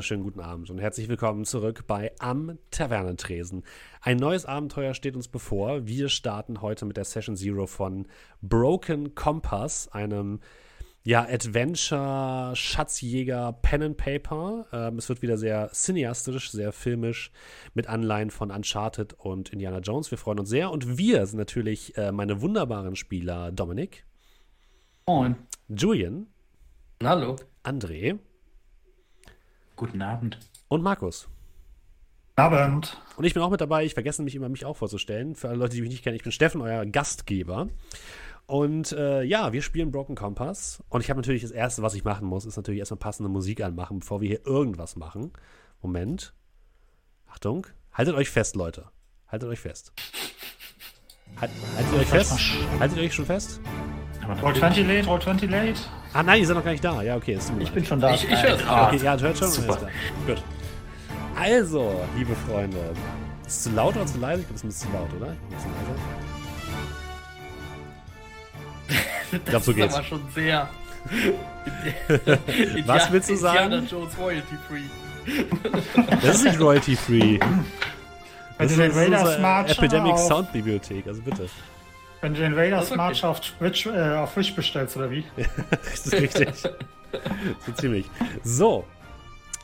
Wunderschönen guten Abend und herzlich willkommen zurück bei Am Tavernentresen. Ein neues Abenteuer steht uns bevor. Wir starten heute mit der Session Zero von Broken Compass, einem ja, Adventure, Schatzjäger, Pen and Paper. Ähm, es wird wieder sehr cineastisch, sehr filmisch, mit Anleihen von Uncharted und Indiana Jones. Wir freuen uns sehr. Und wir sind natürlich äh, meine wunderbaren Spieler Dominik. Moin. Julian. Hallo. André. Guten Abend. Und Markus. Abend. Und ich bin auch mit dabei. Ich vergesse mich immer, mich auch vorzustellen. Für alle Leute, die mich nicht kennen, ich bin Steffen, euer Gastgeber. Und äh, ja, wir spielen Broken Compass. Und ich habe natürlich das Erste, was ich machen muss, ist natürlich erstmal passende Musik anmachen, bevor wir hier irgendwas machen. Moment. Achtung. Haltet euch fest, Leute. Haltet euch fest. Halt, haltet ihr euch fest? Haltet ihr euch schon fest? Roll 20 late, roll 20 late. Ah nein, ihr seid noch gar nicht da. Ja, okay. Ist Ich bin schon da. Ich, ich höre Okay, ja, hört schon. Super. Gut. Also, liebe Freunde. Ist es zu laut oder zu leise? Ich glaube, es ist ein bisschen zu laut, oder? Ein bisschen leiser. Ich glaube, so geht's. aber schon sehr. Was willst du sagen? Indiana Jones Royalty Free. Das ist nicht royalty-free. Wenn Das du ist, den Raiders unsere Epidemic auf, Sound Bibliothek, also bitte. Wenn du den Das Raiders ist okay. March auf Twitch, äh, auf Twitch bestellst, oder wie? Das ist richtig. so ziemlich. So,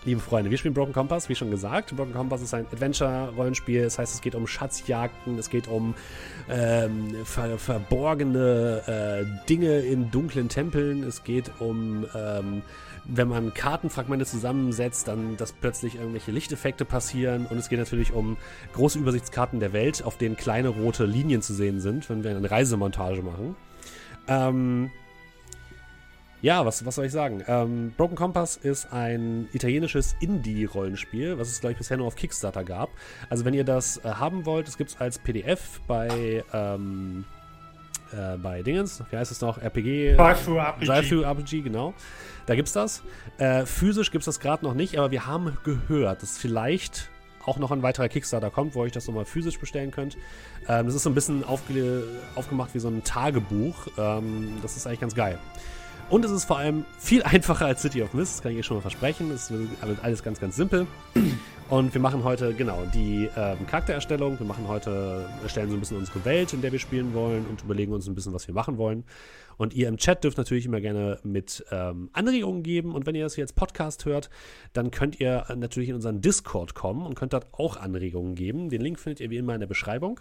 liebe Freunde, wir spielen Broken Compass, wie schon gesagt. Broken Compass ist ein Adventure-Rollenspiel. Das heißt, es geht um Schatzjagden, es geht um ähm, ver verborgene äh, Dinge in dunklen Tempeln. Es geht um, ähm, wenn man Kartenfragmente zusammensetzt, dann, dass plötzlich irgendwelche Lichteffekte passieren. Und es geht natürlich um große Übersichtskarten der Welt, auf denen kleine rote Linien zu sehen sind, wenn wir eine Reisemontage machen. Ähm, ja, was, was soll ich sagen? Ähm, Broken Compass ist ein italienisches Indie-Rollenspiel, was es, glaube ich, bisher nur auf Kickstarter gab. Also, wenn ihr das äh, haben wollt, es gibt es als PDF bei, ähm, äh, bei Dingens, wie heißt es noch? RPG? Drive-Thru RPG. Genau. Da gibt's das. Äh, physisch gibt's das gerade noch nicht, aber wir haben gehört, dass vielleicht auch noch ein weiterer Kickstarter kommt, wo ihr euch das nochmal physisch bestellen könnt. Ähm, das ist so ein bisschen aufge aufgemacht wie so ein Tagebuch. Ähm, das ist eigentlich ganz geil. Und es ist vor allem viel einfacher als City of Mist, das kann ich euch schon mal versprechen. Es wird alles ganz, ganz simpel. Und wir machen heute, genau, die ähm, Charaktererstellung. Wir machen heute, erstellen so ein bisschen unsere Welt, in der wir spielen wollen und überlegen uns ein bisschen, was wir machen wollen. Und ihr im Chat dürft natürlich immer gerne mit ähm, Anregungen geben. Und wenn ihr das hier jetzt Podcast hört, dann könnt ihr natürlich in unseren Discord kommen und könnt dort auch Anregungen geben. Den Link findet ihr wie immer in der Beschreibung.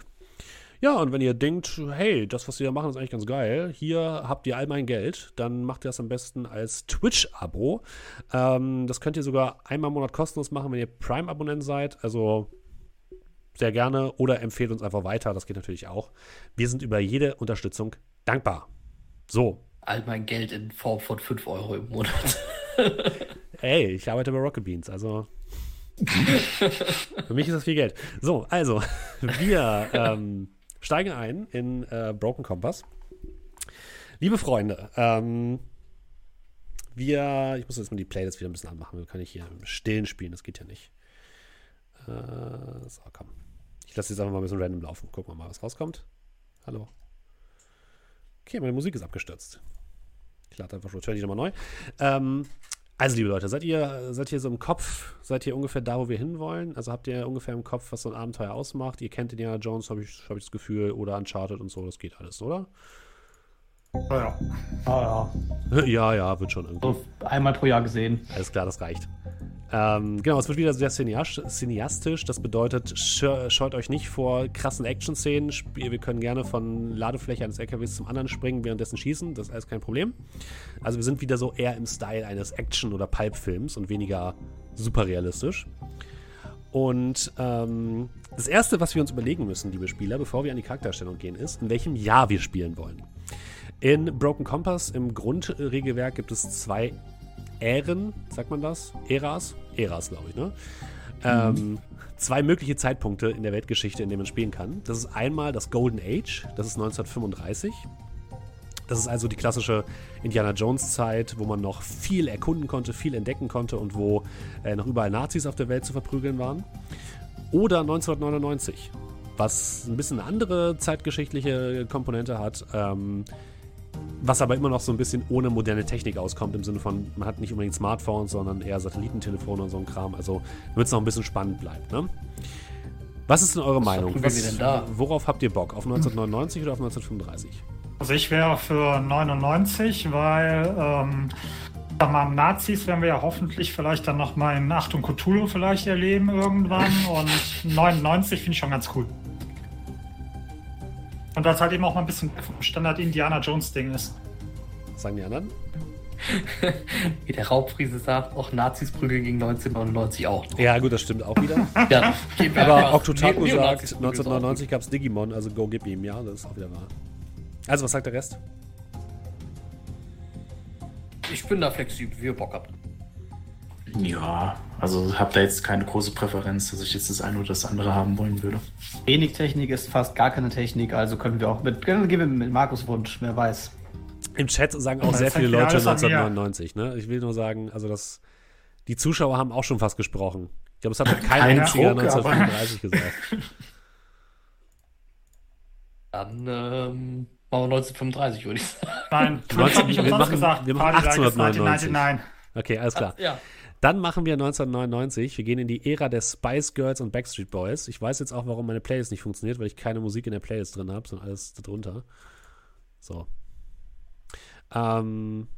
Ja, und wenn ihr denkt, hey, das, was wir da machen, ist eigentlich ganz geil, hier habt ihr all mein Geld, dann macht ihr das am besten als Twitch-Abo. Ähm, das könnt ihr sogar einmal im Monat kostenlos machen, wenn ihr Prime-Abonnent seid. Also sehr gerne oder empfehlt uns einfach weiter, das geht natürlich auch. Wir sind über jede Unterstützung dankbar. So, All mein Geld in Form von 5 Euro im Monat. ey, ich arbeite bei Rocket Beans, also für mich ist das viel Geld. So, also, wir ähm, steigen ein in äh, Broken Compass. Liebe Freunde, ähm, wir, ich muss jetzt mal die Playlist wieder ein bisschen anmachen, wir können nicht hier im Stillen spielen, das geht ja nicht. Äh, so, komm. Ich lasse jetzt einfach mal ein bisschen random laufen. Gucken wir mal, was rauskommt. Hallo. Okay, meine Musik ist abgestürzt. Ich lade einfach die nochmal neu. Ähm, also, liebe Leute, seid ihr, seid ihr so im Kopf, seid ihr ungefähr da, wo wir hinwollen? Also habt ihr ungefähr im Kopf, was so ein Abenteuer ausmacht? Ihr kennt Indiana Jones, habe ich, hab ich das Gefühl, oder Uncharted und so, das geht alles, oder? Ja. Ah, ja. ja, ja, wird schon irgendwie. So einmal pro Jahr gesehen. Alles klar, das reicht. Ähm, genau, es wird wieder sehr cineastisch. Das bedeutet, sch- scheut euch nicht vor krassen Action-Szenen. Wir können gerne von Ladefläche eines LKWs zum anderen springen, währenddessen schießen. Das ist alles kein Problem. Also wir sind wieder so eher im Style eines Action- oder Pulp-Films und weniger super realistisch. Und ähm, das Erste, was wir uns überlegen müssen, liebe Spieler, bevor wir an die Charakterstellung gehen, ist, in welchem Jahr wir spielen wollen. In Broken Compass im Grundregelwerk gibt es zwei Ähren, sagt man das? Äras? Äras, glaube ich, ne? Ähm, zwei mögliche Zeitpunkte in der Weltgeschichte, in denen man spielen kann. Das ist einmal das Golden Age, das ist 1935. Das ist also die klassische Indiana Jones Zeit, wo man noch viel erkunden konnte, viel entdecken konnte und wo äh, noch überall Nazis auf der Welt zu verprügeln waren. Oder 1999, was ein bisschen eine andere zeitgeschichtliche Komponente hat. Ähm, was aber immer noch so ein bisschen ohne moderne Technik auskommt, im Sinne von, man hat nicht unbedingt Smartphones, sondern eher Satellitentelefone und so ein Kram. Also wird es noch ein bisschen spannend bleiben. Ne? Was ist denn eure Meinung? Was, denn da? Worauf habt ihr Bock? Auf 1999 oder auf 1935? Also ich wäre für 99, weil ähm, sag mal, Nazis werden wir ja hoffentlich vielleicht dann noch mal in Achtung Cthulhu vielleicht erleben irgendwann und 99 finde ich schon ganz cool. Und das halt eben auch mal ein bisschen vom Standard Indiana Jones Ding ist. Was sagen die anderen? Wie der Raubfriese sagt, auch Nazis prügeln gegen 1999 auch noch. Ja, gut, das stimmt auch wieder. Ja, Aber Octotaku Neo- sagt, Neonazis prügeln 1999 gab es Digimon, also go gib ihm. Ja, das ist auch wieder wahr. Also, was sagt der Rest? auch. Ich bin da flexibel, wie ihr Bock habt. Ja, also hab da jetzt keine große Präferenz, dass ich jetzt das eine oder das andere haben wollen würde. Wenig Technik ist fast gar keine Technik, also können wir auch mit, gehen wir mit Markus Wunsch, wer weiß. Im Chat sagen auch sehr viele Leute alles an mir. 1999. Ne? Ich will nur sagen, also das, die Zuschauer haben auch schon fast gesprochen. Ich glaube, es hat noch kein Kein einziger Druck, aber- 1935 gesagt. Dann ähm, machen wir 1935, würde ich sagen. Nein, 19 ich wir umsonst machen- gesagt. wir machen Party like it's 1899. 1999. Okay, alles klar. Ja. Dann machen wir 1999. Wir gehen in die Ära der Spice Girls und Backstreet Boys. Ich weiß jetzt auch, warum meine Playlist nicht funktioniert, weil ich keine Musik in der Playlist drin habe, sondern alles darunter. So. Ähm,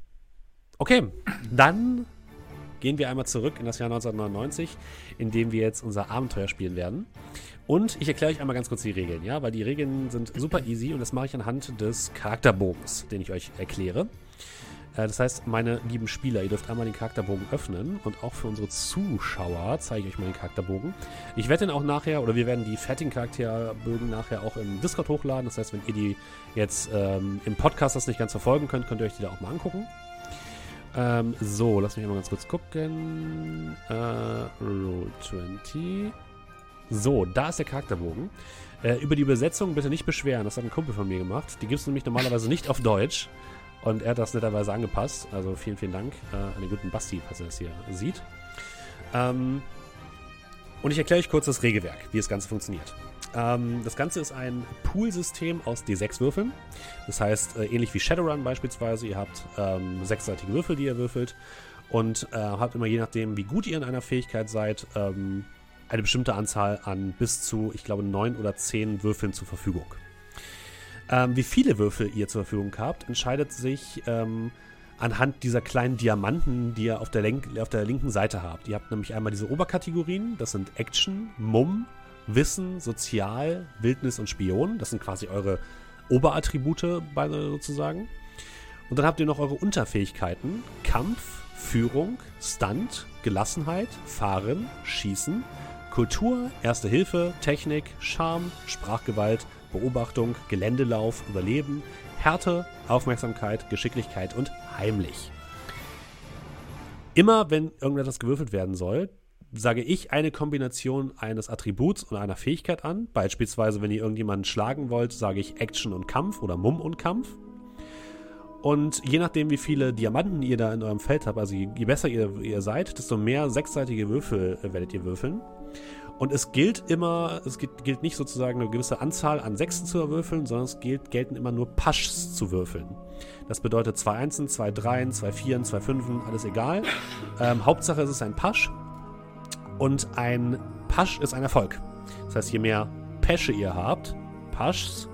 okay, dann gehen wir einmal zurück in das Jahr 1999, in dem wir jetzt unser Abenteuer spielen werden. Und ich erkläre euch einmal ganz kurz die Regeln, ja, weil die Regeln sind super easy und das mache ich anhand des Charakterbogens, den ich euch erkläre. Äh, Das heißt, meine lieben Spieler, ihr dürft einmal den Charakterbogen öffnen und auch für unsere Zuschauer zeige ich euch mal den Charakterbogen. Ich werde den auch nachher, oder wir werden die fertigen Charakterbögen nachher auch im Discord hochladen. Das heißt, wenn ihr die jetzt ähm, im Podcast das nicht ganz verfolgen könnt, könnt ihr euch die da auch mal angucken. Ähm, so, lass mich einmal ganz kurz gucken. Äh, Roll 20. So, da ist der Charakterbogen. Äh, über die Übersetzung bitte nicht beschweren, das hat ein Kumpel von mir gemacht. Die gibt es nämlich normalerweise nicht auf Deutsch. Und er hat das netterweise angepasst. Also vielen, vielen Dank äh, an den guten Basti, falls er das hier sieht. Ähm, und ich erkläre euch kurz das Regelwerk, wie das Ganze funktioniert. Ähm, das Ganze ist ein Poolsystem aus D6-Würfeln. Das heißt, äh, ähnlich wie Shadowrun beispielsweise, ihr habt ähm, sechsseitige Würfel, die ihr würfelt. Und äh, habt immer je nachdem, wie gut ihr in einer Fähigkeit seid, ähm, eine bestimmte Anzahl an bis zu, ich glaube, neun oder zehn Würfeln zur Verfügung. Ähm, wie viele Würfel ihr zur Verfügung habt, entscheidet sich ähm, anhand dieser kleinen Diamanten, die ihr auf der, auf der linken Seite habt. Ihr habt nämlich einmal diese Oberkategorien, das sind Action, Mumm, Wissen, Sozial, Wildnis und Spion. Das sind quasi eure Oberattribute bei- sozusagen. Und dann habt ihr noch eure Unterfähigkeiten, Kampf, Führung, Stunt, Gelassenheit, Fahren, Schießen, Kultur, Erste Hilfe, Technik, Charme, Sprachgewalt, Beobachtung, Geländelauf, Überleben, Härte, Aufmerksamkeit, Geschicklichkeit und heimlich. Immer wenn irgendetwas gewürfelt werden soll, sage ich eine Kombination eines Attributs und einer Fähigkeit an. Beispielsweise, wenn ihr irgendjemanden schlagen wollt, sage ich Action und Kampf oder Mumm und Kampf. Und je nachdem, wie viele Diamanten ihr da in eurem Feld habt, also je, besser ihr, ihr seid, desto mehr sechsseitige Würfel werdet ihr würfeln. Und es gilt immer, es gilt, gilt nicht sozusagen eine gewisse Anzahl an Sechsen zu erwürfeln, sondern es gilt, gelten immer nur Paschs zu würfeln. Das bedeutet zwei Einsen, zwei Dreien, zwei Vieren, zwei Fünfen, alles egal. Ähm, Hauptsache es ist ein Pasch. Und ein Pasch ist ein Erfolg. Das heißt, je mehr Pesche ihr habt, Paschs,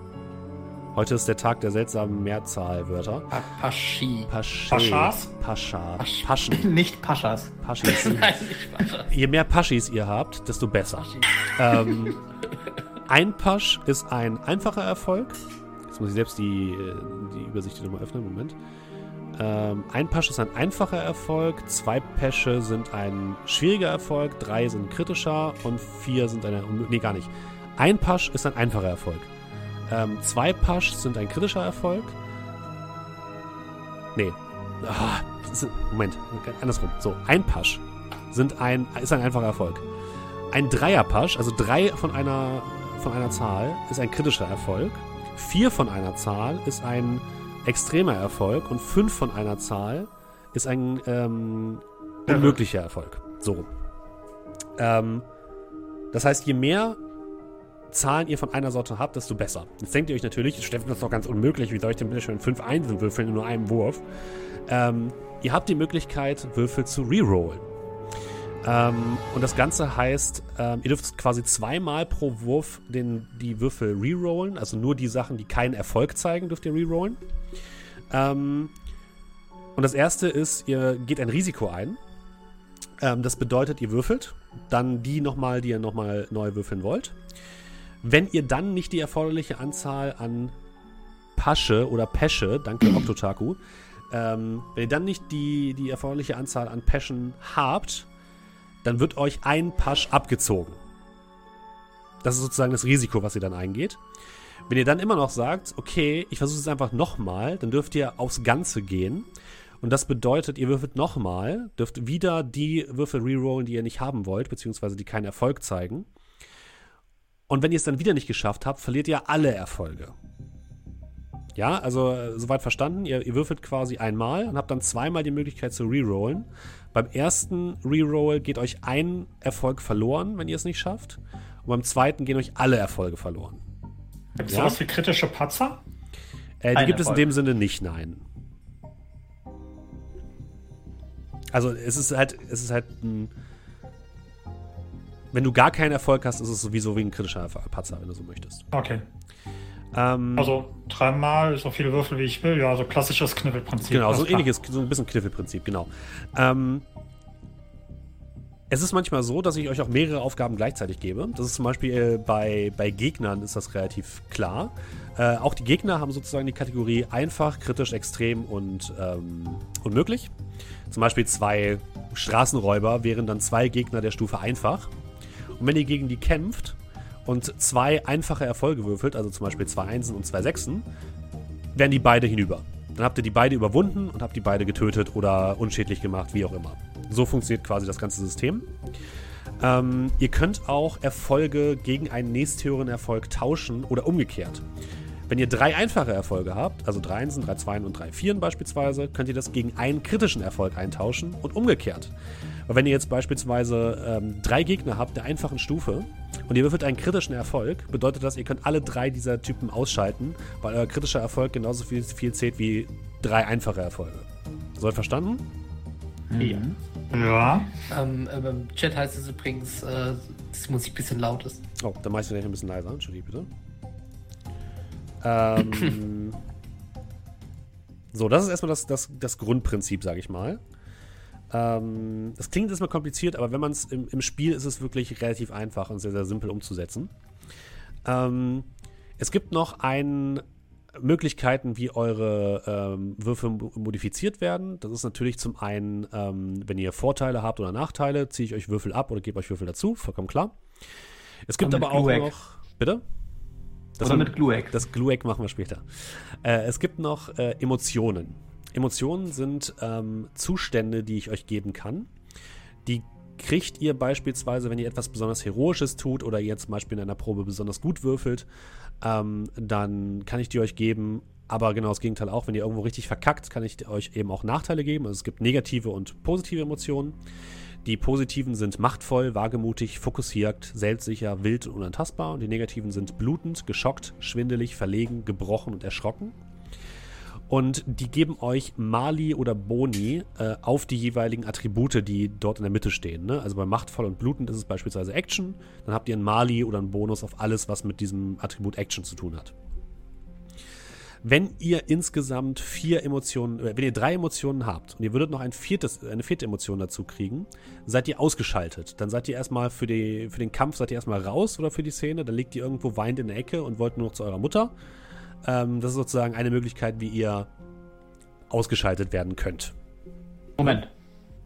heute ist der Tag der seltsamen Mehrzahlwörter. Apache. Pasche, Paschas? Pascha, Pasch- Paschen, Nicht Paschas. Paschis. Nein, nicht Pascha. Je mehr Paschis ihr habt, desto besser. Ähm, ein Pasch ist ein einfacher Erfolg. Jetzt muss ich selbst die, äh, die Übersicht hier nochmal öffnen. Moment. Ähm, ein Pasch ist ein einfacher Erfolg, zwei Päsche sind ein schwieriger Erfolg, drei sind kritischer und vier sind eine. Nee, gar nicht. Ein Pasch ist ein einfacher Erfolg. Ähm, zwei Pasch sind ein kritischer Erfolg. Nee. Ah, Moment, andersrum. So, ein Pasch sind ein, ist ein einfacher Erfolg. Ein Dreierpasch, also drei von einer, von einer Zahl, ist ein kritischer Erfolg. Vier von einer Zahl ist ein extremer Erfolg und fünf von einer Zahl ist ein ähm, unmöglicher Erfolg. So. Ähm, das heißt, je mehr Zahlen ihr von einer Sorte habt, desto besser. Jetzt denkt ihr euch natürlich, Steffen, das ist doch ganz unmöglich. Wie soll ich denn bitte schon fünf Einsen würfeln in nur einem Wurf? Ähm, ihr habt die Möglichkeit, Würfel zu rerollen. Ähm, und das Ganze heißt, ähm, ihr dürft quasi zweimal pro Wurf den, die Würfel rerollen. Also nur die Sachen, die keinen Erfolg zeigen, dürft ihr rerollen. Ähm, und das erste ist, ihr geht ein Risiko ein. Ähm, das bedeutet, ihr würfelt, dann die nochmal, die ihr nochmal neu würfeln wollt. Wenn ihr dann nicht die erforderliche Anzahl an Pasche oder Pesche, danke Oktotaku, ähm, wenn ihr dann nicht die, die erforderliche Anzahl an Peschen habt, dann wird euch ein Pasch abgezogen. Das ist sozusagen das Risiko, was ihr dann eingeht. Wenn ihr dann immer noch sagt, okay, ich versuche es einfach nochmal, dann dürft ihr aufs Ganze gehen. Und das bedeutet, ihr würfelt nochmal, dürft wieder die Würfel rerollen, die ihr nicht haben wollt, beziehungsweise die keinen Erfolg zeigen. Und wenn ihr es dann wieder nicht geschafft habt, verliert ihr alle Erfolge. Ja, also äh, soweit verstanden. Ihr, ihr, würfelt quasi einmal und habt dann zweimal die Möglichkeit zu rerollen. Beim ersten Reroll geht euch ein Erfolg verloren, wenn ihr es nicht schafft. Und beim zweiten gehen euch alle Erfolge verloren. Gibt es ja? sowas wie kritische Patzer? Äh, die gibt Erfolg. es in dem Sinne nicht, nein. Also es ist halt, es ist halt ein. Wenn du gar keinen Erfolg hast, ist es sowieso wie ein kritischer Patzer, wenn du so möchtest. Okay. Ähm, also dreimal so viele Würfel wie ich will, ja, so klassisches Kniffelprinzip. Genau, so ein ähnliches, so ein bisschen Kniffelprinzip, genau. Ähm, es ist manchmal so, dass ich euch auch mehrere Aufgaben gleichzeitig gebe. Das ist zum Beispiel äh, bei, bei Gegnern ist das relativ klar. Äh, auch die Gegner haben sozusagen die Kategorie einfach, kritisch, extrem und ähm, unmöglich. Zum Beispiel zwei Straßenräuber wären dann zwei Gegner der Stufe einfach. Und wenn ihr gegen die kämpft, und zwei einfache Erfolge würfelt, also zum Beispiel zwei Einsen und zwei Sechsen, werden die beide hinüber. Dann habt ihr die beide überwunden und habt die beide getötet oder unschädlich gemacht, wie auch immer. So funktioniert quasi das ganze System. Ähm, ihr könnt auch Erfolge gegen einen nächsthöheren Erfolg tauschen oder umgekehrt. Wenn ihr drei einfache Erfolge habt, also drei Einsen, drei Zweien und drei Vieren beispielsweise, könnt ihr das gegen einen kritischen Erfolg eintauschen und umgekehrt. Aber wenn ihr jetzt beispielsweise ähm, drei Gegner habt der einfachen Stufe und ihr würfelt einen kritischen Erfolg, bedeutet das, ihr könnt alle drei dieser Typen ausschalten, weil euer kritischer Erfolg genauso viel, viel zählt wie drei einfache Erfolge. Soll verstanden? Ja. Ja. Ähm, äh, Im Chat heißt es übrigens, äh, dass die Musik ein bisschen laut ist. Oh, dann mach ich vielleicht ein bisschen leiser. Entschuldige bitte. Ähm, so, das ist erstmal das, das, das Grundprinzip, sage ich mal. Ähm, das klingt erstmal kompliziert, aber wenn man es im, im, Spiel ist es wirklich relativ einfach und sehr, sehr simpel umzusetzen. Ähm, es gibt noch ein Möglichkeiten, wie eure ähm, Würfel modifiziert werden. Das ist natürlich zum einen, ähm, wenn ihr Vorteile habt oder Nachteile, ziehe ich euch Würfel ab oder gebe euch Würfel dazu, vollkommen klar. Es gibt aber auch noch. Bitte? Das oder mit Glueck. Das Glueck machen wir später. Äh, es gibt noch äh, Emotionen. Emotionen sind ähm, Zustände, die ich euch geben kann. Die kriegt ihr beispielsweise, wenn ihr etwas besonders Heroisches tut oder ihr zum Beispiel in einer Probe besonders gut würfelt, ähm, dann kann ich die euch geben. Aber genau das Gegenteil auch, wenn ihr irgendwo richtig verkackt, kann ich euch eben auch Nachteile geben. Also es gibt negative und positive Emotionen. Die positiven sind machtvoll, wagemutig, fokussiert, selbstsicher, wild und unantastbar. Und die negativen sind blutend, geschockt, schwindelig, verlegen, gebrochen und erschrocken. Und die geben euch Mali oder Boni äh, auf die jeweiligen Attribute, die dort in der Mitte stehen. Ne? Also bei machtvoll und blutend ist es beispielsweise Action. Dann habt ihr einen Mali oder einen Bonus auf alles, was mit diesem Attribut Action zu tun hat. Wenn ihr insgesamt vier Emotionen, äh, wenn ihr drei Emotionen habt und ihr würdet noch ein viertes, eine vierte Emotion dazu kriegen, seid ihr ausgeschaltet. Dann seid ihr erstmal für, die, für den Kampf, seid ihr erstmal raus oder für die Szene, dann liegt ihr irgendwo weint in der Ecke und wollt nur noch zu eurer Mutter. Ähm, das ist sozusagen eine Möglichkeit, wie ihr ausgeschaltet werden könnt. Moment.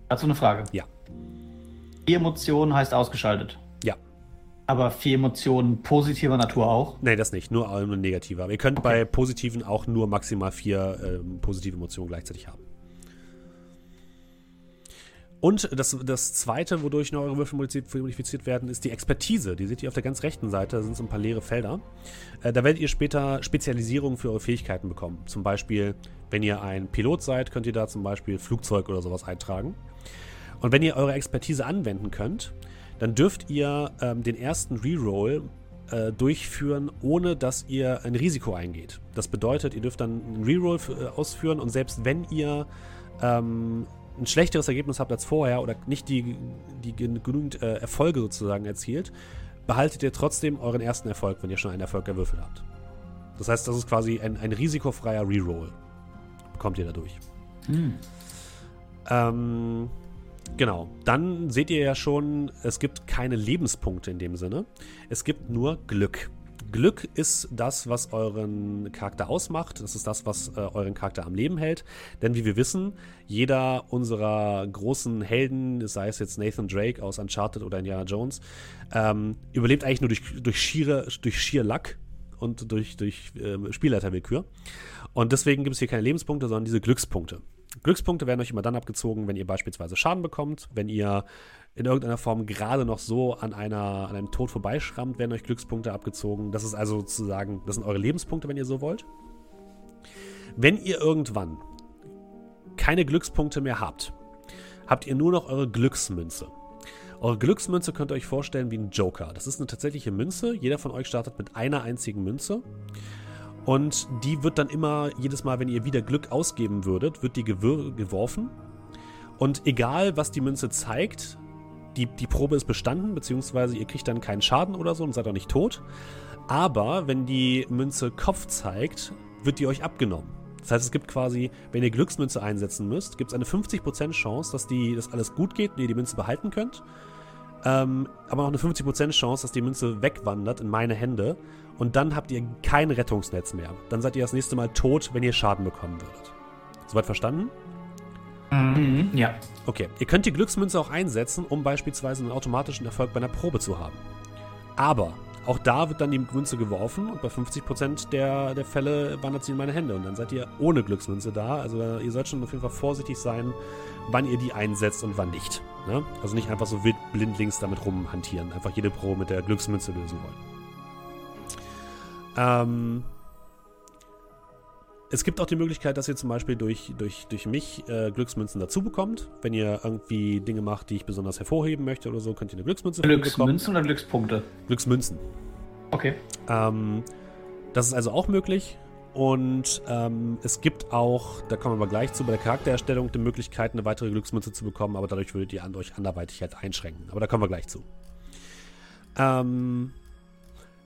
Dazu eine Frage. Ja. Vier Emotionen heißt ausgeschaltet. Ja. Aber vier Emotionen positiver Natur auch? Nee, das nicht. Nur, nur negativer. Aber ihr könnt okay. bei positiven auch nur maximal vier ähm, positive Emotionen gleichzeitig haben. Und das, das zweite, wodurch eure Würfel modifiziert werden, ist die Expertise. Die seht ihr auf der ganz rechten Seite, da sind so ein paar leere Felder. Äh, da werdet ihr später Spezialisierungen für eure Fähigkeiten bekommen. Zum Beispiel, wenn ihr ein Pilot seid, könnt ihr da zum Beispiel Flugzeug oder sowas eintragen. Und wenn ihr eure Expertise anwenden könnt, dann dürft ihr ähm, den ersten Reroll äh, durchführen, ohne dass ihr ein Risiko eingeht. Das bedeutet, ihr dürft dann einen Reroll äh, ausführen und selbst wenn ihr ähm, ein schlechteres Ergebnis habt als vorher oder nicht die, die genügend äh, Erfolge sozusagen erzielt, behaltet ihr trotzdem euren ersten Erfolg, wenn ihr schon einen Erfolg erwürfelt habt. Das heißt, das ist quasi ein, ein risikofreier Reroll. Bekommt ihr dadurch. Hm. Ähm, genau. Dann seht ihr ja schon, es gibt keine Lebenspunkte in dem Sinne. Es gibt nur Glück. Glück ist das, was euren Charakter ausmacht. Das ist das, was äh, euren Charakter am Leben hält. Denn wie wir wissen, jeder unserer großen Helden, sei es jetzt Nathan Drake aus Uncharted oder Indiana Jones, ähm, überlebt eigentlich nur durch, durch, schiere, durch schier Luck und durch, durch äh, Spielleiterwillkür. Und deswegen gibt es hier keine Lebenspunkte, sondern diese Glückspunkte. Glückspunkte werden euch immer dann abgezogen, wenn ihr beispielsweise Schaden bekommt, wenn ihr in irgendeiner Form gerade noch so an, einer, an einem Tod vorbeischrammt, werden euch Glückspunkte abgezogen. Das ist also sozusagen, das sind eure Lebenspunkte, wenn ihr so wollt. Wenn ihr irgendwann keine Glückspunkte mehr habt, habt ihr nur noch eure Glücksmünze. Eure Glücksmünze könnt ihr euch vorstellen wie ein Joker. Das ist eine tatsächliche Münze. Jeder von euch startet mit einer einzigen Münze. Und die wird dann immer, jedes Mal, wenn ihr wieder Glück ausgeben würdet, wird die geworfen. Und egal, was die Münze zeigt, die, die Probe ist bestanden, beziehungsweise ihr kriegt dann keinen Schaden oder so und seid auch nicht tot. Aber wenn die Münze Kopf zeigt, wird die euch abgenommen. Das heißt, es gibt quasi, wenn ihr Glücksmünze einsetzen müsst, gibt es eine 50% Chance, dass die, dass alles gut geht und ihr die Münze behalten könnt. Ähm, aber noch eine 50% Chance, dass die Münze wegwandert in meine Hände. Und dann habt ihr kein Rettungsnetz mehr. Dann seid ihr das nächste Mal tot, wenn ihr Schaden bekommen würdet. Soweit verstanden? Mhm, ja. Okay, ihr könnt die Glücksmünze auch einsetzen, um beispielsweise einen automatischen Erfolg bei einer Probe zu haben. Aber auch da wird dann die Münze geworfen und bei 50% der, der Fälle wandert sie in meine Hände und dann seid ihr ohne Glücksmünze da. Also ihr sollt schon auf jeden Fall vorsichtig sein, wann ihr die einsetzt und wann nicht. Ne? Also nicht einfach so wild blindlings damit rumhantieren, einfach jede Probe mit der Glücksmünze lösen wollen. Ähm, es gibt auch die Möglichkeit, dass ihr zum Beispiel durch, durch, durch mich äh, Glücksmünzen dazu bekommt. Wenn ihr irgendwie Dinge macht, die ich besonders hervorheben möchte oder so, könnt ihr eine Glücksmünze Glücksmünzen oder Glückspunkte? Glücksmünzen. Okay. Ähm, das ist also auch möglich. Und ähm, es gibt auch, da kommen wir aber gleich zu, bei der Charaktererstellung die Möglichkeit, eine weitere Glücksmünze zu bekommen, aber dadurch würdet ihr an euch anderweitig halt einschränken. Aber da kommen wir gleich zu. Ähm,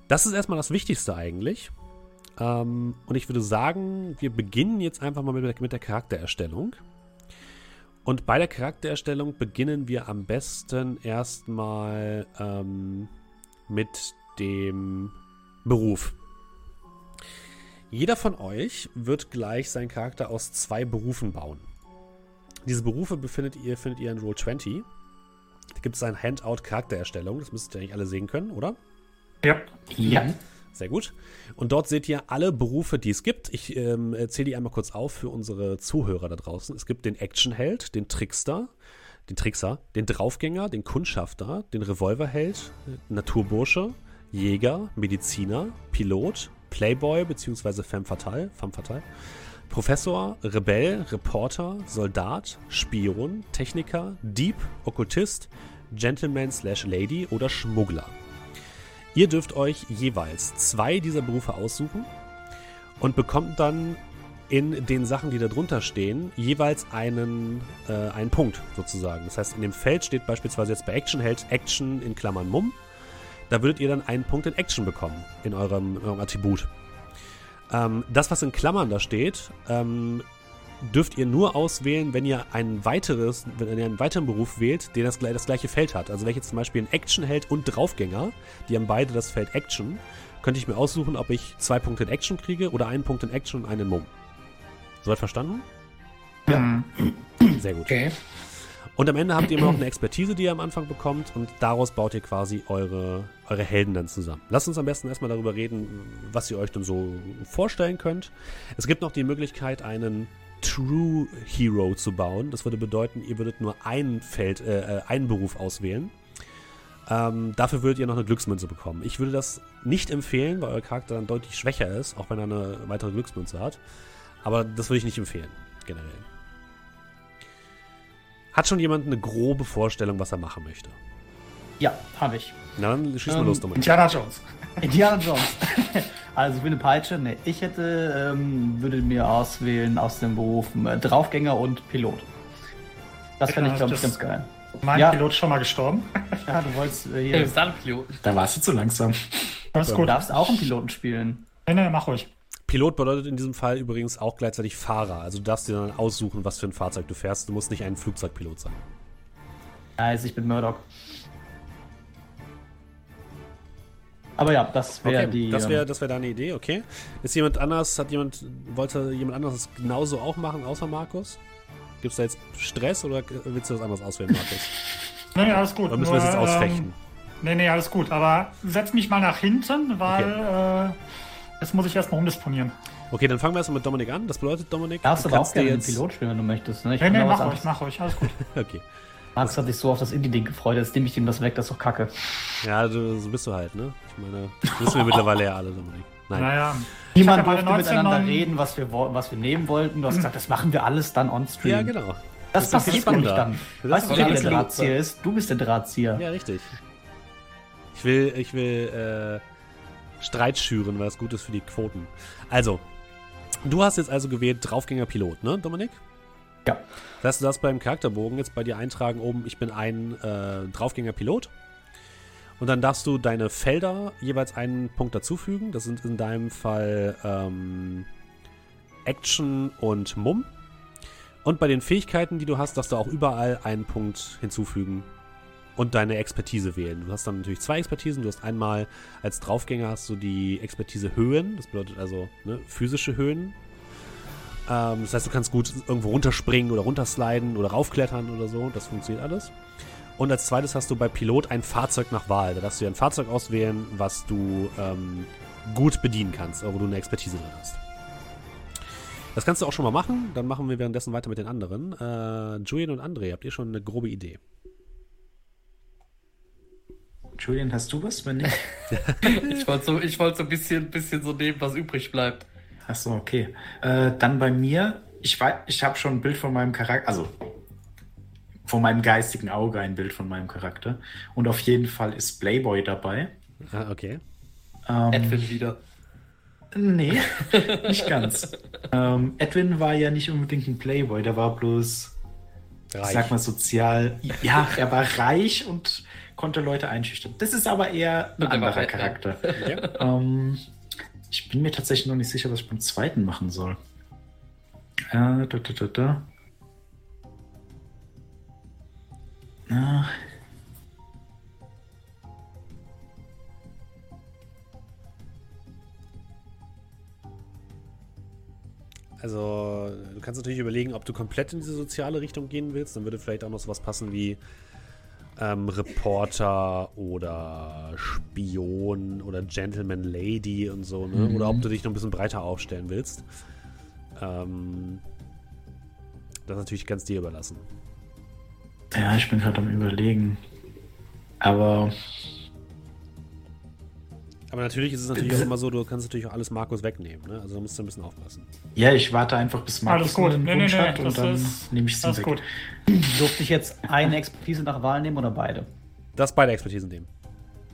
das ist erstmal das Wichtigste eigentlich. Ähm, und ich würde sagen, wir beginnen jetzt einfach mal mit der, mit der Charaktererstellung. Und bei der Charaktererstellung beginnen wir am besten erstmal ähm, mit dem Beruf. Jeder von euch wird gleich seinen Charakter aus zwei Berufen bauen. Diese Berufe befindet ihr, findet ihr in Roll20. Da gibt es ein Handout Charaktererstellung. Das müsstet ihr eigentlich alle sehen können, oder? Ja. Ja. Sehr gut. Und dort seht ihr alle Berufe, die es gibt. Ich ähm, zähle die einmal kurz auf für unsere Zuhörer da draußen. Es gibt den Actionheld, den Trickster, den Trickser, den Draufgänger, den Kundschafter, den Revolverheld, Naturbursche, Jäger, Mediziner, Pilot, Playboy bzw. Femme Fatale, Femme Fatale, Professor, Rebell, Reporter, Soldat, Spion, Techniker, Dieb, Okkultist, Gentleman slash Lady oder Schmuggler. Ihr dürft euch jeweils zwei dieser Berufe aussuchen und bekommt dann in den Sachen, die da drunter stehen, jeweils einen, äh, einen Punkt sozusagen. Das heißt, in dem Feld steht beispielsweise jetzt bei Action hält Action in Klammern Mumm. Da würdet ihr dann einen Punkt in Action bekommen in eurem, in eurem Attribut. Ähm, das, was in Klammern da steht, ähm, dürft ihr nur auswählen, wenn ihr ein weiteres, wenn ihr einen weiteren Beruf wählt, der das, das gleiche Feld hat. Also wenn ich jetzt zum Beispiel einen Action-Held und Draufgänger, die haben beide das Feld Action, könnte ich mir aussuchen, ob ich zwei Punkte in Action kriege oder einen Punkt in Action und einen in Mumm. Soweit verstanden? Ja. Sehr gut. Okay. Und am Ende habt ihr immer noch eine Expertise, die ihr am Anfang bekommt und daraus baut ihr quasi eure, eure Helden dann zusammen. Lasst uns am besten erstmal darüber reden, was ihr euch dann so vorstellen könnt. Es gibt noch die Möglichkeit, einen True Hero zu bauen. Das würde bedeuten, ihr würdet nur ein Feld, äh, äh, einen Beruf auswählen. Ähm, dafür würdet ihr noch eine Glücksmünze bekommen. Ich würde das nicht empfehlen, weil euer Charakter dann deutlich schwächer ist, auch wenn er eine weitere Glücksmünze hat. Aber das würde ich nicht empfehlen, generell. Hat schon jemand eine grobe Vorstellung, was er machen möchte? Ja, habe ich. Na, dann schieß mal Ähm, los, Dominik. Indiana Jones. Indiana Jones. also ich bin eine Peitsche. Ne, ich hätte, ähm, würde mir auswählen aus dem Beruf äh, Draufgänger und Pilot. Das fände ich, glaube ich, ganz geil. Mein Ja. Pilot ist schon mal gestorben. Ja, du wolltest äh, Ja, hier. Sandpilot. Da warst du zu langsam. Alles Du gut. darfst auch einen Piloten spielen. Nee, nee, mach ruhig. Pilot bedeutet in diesem Fall übrigens auch gleichzeitig Fahrer. Also du darfst dir dann aussuchen, was für ein Fahrzeug du fährst. Du musst nicht ein Flugzeugpilot sein. Nice, ich bin Murdoch. Aber ja, das wäre Okay, die. das wäre ähm, das wär deine Idee, okay. Ist jemand anders, hat jemand, wollte jemand anderes das genauso auch machen, außer Markus? Gibt es da jetzt Stress oder willst du was anderes auswählen, Markus? Nee, nee, alles gut. Oder müssen wir es jetzt Nur, ausfechten? Ähm, nee, nee, alles gut. Aber setz mich mal nach hinten, weil äh, jetzt muss ich erstmal umdisponieren. Okay, dann fangen wir erstmal mit Dominik an. Das bedeutet, Dominik, darfst du aber auch gerne jetzt... Pilot spielen, wenn du möchtest. Ne? Ich Nee, nee, mach ruhig, anderes- mach ruhig, alles gut. Okay. Max hat sich so auf das Indie-Ding gefreut, jetzt nehme ich ihm das weg, das ist doch kacke. Ja, du, so bist du halt, ne? Ich meine, das wissen wir mittlerweile ja alle, Dominik. Nein. Naja. Niemand durfte bei miteinander 19 reden, was wir, was wir nehmen wollten. Du hast gesagt, das machen wir alles dann on-stream. Ja, genau. Das, Das passiert nämlich spannender. dann. Das weißt du, wer der. Drahtzieher ist? Du bist der Drahtzieher. Ja, richtig. Ich will, ich will äh, Streit schüren, weil das gut ist für die Quoten. Also, du hast jetzt also gewählt Draufgänger Pilot, ne, Dominik? Ja. Das heißt, du darfst beim Charakterbogen jetzt bei dir eintragen, oben, ich bin ein äh, Draufgänger Pilot. Und dann darfst du deine Felder jeweils einen Punkt dazufügen. Das sind in deinem Fall ähm, Action und Mumm. Und bei den Fähigkeiten, die du hast, darfst du auch überall einen Punkt hinzufügen und deine Expertise wählen. Du hast dann natürlich zwei Expertisen. Du hast einmal als Draufgänger hast du die Expertise Höhen. Das bedeutet also ne, physische Höhen. Ähm, das heißt, du kannst gut irgendwo runterspringen oder runtersliden oder raufklettern oder so. Das funktioniert alles. Und als zweites hast du bei Pilot ein Fahrzeug nach Wahl. Da darfst du dir ein Fahrzeug auswählen, was du ähm, gut bedienen kannst, wo du eine Expertise drin hast. Das kannst du auch schon mal machen. Dann machen wir währenddessen weiter mit den anderen. Äh, Julian und André, habt ihr schon eine grobe Idee? Julian, hast du was? Wenn nicht? Ich wollte so, ich wollte so ein bisschen, bisschen so nehmen, was übrig bleibt. Achso, okay. Äh, dann bei mir, ich weiß, ich habe schon ein Bild von meinem Charakter, also von meinem geistigen Auge ein Bild von meinem Charakter. Und auf jeden Fall ist Playboy dabei. Ah, okay. Ähm, Edwin wieder. Nee, nicht ganz. ähm, Edwin war ja nicht unbedingt ein Playboy, der war bloß, ich Reich. sag mal, sozial. Ja, er war reich und konnte Leute einschüchtern. Das ist aber eher ein er anderer Charakter. Ja. Ähm, ich bin mir tatsächlich noch nicht sicher, was ich beim zweiten machen soll. Äh, da, da, da, da. Ah, Also, du kannst natürlich überlegen, ob du komplett in diese soziale Richtung gehen willst. Dann würde vielleicht auch noch sowas passen wie ähm, Reporter oder Spion oder Gentleman Lady und so, ne? Mhm. Oder ob du dich noch ein bisschen breiter aufstellen willst. Ähm, das ist natürlich ganz dir überlassen. ja, ich bin gerade am überlegen. Aber Aber natürlich ist es natürlich auch immer so, du kannst natürlich auch alles Markus wegnehmen, ne? Also da musst du ein bisschen aufpassen. ja, ich warte einfach, bis Alles Markus gut. einen Nee, nee, Wunsch nee, das und dann ist- nehme ich es Alles weg. gut. Durfte ich jetzt eine Expertise nach Wahl nehmen oder beide? Das beide Expertisen nehmen.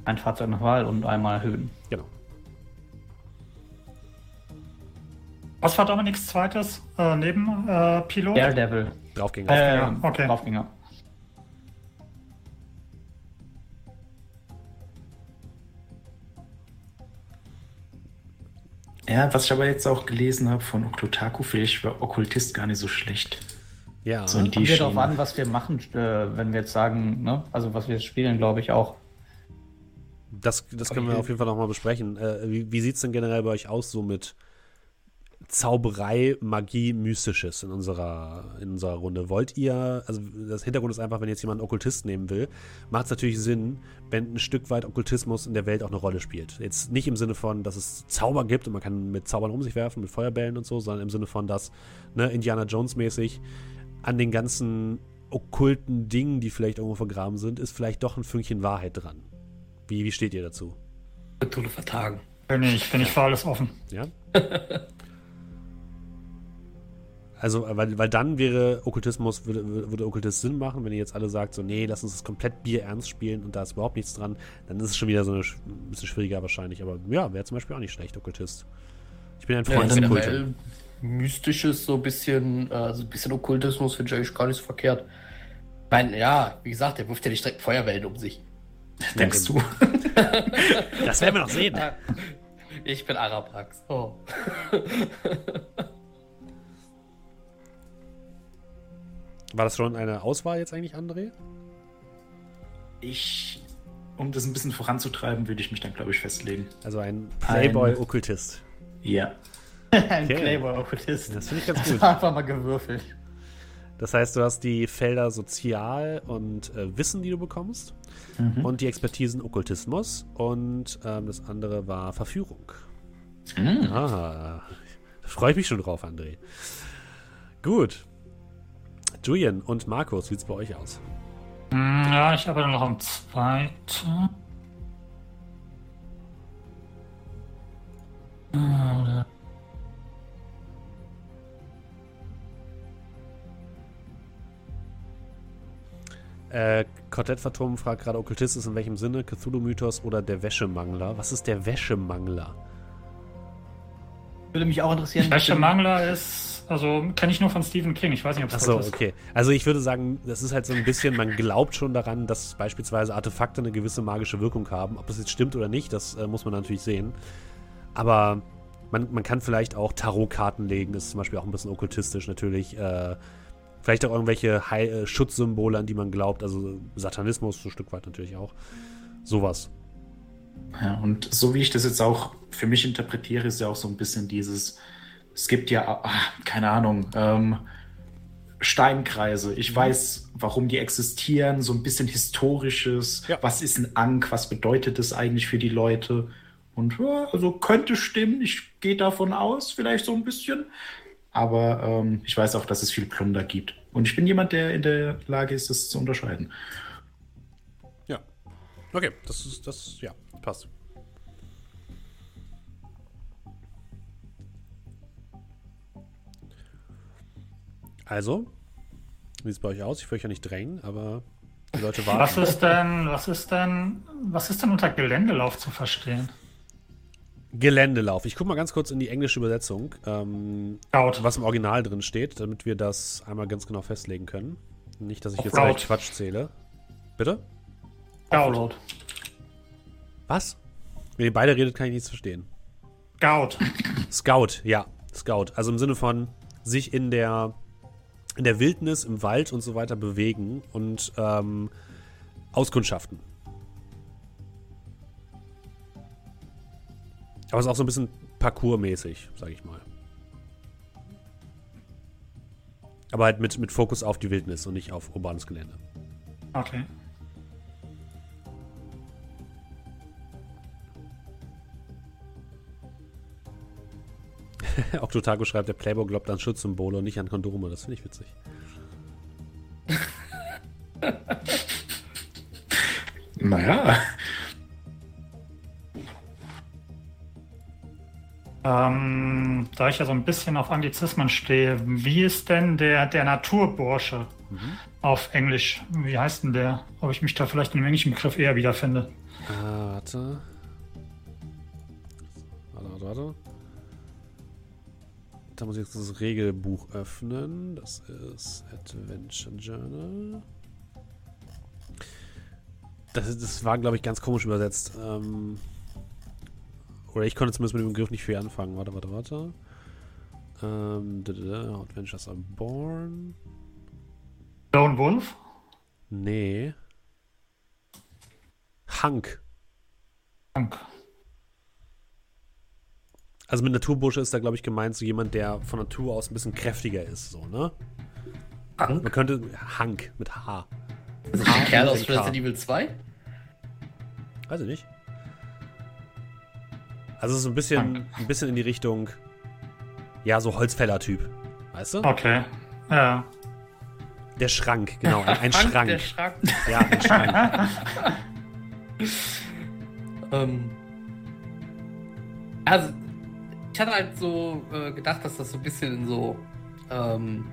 Ein Fahrzeug nach Wahl und einmal Höhen. Genau. Was war Dominiks zweites äh, neben äh, Pilot? Daredevil. Draufgänger. Äh, okay. Draufgänger. Ja, was ich aber jetzt auch gelesen habe von Oktotaku, vielleicht war Okkultist gar nicht so schlecht. ja. So in die Kommt ja darauf an, was wir machen, äh, wenn wir jetzt sagen, ne? Also was wir spielen, glaube ich auch. Das, das können wir Okay. auf jeden Fall nochmal besprechen. Äh, wie wie sieht es denn generell bei euch aus, so mit Zauberei, Magie, Mystisches in unserer, in unserer Runde? Wollt ihr, also das Hintergrund ist einfach, wenn jetzt jemand einen Okkultist nehmen will, macht es natürlich Sinn, wenn ein Stück weit Okkultismus in der Welt auch eine Rolle spielt. Jetzt nicht im Sinne von, dass es Zauber gibt und man kann mit Zaubern um sich werfen, mit Feuerbällen und so, sondern im Sinne von, dass ne, Indiana Jones mäßig an den ganzen okkulten Dingen, die vielleicht irgendwo vergraben sind, ist vielleicht doch ein Fünkchen Wahrheit dran. Wie, wie steht ihr dazu? Cthulhu vertagen. Bin ich, bin ich für alles offen. Ja? Also, weil, weil dann wäre Okkultismus, würde, würde Okkultist Sinn machen, wenn ihr jetzt alle sagt, so, nee, lass uns das komplett Bier ernst spielen und da ist überhaupt nichts dran, dann ist es schon wieder so eine, ein bisschen schwieriger wahrscheinlich. Aber ja, wäre zum Beispiel auch nicht schlecht, Okkultist. Ich bin ein Ja, Freund des Okkulten. generell mystisches, so ein bisschen, äh, so ein bisschen Okkultismus finde ich eigentlich gar nicht so verkehrt. Ich meine, ja, wie gesagt, der wirft ja nicht direkt Feuerwellen um sich. Denkst du? Das werden wir noch sehen. Ich bin Arabrax. Oh. War das schon eine Auswahl jetzt eigentlich, André? Ich, um das ein bisschen voranzutreiben, würde ich mich dann, glaube ich, festlegen. Also ein Playboy-Okkultist. Ja. Ein Okay. Playboy-Okkultist. Das finde ich ganz gut. einfach mal gewürfelt. Das heißt, du hast die Felder Sozial und äh, Wissen, die du bekommst. Und die Expertisen Okkultismus. Und ähm, das andere war Verführung. Mhm. Ah, da freue ich mich schon drauf, André. Gut. Julian und Markus, wie sieht's bei euch aus? Hm, Ja, ich arbeite noch am zweiten. Äh, Quartett Phantom fragt gerade, Okkultist ist in welchem Sinne? Cthulhu-Mythos oder der Wäschemangler? Was ist der Wäschemangler? Würde mich auch interessieren. Wäschemangler ist, also kenne ich nur von Stephen King. Ich weiß nicht, ob es das ist. okay. Also ich würde sagen, das ist halt so ein bisschen, man glaubt schon daran, dass beispielsweise Artefakte eine gewisse magische Wirkung haben. Ob das jetzt stimmt oder nicht, das äh, muss man natürlich sehen. Aber man, man kann vielleicht auch Tarotkarten legen, ist zum Beispiel auch ein bisschen okkultistisch natürlich. Äh, vielleicht auch irgendwelche Heil äh, Schutzsymbole, an die man glaubt. Also Satanismus so ein Stück weit natürlich auch. Sowas. Ja, und so wie ich das jetzt auch für mich interpretiere, ist ja auch so ein bisschen dieses, es gibt ja, ah, keine Ahnung, ähm, Steinkreise. Ich weiß, warum die existieren, so ein bisschen historisches. Ja. Was ist ein Ankh? Was bedeutet das eigentlich für die Leute? Und ja, also könnte stimmen. Ich gehe davon aus, vielleicht so ein bisschen. Aber ähm, ich weiß auch, dass es viel Plunder gibt. Und ich bin jemand, der in der Lage ist, das zu unterscheiden. Ja. Okay, das ist, das, ja, passt. Also, wie sieht es bei euch aus? Ich will euch ja nicht drängen, aber die Leute warten. Was ist denn, was ist denn, was ist denn unter Geländelauf zu verstehen? Geländelauf. Ich gucke mal ganz kurz in die englische Übersetzung, ähm, was im Original drin steht, damit wir das einmal ganz genau festlegen können. Nicht, dass ich jetzt gleich Quatsch zähle. Bitte? Scout. Was? Wenn ihr beide redet, kann ich nichts verstehen. Scout. Scout, ja, Scout. Also im Sinne von sich in der, in der Wildnis, im Wald und so weiter bewegen und ähm, auskundschaften. Aber es ist auch so ein bisschen parkourmäßig, sag ich mal. Aber halt mit, mit Fokus auf die Wildnis und nicht auf urbanes Gelände. Okay. Octotago schreibt, der Playboy glaubt an Schutzsymbole und nicht an Kondome. Das finde ich witzig. Naja. Ähm, da ich ja so ein bisschen auf Anglizismen stehe, wie ist denn der, der Naturbursche auf Englisch? Wie heißt denn der? Ob ich mich da vielleicht in dem englischen Begriff eher wiederfinde? Ah, warte. Warte, warte, warte. Da muss ich jetzt das Regelbuch öffnen. Das ist Adventure Journal. Das, ist- das war, glaube ich, ganz komisch übersetzt. Ähm, oder ich konnte zumindest mit dem Begriff nicht viel anfangen. Warte, warte, warte. Ähm, da, da, da, Adventures are born. Lone Wolf? Nee. Hank. Dank. Also mit Naturbursche ist da, glaube ich, gemeint so jemand, der von Natur aus ein bisschen kräftiger ist, so, ne? Man Hank? könnte Hank mit H. Also der Kerl aus. Resident Evil 2? Weiß ich nicht. Also so ein bisschen, ein bisschen in die Richtung, ja, so Holzfäller-Typ. Weißt du? Okay. Ja. Der Schrank, genau, ein, ein Hank, Schrank. Der Schrank. Ja, ein Schrank. Ähm, also, ich hatte halt so äh, gedacht, dass das so ein bisschen in so Ähm,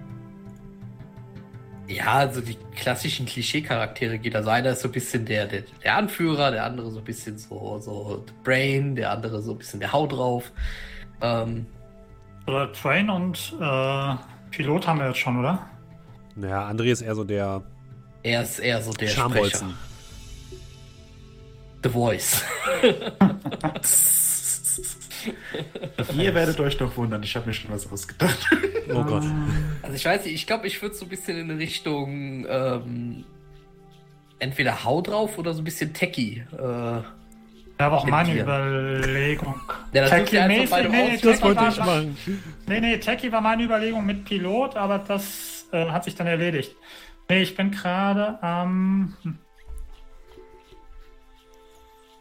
ja, also die klassischen Klischee-Charaktere geht also einer ist so ein bisschen der, der, der Anführer, der andere so ein bisschen so, so the Brain, der andere so ein bisschen der Hau drauf. Ähm, Oder Train und äh, Pilot haben wir jetzt schon, oder? Naja, André ist eher so der er ist eher so der Sprecher. The Voice. Ihr werdet euch doch wundern, ich habe mir schon was ausgedacht. Oh Gott. Also ich weiß nicht, ich glaube, ich würde so ein bisschen in Richtung ähm, entweder Hau drauf oder so ein bisschen Techie. Äh, Ja, aber auch meine. Überlegung. Ja, beide nee, nee. Das wollte ich war- machen. Nee, nee, Techie war meine Überlegung mit Pilot, aber das äh, hat sich dann erledigt. Nee, ich bin gerade am. Hm.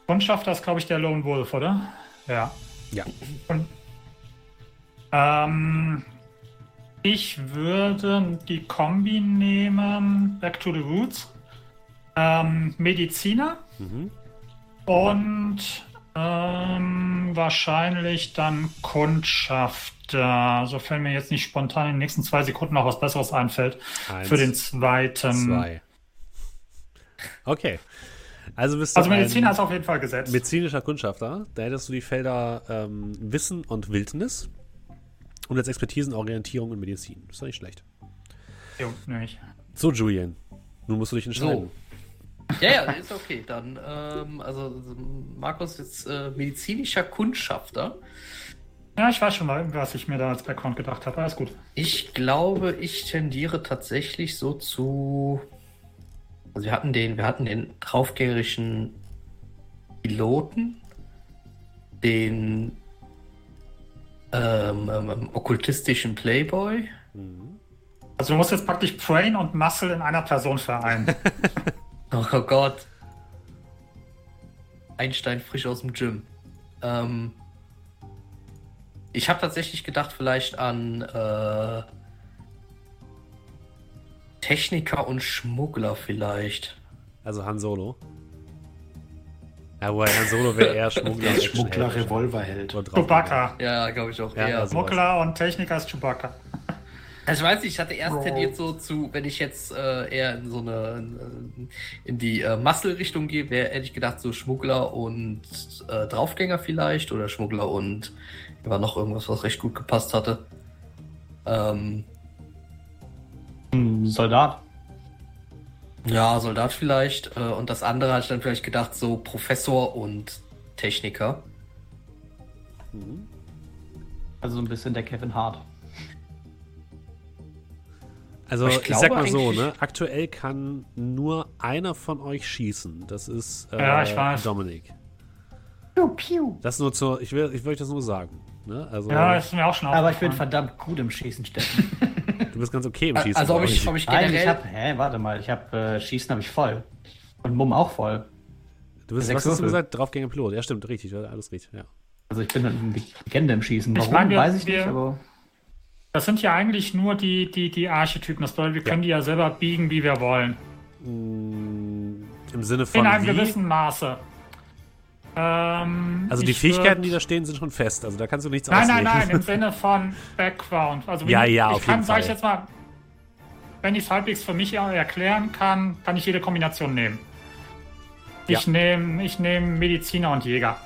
Kundschafter ist, glaube ich, der Lone Wolf, oder? Ja. Ja. Und, ähm, ich würde die Kombi nehmen, Back to the Roots. Ähm, Mediziner Mhm. und ähm, wahrscheinlich dann Kundschafter. Sofern mir jetzt nicht spontan in den nächsten zwei Sekunden noch was Besseres einfällt. Eins, für den zweiten. zwei. Okay. Also bist du Also Mediziner ein ist auf jeden Fall gesetzt. medizinischer Kundschafter. Da hättest du die Felder ähm, Wissen und Wildnis. Und als Expertisen Orientierung und Medizin. Ist doch nicht schlecht. Jo, nämlich. So, Julian. Nun musst du dich entscheiden. ja, ja, ist okay. Dann, ähm, also Markus ist äh, medizinischer Kundschafter. Ja, ich weiß schon mal, was ich mir da als Background gedacht habe. Alles gut. Ich glaube, ich tendiere tatsächlich so zu. Also wir hatten den, wir hatten den draufgängerischen Piloten, den ähm, ähm, ähm, okkultistischen Playboy. Mhm. Also du musst jetzt praktisch Brain und Muscle in einer Person vereinen. Oh Gott. Einstein frisch aus dem Gym. Ähm, ich habe tatsächlich gedacht, vielleicht an äh, Techniker und Schmuggler vielleicht. Also Han Solo. Ja, wobei Han Solo wäre eher Schmuggler. als Schmuggler, Actionheld. Revolverheld. Oder drauf- Chewbacca. Ja, glaube ich auch Ja, eher. also- Schmuggler und Techniker ist Chewbacca. Also ich weiß nicht, ich hatte erst Bro. tendiert so zu, wenn ich jetzt äh, eher in so eine in, in die äh, Muscle-Richtung gehe, wäre hätte ich gedacht so Schmuggler und äh, Draufgänger vielleicht oder Schmuggler und war noch irgendwas, was recht gut gepasst hatte. Ähm, Soldat. ja, Soldat vielleicht. Äh, und das andere hatte ich dann vielleicht gedacht, so Professor und Techniker. Also so ein bisschen der Kevin Hart. Also ich, ich sag mal so, ne? Aktuell kann nur einer von euch schießen. Das ist äh, Ja, ich weiß. Dominik. Piu, piu. Das nur zur, ich will, ich will euch das nur sagen. Ne? Also Ja, ist mir auch schon Aber ich bin verdammt gut im Schießen, Steffen. du bist ganz okay im Schießen. Also ob ich, ob ich Nein, ich generell. hab, hä, warte mal, ich hab, äh, Schießen habe ich voll. Und Mumm auch voll. du bist, was hast du gesagt? Draufgänger Pilot. Ja, stimmt, richtig. ja, Alles richtig, ja. Also ich bin eine Legende im Schießen. Ich Warum, meine, wir- weiß ich wir- nicht, aber... Das sind ja eigentlich nur die, die, die Archetypen. Das bedeutet, wir können die ja selber biegen, wie wir wollen. Mm, Im Sinne von In einem wie? gewissen Maße. Ähm, Also die Fähigkeiten, würd- die da stehen, sind schon fest. Also da kannst du nichts Nein, auslegen. nein, nein, im Sinne von Background. Also Ja, ja, ich auf kann, jeden sag ich jetzt mal, wenn ich es halbwegs für mich erklären kann, kann ich jede Kombination nehmen. Ich Ja. nehme ich nehm Mediziner und Jäger.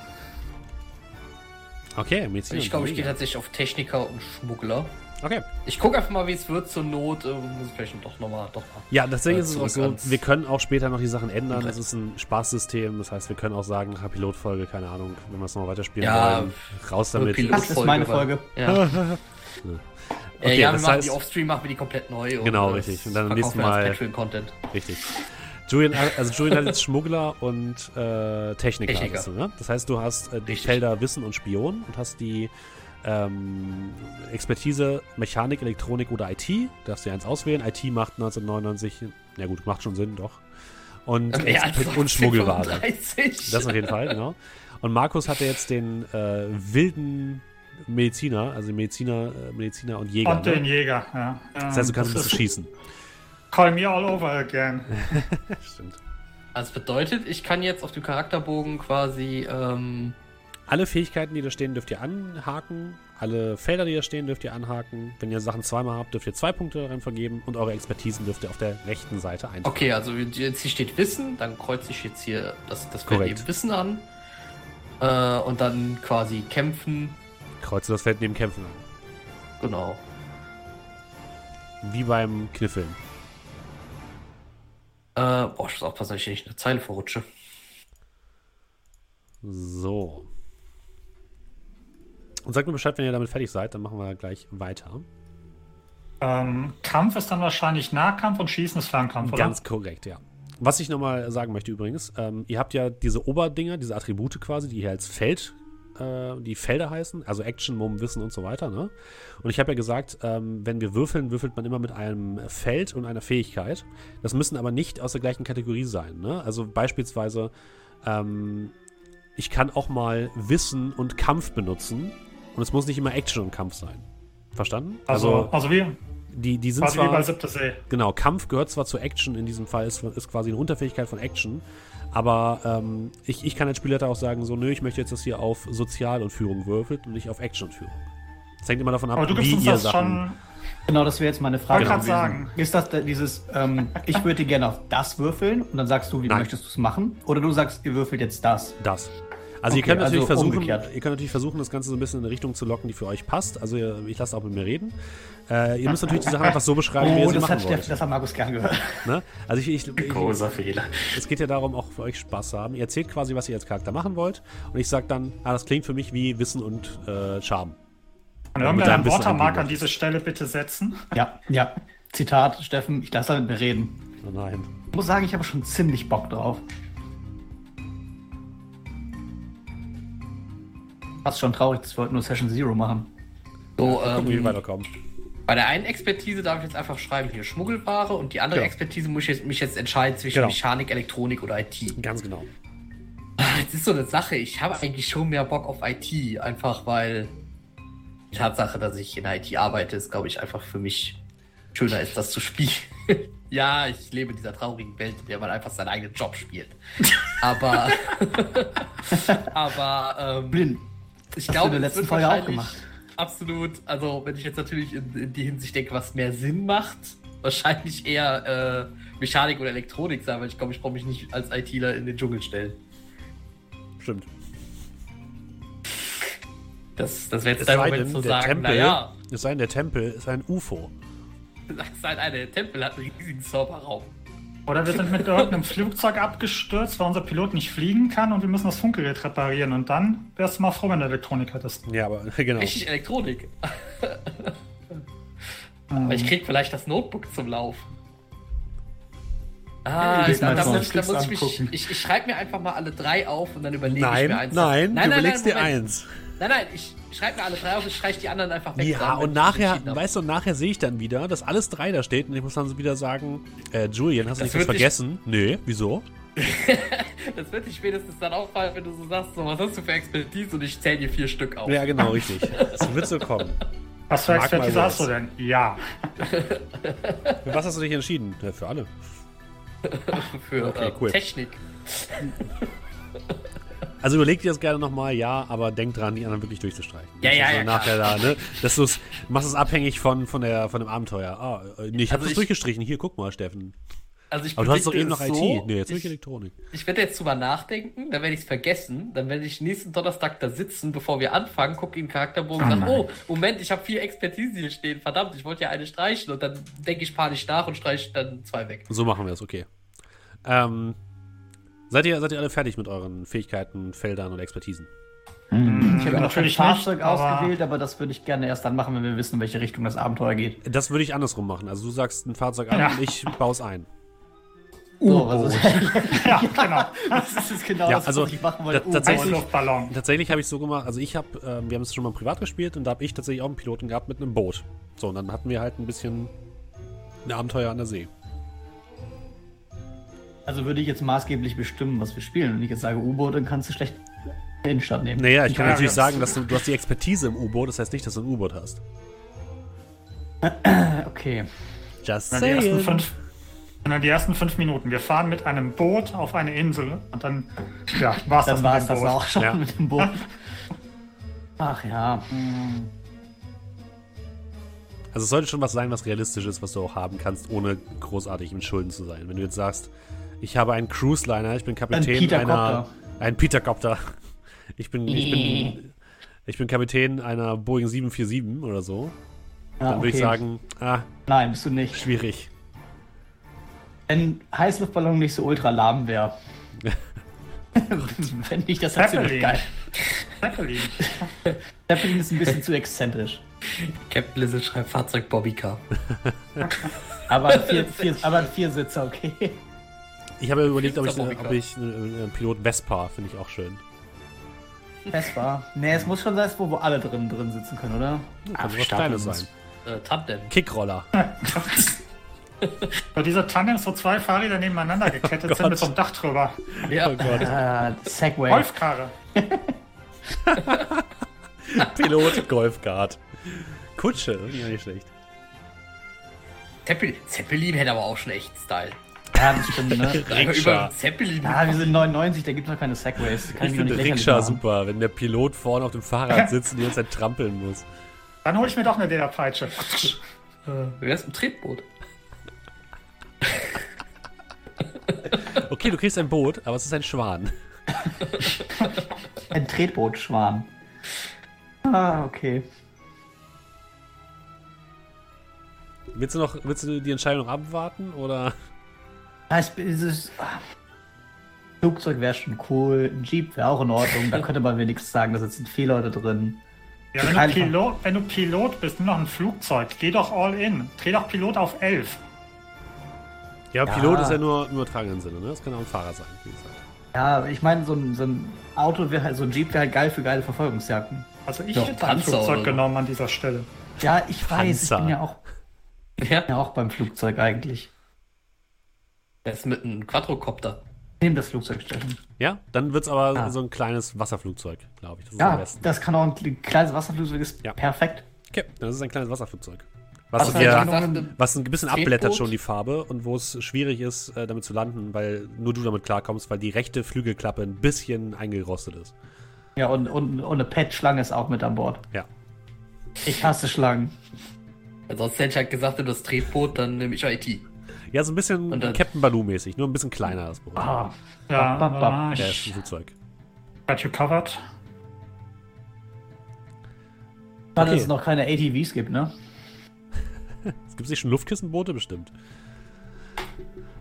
Okay, Medizin. Ich glaube, ich gehe tatsächlich auf Techniker und Schmuggler. Okay. Ich gucke einfach mal, wie es wird zur Not. Äh, muss ich vielleicht doch nochmal. Doch mal. Ja, deswegen Äh, ist es auch so, wir können auch später noch die Sachen ändern. Okay. Das ist ein Spaßsystem. Das heißt, wir können auch sagen, nach der Pilotfolge, keine Ahnung, wenn wir es noch weiterspielen Ja, wollen, raus damit. Das ist meine Folge. Ja. Okay, äh, ja, wir das machen heißt- die Offstream, machen wir die komplett neu. Genau, äh, richtig. Und dann am nächsten Mal- Patreon-Content. Richtig. Julian, also Julian hat jetzt Schmuggler und äh, Techniker. Techniker. Du, ne? Das heißt, du hast äh, die Richtig. Felder Wissen und Spion und hast die ähm, Expertise Mechanik, Elektronik oder IT. Darfst du eins auswählen. IT macht 1999, ja gut, macht schon Sinn, doch. Und, Exper- und Schmuggelware. 35. Das auf jeden Fall, genau. Und Markus hatte jetzt den äh, wilden Mediziner, also Mediziner, äh, Mediziner und Jäger. Und den Ne? Jäger, ja. Das heißt, du kannst ein bisschen schießen. Call me all over again. Stimmt. Also bedeutet, ich kann jetzt auf dem Charakterbogen quasi ähm, Alle Fähigkeiten, die da stehen, dürft ihr anhaken. Alle Felder, die da stehen, dürft ihr anhaken. Wenn ihr Sachen zweimal habt, dürft ihr zwei Punkte darin vergeben. Und eure Expertisen dürft ihr auf der rechten Seite eintragen. Okay, also jetzt hier steht Wissen, dann kreuze ich jetzt hier das, das Feld Korrekt. eben Wissen an. Äh, und dann quasi kämpfen. Kreuze das Feld neben Kämpfen an. Genau. Wie beim Kniffeln. Äh, boah, ich muss aufpassen, dass ich nicht eine Zeile verrutsche. So. Und sagt mir Bescheid, wenn ihr damit fertig seid, dann machen wir gleich weiter. Ähm, Kampf ist dann wahrscheinlich Nahkampf und Schießen ist Fernkampf, oder? Ganz korrekt, ja. Was ich nochmal sagen möchte übrigens, ähm, ihr habt ja diese Oberdinger, diese Attribute quasi, die hier als Feld, äh, die Felder heißen, also Action, Mumm, Wissen und so weiter, ne? Und ich habe ja gesagt, ähm, wenn wir würfeln, würfelt man immer mit einem Feld und einer Fähigkeit. Das müssen aber nicht aus der gleichen Kategorie sein, ne? Also beispielsweise, ähm, ich kann auch mal Wissen und Kampf benutzen und es muss nicht immer Action und Kampf sein. Verstanden? Also, also wie, die, die sind quasi wie bei zwar... Siebte See. Genau, Kampf gehört zwar zu Action, in diesem Fall ist, ist quasi eine Unterfähigkeit von Action, aber ähm, ich, ich kann als Spielleiter auch sagen, so, nö, ich möchte jetzt das hier auf Sozial und Führung würfelt und nicht auf Action und Führung. Das hängt immer davon ab, Aber du gibst wie uns ihr das Sachen... schon. Genau, das wäre jetzt meine Frage. Wollte grad gewesen. sagen. Ist das da dieses, ähm, ich würde gerne auf das würfeln und dann sagst du, wie Nein. möchtest du es machen? Oder du sagst, ihr würfelt jetzt das. Das. Also ihr Okay, könnt natürlich also versuchen, umgekehrt. ihr könnt natürlich versuchen, das Ganze so ein bisschen in eine Richtung zu locken, die für euch passt. Also ihr, ich lasse auch mit mir reden. Äh, ihr müsst natürlich die Sachen einfach so beschreiben, wie ihr Oh, sie das machen hat, wollt. das hat Markus gern gehört. Ne? Also ich, ich, ich, Großer Fehler. es geht ja darum, auch für euch Spaß zu haben. Ihr erzählt quasi, was ihr als Charakter machen wollt. Und ich sage dann, ah, das klingt für mich wie Wissen und äh, Charme. Kann Wissen Watermark an diese Stelle bitte setzen? Ja, ja. Zitat, Steffen, ich lasse mit mir reden. Oh nein. Ich muss sagen, ich habe schon ziemlich Bock drauf. Fast schon traurig, dass wir heute nur Session Zero machen. So, Gucken, wie wir ähm, weiterkommen. bei der einen Expertise darf ich jetzt einfach schreiben, hier Schmuggelware und die andere Genau. Expertise muss ich jetzt, mich jetzt entscheiden zwischen Genau. Mechanik, Elektronik oder IT. Ganz genau. Jetzt ist so eine Sache, ich habe eigentlich schon mehr Bock auf IT, einfach weil die Tatsache, dass ich in IT arbeite, ist, glaube ich, einfach für mich schöner ist, das zu spielen. ja, ich lebe in dieser traurigen Welt, in der man einfach seinen eigenen Job spielt. Aber, aber ähm, Blind. Ich glaube, in der es letzten Folge auch wahrscheinlich gemacht. Absolut. Also, wenn ich jetzt natürlich in, in die Hinsicht denke, was mehr Sinn macht, wahrscheinlich eher äh, Mechanik oder Elektronik sein, weil ich glaube, ich brauche mich nicht als ITler in den Dschungel stellen. Stimmt. Das, das wäre jetzt Es der sei Moment denn, zu der sagen, Tempel, naja, es sei denn, der Tempel ist ein UFO. seit eine Tempel hat einen riesigen Serverraum. Oder wir sind mit irgendeinem Flugzeug abgestürzt, weil unser Pilot nicht fliegen kann und wir müssen das Funkgerät reparieren. Und dann wärst du mal froh, wenn du Elektronik hättest. Ja, aber genau. Richtig Elektronik. Ähm, Aber ich krieg vielleicht das Notebook zum Laufen. Ah, da, da, muss, da Clips muss ich mich. Ich, ich schreibe mir einfach mal alle drei auf und dann überlege ich Nein, mir eins. nein, du überlegst dir Moment. eins. Nein, nein, ich schreibe mir alle drei auf und streiche die anderen einfach weg. Ja, und ich nachher, weißt du, und nachher sehe ich dann wieder, dass alles drei da steht und ich muss dann so wieder sagen, äh, Julian, hast du Das nicht was vergessen? Nee, wieso? Das wird dich spätestens dann auffallen, wenn du so sagst, so, was hast du für Expertise und ich zähle dir vier Stück auf. Ja, genau, richtig. Es wird so kommen. Was für Expertise hast du denn? Ja. Für was hast du dich entschieden? Ja, für alle. Für Okay, äh, cool. Technik. Also überleg dir das gerne nochmal, ja, aber denk dran, die anderen wirklich durchzustreichen. Ja, ja, ja, Nachher da, ne? Dass du es, machst es abhängig von, von, der, von dem Abenteuer. Ah, äh, nee, ich habe Also das ich- durchgestrichen. Hier, guck mal, Steffen. Also ich Aber du hast doch eben noch es IT. so, Nee, jetzt will ich ich, Elektronik. ich werde jetzt drüber nachdenken, dann werde ich es vergessen, dann werde ich nächsten Donnerstag da sitzen, bevor wir anfangen, gucke in den Charakterbogen und Oh sage, oh, Moment, ich habe vier Expertise hier stehen, verdammt, ich wollte ja eine streichen und dann denke ich panisch nach und streiche dann zwei weg. So machen wir es, okay. Ähm, seid, ihr, seid ihr alle fertig mit euren Fähigkeiten, Feldern und Expertisen? Ich habe ja noch ein Natürlich Fahrzeug nicht, ausgewählt, aber das würde ich gerne erst dann machen, wenn wir wissen, in welche Richtung das Abenteuer geht. Das würde ich andersrum machen. Also du sagst ein Fahrzeug an Ja. und ich baue es ein. So, was ist, Ja, genau. das ist genau Ja, das, also, was ich machen wollte. tatsächlich-. Tatsächlich habe ich so gemacht, also ich habe, ähm, wir haben es schon mal privat gespielt und da habe ich tatsächlich auch einen Piloten gehabt mit einem Boot. So, und dann hatten wir halt ein bisschen ein Abenteuer an der See. Also würde ich jetzt maßgeblich bestimmen, was wir spielen. Wenn ich jetzt sage U-Boot, dann kannst du schlecht den Innenstadt nehmen. Naja, ich kann Ja, natürlich sagen, dass du, du hast die Expertise im U-Boot, das heißt nicht, dass du ein U-Boot hast. Okay. Just Dann die, ersten fünf, dann die ersten fünf Minuten. Wir fahren mit einem Boot auf eine Insel und dann ja, war's Dann das war es das Boot. auch schon Ja. mit dem Boot. Ach ja. Also es sollte schon was sein, was realistisch ist, was du auch haben kannst, ohne großartig in Schulden zu sein. Wenn du jetzt sagst, ich habe einen Cruise-Liner, ich bin Kapitän einer... Petercopter. Ein Petercopter. Ich bin, ich bin, ich bin Kapitän einer Boeing 747 oder so. Ja, Dann würde ich okay. sagen, ah, Nein, bist du nicht. schwierig. Wenn Heißluftballon nicht so ultra lahm wäre. Fände ich das halt ziemlich geil. Zeppelin. Zeppelin ist ein bisschen zu exzentrisch. Captain Blizzard schreibt Fahrzeug Bobbycar. Aber ein vier, vier, aber ein Viersitzer, okay. Ich habe überlegt, ob ich, aber ob ich einen einen Pilot Vespa finde ich auch schön. Vespa. Nee, es muss schon sein, wo, wo alle drin, drin sitzen können, oder? Kann wie was Kleines sein. Äh, Tandem. Kickroller. Bei dieser Tandems, wo zwei Fahrräder nebeneinander gekettet sind mit so einem Dach drüber. Ja, Oh Gott. Äh, Segway. Golfkarre. Pilot Golfkart. Kutsche, ja nicht schlecht. Zeppelin, Zeppelin hätte aber auch schon echt Style. Ja, das stimmt, ne? Rikscha. über Zeppelin. Ja, wir sind 99, da gibt es noch keine Segways. Kann Ich finde Rikscha super, wenn der Pilot vorne auf dem Fahrrad sitzt und die ganze Zeit trampeln muss. Dann hole ich mir doch eine Lederpeitsche. Wer ist ein Tretboot? Okay, du kriegst ein Boot, aber es ist ein Schwan. Ein Tretbootschwan. Ah, okay. Willst du noch, willst du die Entscheidung noch abwarten oder? Heißt, dieses ah, Flugzeug wäre schon cool, ein Jeep wäre auch in Ordnung, da könnte man wenigstens sagen, da sitzen vier Leute drin. Ja, wenn, du. Pilot, wenn du Pilot bist, nimm noch ein Flugzeug. Geh doch all in. Dreh doch Pilot auf 11. Ja, Ja. Pilot ist ja nur nur tragenden Sinne, ne? Das kann auch ein Fahrer sein, wie gesagt. Ja, ich meine, so ein, so ein Auto wäre halt, so ein Jeep wäre halt geil für geile Verfolgungsjagden. Also ich Doch, hätte ein Panzer Flugzeug genommen an dieser Stelle. Ja, ich weiß, ich Panzer. bin ja auch, Ja, ja auch beim Flugzeug eigentlich. Ist mit einem Quadrocopter. Nehmen das Flugzeug stellen. Ja, dann wird's aber Ah. so ein kleines Wasserflugzeug, glaube ich. Das ist am Ja, besten. das kann auch ein kleines Wasserflugzeug ist Ja. perfekt. Okay, das ist ein kleines Wasserflugzeug. Was, Was dir, ja- was ein bisschen Tretboot? abblättert schon die Farbe und wo es schwierig ist, äh, damit zu landen, weil nur du damit klarkommst, weil die rechte Flügelklappe ein bisschen eingerostet ist. Ja, und, und, und eine Pet-Schlange ist auch mit an Bord. Ja. Ich hasse Schlangen. Sonst hätte ich halt gesagt, das Tretboot, dann nehme ich IT. Ja, so ein bisschen Und dann- Captain Baloo-mäßig, nur ein bisschen kleiner das Boot. Ah, Ja, Bap, bap, bap. ah, Der ist ein Flugzeug. got you covered. Schade, Okay. dass es noch keine ATVs gibt, ne? Es gibt nicht schon Luftkissenboote bestimmt.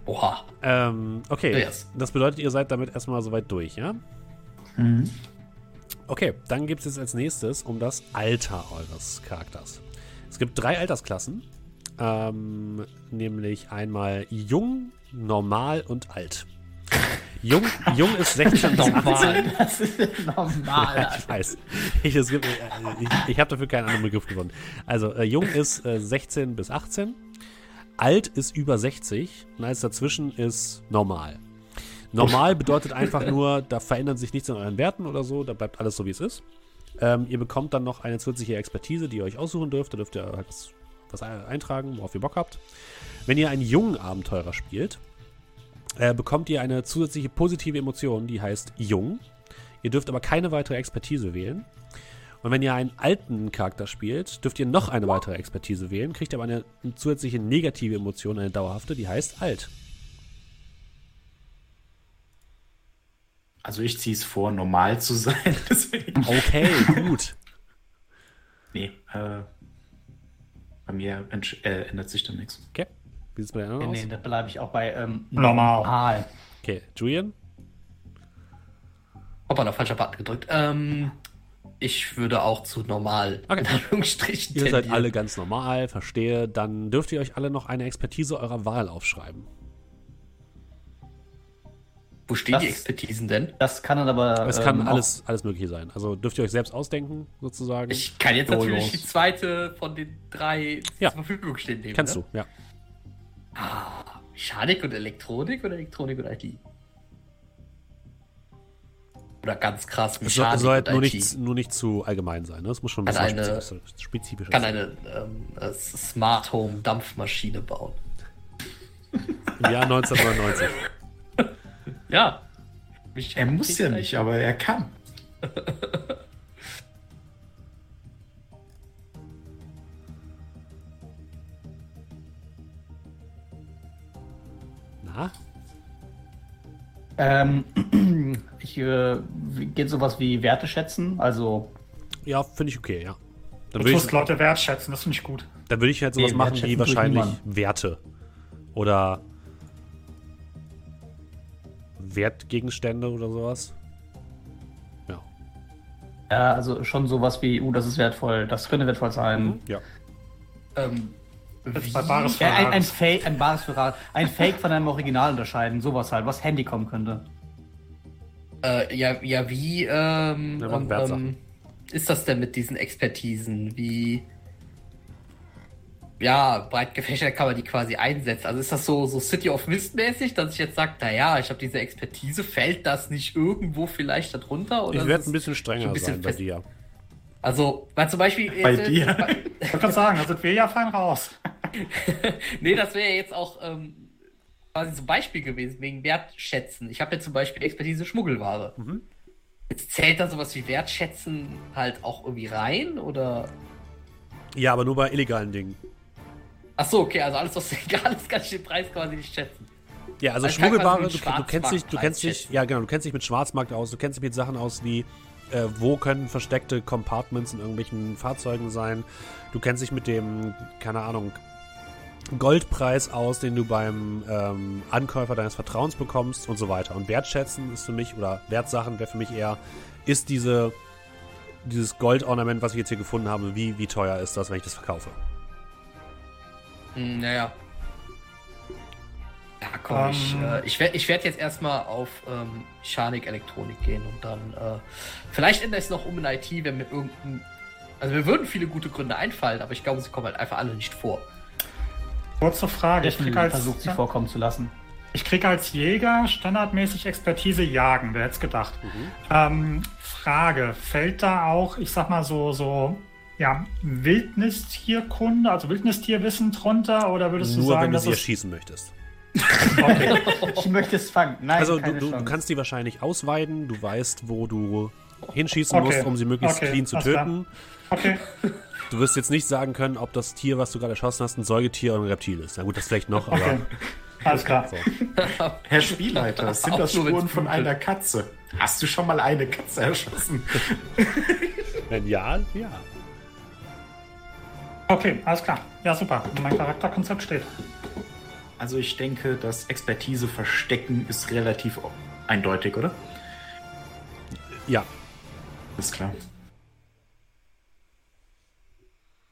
Oha. Ähm, okay. Yes. Das bedeutet, ihr seid damit erstmal soweit durch, ja? Mhm. Okay, dann gibt es jetzt als nächstes um das Alter eures Charakters. Es gibt drei Altersklassen. Ähm, nämlich einmal jung, normal und alt. Jung, jung ist 16 bis 18. Das ist normal. Ich weiß. Ich, es gibt, äh, ich, ich habe dafür keinen anderen Begriff gefunden. Also, äh, jung ist äh, 16 bis 18. Alt ist über 60. Und alles dazwischen ist normal. Normal bedeutet einfach nur, da verändert sich nichts an euren Werten oder so. Da bleibt alles so, wie es ist. Ähm, ihr bekommt dann noch eine zusätzliche Expertise, die ihr euch aussuchen dürft. Da dürft ihr halt was, was eintragen, worauf ihr Bock habt. Wenn ihr einen jungen Abenteurer spielt, äh, bekommt ihr eine zusätzliche positive Emotion, die heißt jung. Ihr dürft aber keine weitere Expertise wählen. Und wenn ihr einen alten Charakter spielt, dürft ihr noch eine weitere Expertise wählen, kriegt aber eine zusätzliche negative Emotion, eine dauerhafte, die heißt alt. Also ich ziehe es vor, normal zu sein. Deswegen. Okay, gut. Nee, äh, bei mir entsch- äh, ändert sich dann nichts. Okay. Wie sieht es bei den anderen Nee, aus? nee, da bleibe ich auch bei ähm, Normal. normal. Okay, Julian? Hoppala, falscher Button gedrückt. Ähm, ich würde auch zu normal. Okay. In Anführungsstrichen. Ihr seid alle ganz normal, verstehe. Dann dürft ihr euch alle noch eine Expertise eurer Wahl aufschreiben. Wo stehen die Das- Expertisen denn? Das kann dann aber. Es kann ähm, alles, alles Mögliche sein. Also dürft ihr euch selbst ausdenken, sozusagen. Ich kann jetzt Go natürlich los. die zweite von den drei Ja. zur Verfügung stehen nehmen. Kannst ne? du, ja. Ah, Mechanik und Elektronik oder Elektronik und IT? Oder ganz krass Mechanik es soll halt nur IT. nicht, nur nicht zu allgemein sein. Ne? Es muss schon ein Kann bisschen eine- spezifisch, spezifisch kann sein. eine ähm, äh, Smart Home Dampfmaschine bauen. Im Jahr 1999. Ja. Mich er muss ja nicht, aber er kann. Na? Ähm, ich äh, geht sowas wie Werte schätzen, also. Ja, finde ich okay, ja. Dann du musst ich, Leute wertschätzen, das finde ich gut. Dann würde ich halt sowas nee, machen wie wahrscheinlich Werte. Oder Wertgegenstände oder sowas. Ja. ja, also schon sowas wie, uh, das ist wertvoll, das könnte wertvoll sein. Ja. Ähm, wie- Bares Ja, ein, ein Verrates. Fake, ein bares ein Fake von einem Original unterscheiden, sowas halt, was Handy kommen könnte. Äh, ja, ja, wie ähm, Ja, ähm, ähm, ist das denn mit diesen Expertisen? Wie ja, breit gefächert kann man die quasi einsetzen. Also ist das so, so City of Mist mäßig, dass ich jetzt sage, naja, ich habe diese Expertise, fällt das nicht irgendwo vielleicht darunter? Oder Ich werde es- ein bisschen strenger ein bisschen sein bei dir. Also, weil zum Beispiel. Bei jetzt- dir? Ich wollte gerade sagen, da sind wir ja fein raus. nee, das wäre ja jetzt auch ähm, quasi so ein Beispiel gewesen, wegen Wertschätzen. Ich habe ja zum Beispiel Expertise Schmuggelware. Mhm. Jetzt zählt da sowas wie Wertschätzen halt auch irgendwie rein? Oder. Ja, aber nur bei illegalen Dingen. Ach so, okay, also alles, was egal ist, kann ich den Preis quasi nicht schätzen. Ja, also Also Schmuggelware, du, du kennst dich, du kennst dich, ja genau, du kennst dich mit Schwarzmarkt aus, du kennst dich mit Sachen aus wie, äh, wo können versteckte Compartments in irgendwelchen Fahrzeugen sein, du kennst dich mit dem, keine Ahnung, Goldpreis aus, den du beim ähm, Ankäufer deines Vertrauens bekommst und so weiter. Und Wertschätzen ist für mich, oder Wertsachen wäre für mich eher, ist diese, dieses Goldornament, was ich jetzt hier gefunden habe, wie, wie teuer ist das, wenn ich das verkaufe? Hm, naja. Ja, komm, ich, Ähm. äh, ich werde ich werd jetzt erstmal auf ähm, Mechanik, Elektronik gehen und dann. Äh, vielleicht ändere ich es noch um in IT, wenn mir irgendein. Also, mir würden viele gute Gründe einfallen, aber ich glaube, sie kommen halt einfach alle nicht vor. Kurze Frage. Ich krieg, Definitiv als, versucht, sie vorkommen zu lassen. ich krieg als Jäger standardmäßig Expertise jagen, wer hätte es gedacht. Ähm, Frage, fällt da auch, ich sag mal so, so, ja, Wildnistierkunde, also Wildnistierwissen drunter oder würdest du Nur sagen, wenn du sie erschießen möchtest. okay. Ich möchte es fangen. Nein, Also du, keine du, du kannst die wahrscheinlich ausweiden, du weißt, wo du hinschießen Okay. musst, um sie möglichst Okay, clean zu alles klar. töten. okay. Du wirst jetzt nicht sagen können, ob das Tier, was du gerade erschossen hast, ein Säugetier oder ein Reptil ist. Na gut, das vielleicht noch, aber Okay. Alles klar. so. Herr Spielleiter, sind das Spuren von einer Katze? Hast du schon mal eine Katze erschossen? Wenn ja, ja. Okay, alles klar. Ja, super. Mein Charakterkonzept steht. Also ich denke, das Expertise verstecken ist relativ eindeutig, oder? Ja, Ist klar.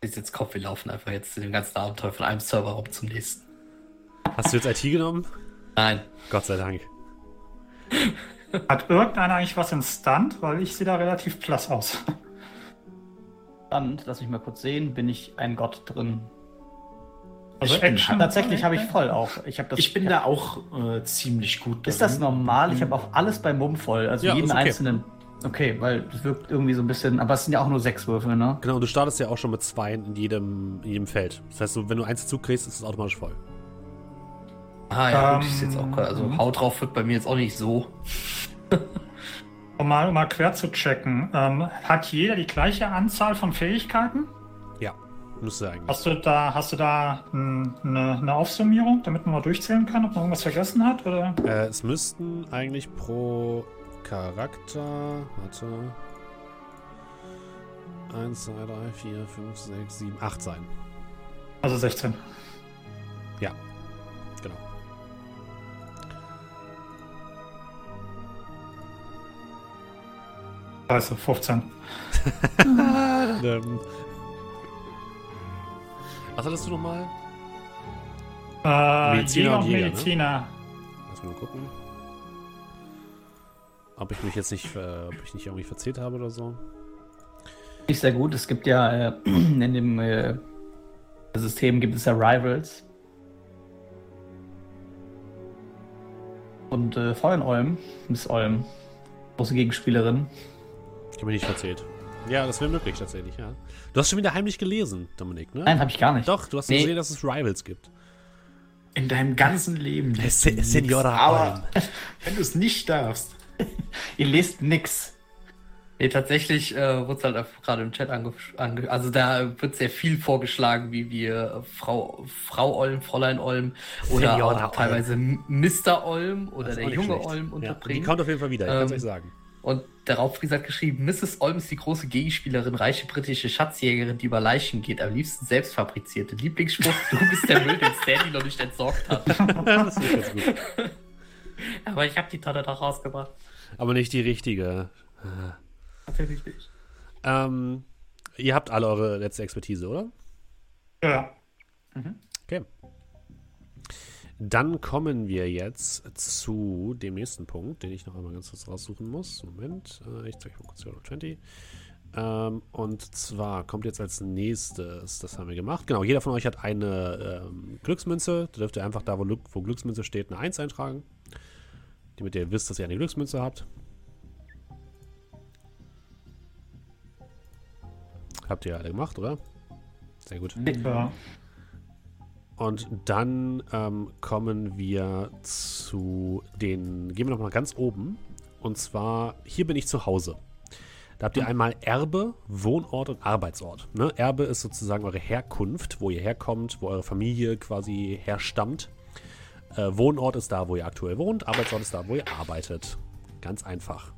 Ist jetzt Kopf, wir laufen einfach jetzt in dem ganzen Abenteuer von einem Serverraum zum nächsten. hast du jetzt IT genommen? Nein. Gott sei Dank. Hat irgendeiner eigentlich was in Stunt? Weil ich sehe da relativ blass aus. Dann, lass mich mal kurz sehen, bin ich ein Gott drin. Also Ich bin-. Tatsächlich habe ich voll auch. Ich, hab das, Ich bin da auch äh, ziemlich gut Ist das drin. normal? Ich habe auch alles bei Mumm voll. Also Ja, jeden okay. einzelnen. Okay, weil es wirkt irgendwie so ein bisschen. Aber es sind ja auch nur sechs Würfel, ne? Genau, du startest ja auch schon mit zwei in jedem, in jedem Feld. Das heißt, so, wenn du eins dazu kriegst, ist es automatisch voll. Ah ja, gut, Ähm, ist jetzt auch also Haut drauf wird bei mir jetzt auch nicht so. Um mal, um mal quer zu checken. Ähm, hat jeder die gleiche Anzahl von Fähigkeiten? Ja, müsste eigentlich. Hast du da, hast du da n- eine, eine Aufsummierung, damit man mal durchzählen kann, ob man irgendwas vergessen hat? Oder? Äh, es müssten eigentlich pro Charakter. Warte. 1, 2, 3, 4, 5, 6, 7, 8 sein. Also 16. Ja, Also 15. ähm, was hattest du nochmal? Äh, Mediziner Jäger und Jäger, ne? Mediziner. Lass mal gucken. Ob ich mich jetzt nicht, äh, ob ich nicht irgendwie verzählt habe oder so. Nicht sehr gut. Es gibt ja äh, in dem äh, System gibt es ja Rivals. Und äh, Feuernolm, Miss Olm, große Gegenspielerin. Ich habe mich nicht verzählt. Ja, das wäre möglich tatsächlich, ja. Du hast schon wieder heimlich gelesen, Dominik, ne? Nein, habe ich gar nicht. Doch, du hast Nee. gesehen, dass es Rivals gibt. In deinem ganzen Leben. Se-. Senora Aber Olm. wenn du es nicht darfst. Ihr lest nix. Nee, tatsächlich äh, wurde es halt gerade im Chat ange, ange also da wird sehr viel vorgeschlagen, wie wir Frau Frau Olm, Fräulein Olm oder auch teilweise Mr. Olm oder der junge schlecht. Olm Ja, die unterbringen. kommt auf jeden Fall wieder, ich kann es Ähm, euch sagen. Und der Raubfries hat geschrieben, Mrs. Olm ist die große Gegenspielerin, reiche britische Schatzjägerin, die über Leichen geht, am liebsten selbst fabrizierte. Lieblingsspruch, du bist der Müll, den Stanley noch nicht entsorgt hat. das ist ganz gut. Aber ich habe die Tonne doch rausgebracht. Aber nicht die richtige. Natürlich nicht. Ähm, ihr habt alle eure letzte Expertise, oder? Ja. Okay. Dann kommen wir jetzt zu dem nächsten Punkt, den ich noch einmal ganz kurz raussuchen muss. Moment, äh, ich zeige mal kurz Euro 20. Ähm, und zwar kommt jetzt als nächstes, das haben wir gemacht. Genau, jeder von euch hat eine ähm, Glücksmünze. Da dürft ihr einfach da, wo, wo Glücksmünze steht, eine 1 eintragen. Damit ihr wisst, dass ihr eine Glücksmünze habt. Habt ihr alle gemacht, oder? Sehr gut. ja. Und dann ähm, kommen wir zu den, gehen wir nochmal ganz oben. Und zwar, hier bin ich zu Hause. Da habt ihr einmal Erbe, Wohnort und Arbeitsort. Ne? Erbe ist sozusagen eure Herkunft, wo ihr herkommt, wo eure Familie quasi herstammt. Äh, Wohnort ist da, wo ihr aktuell wohnt. Arbeitsort ist da, wo ihr arbeitet. Ganz einfach.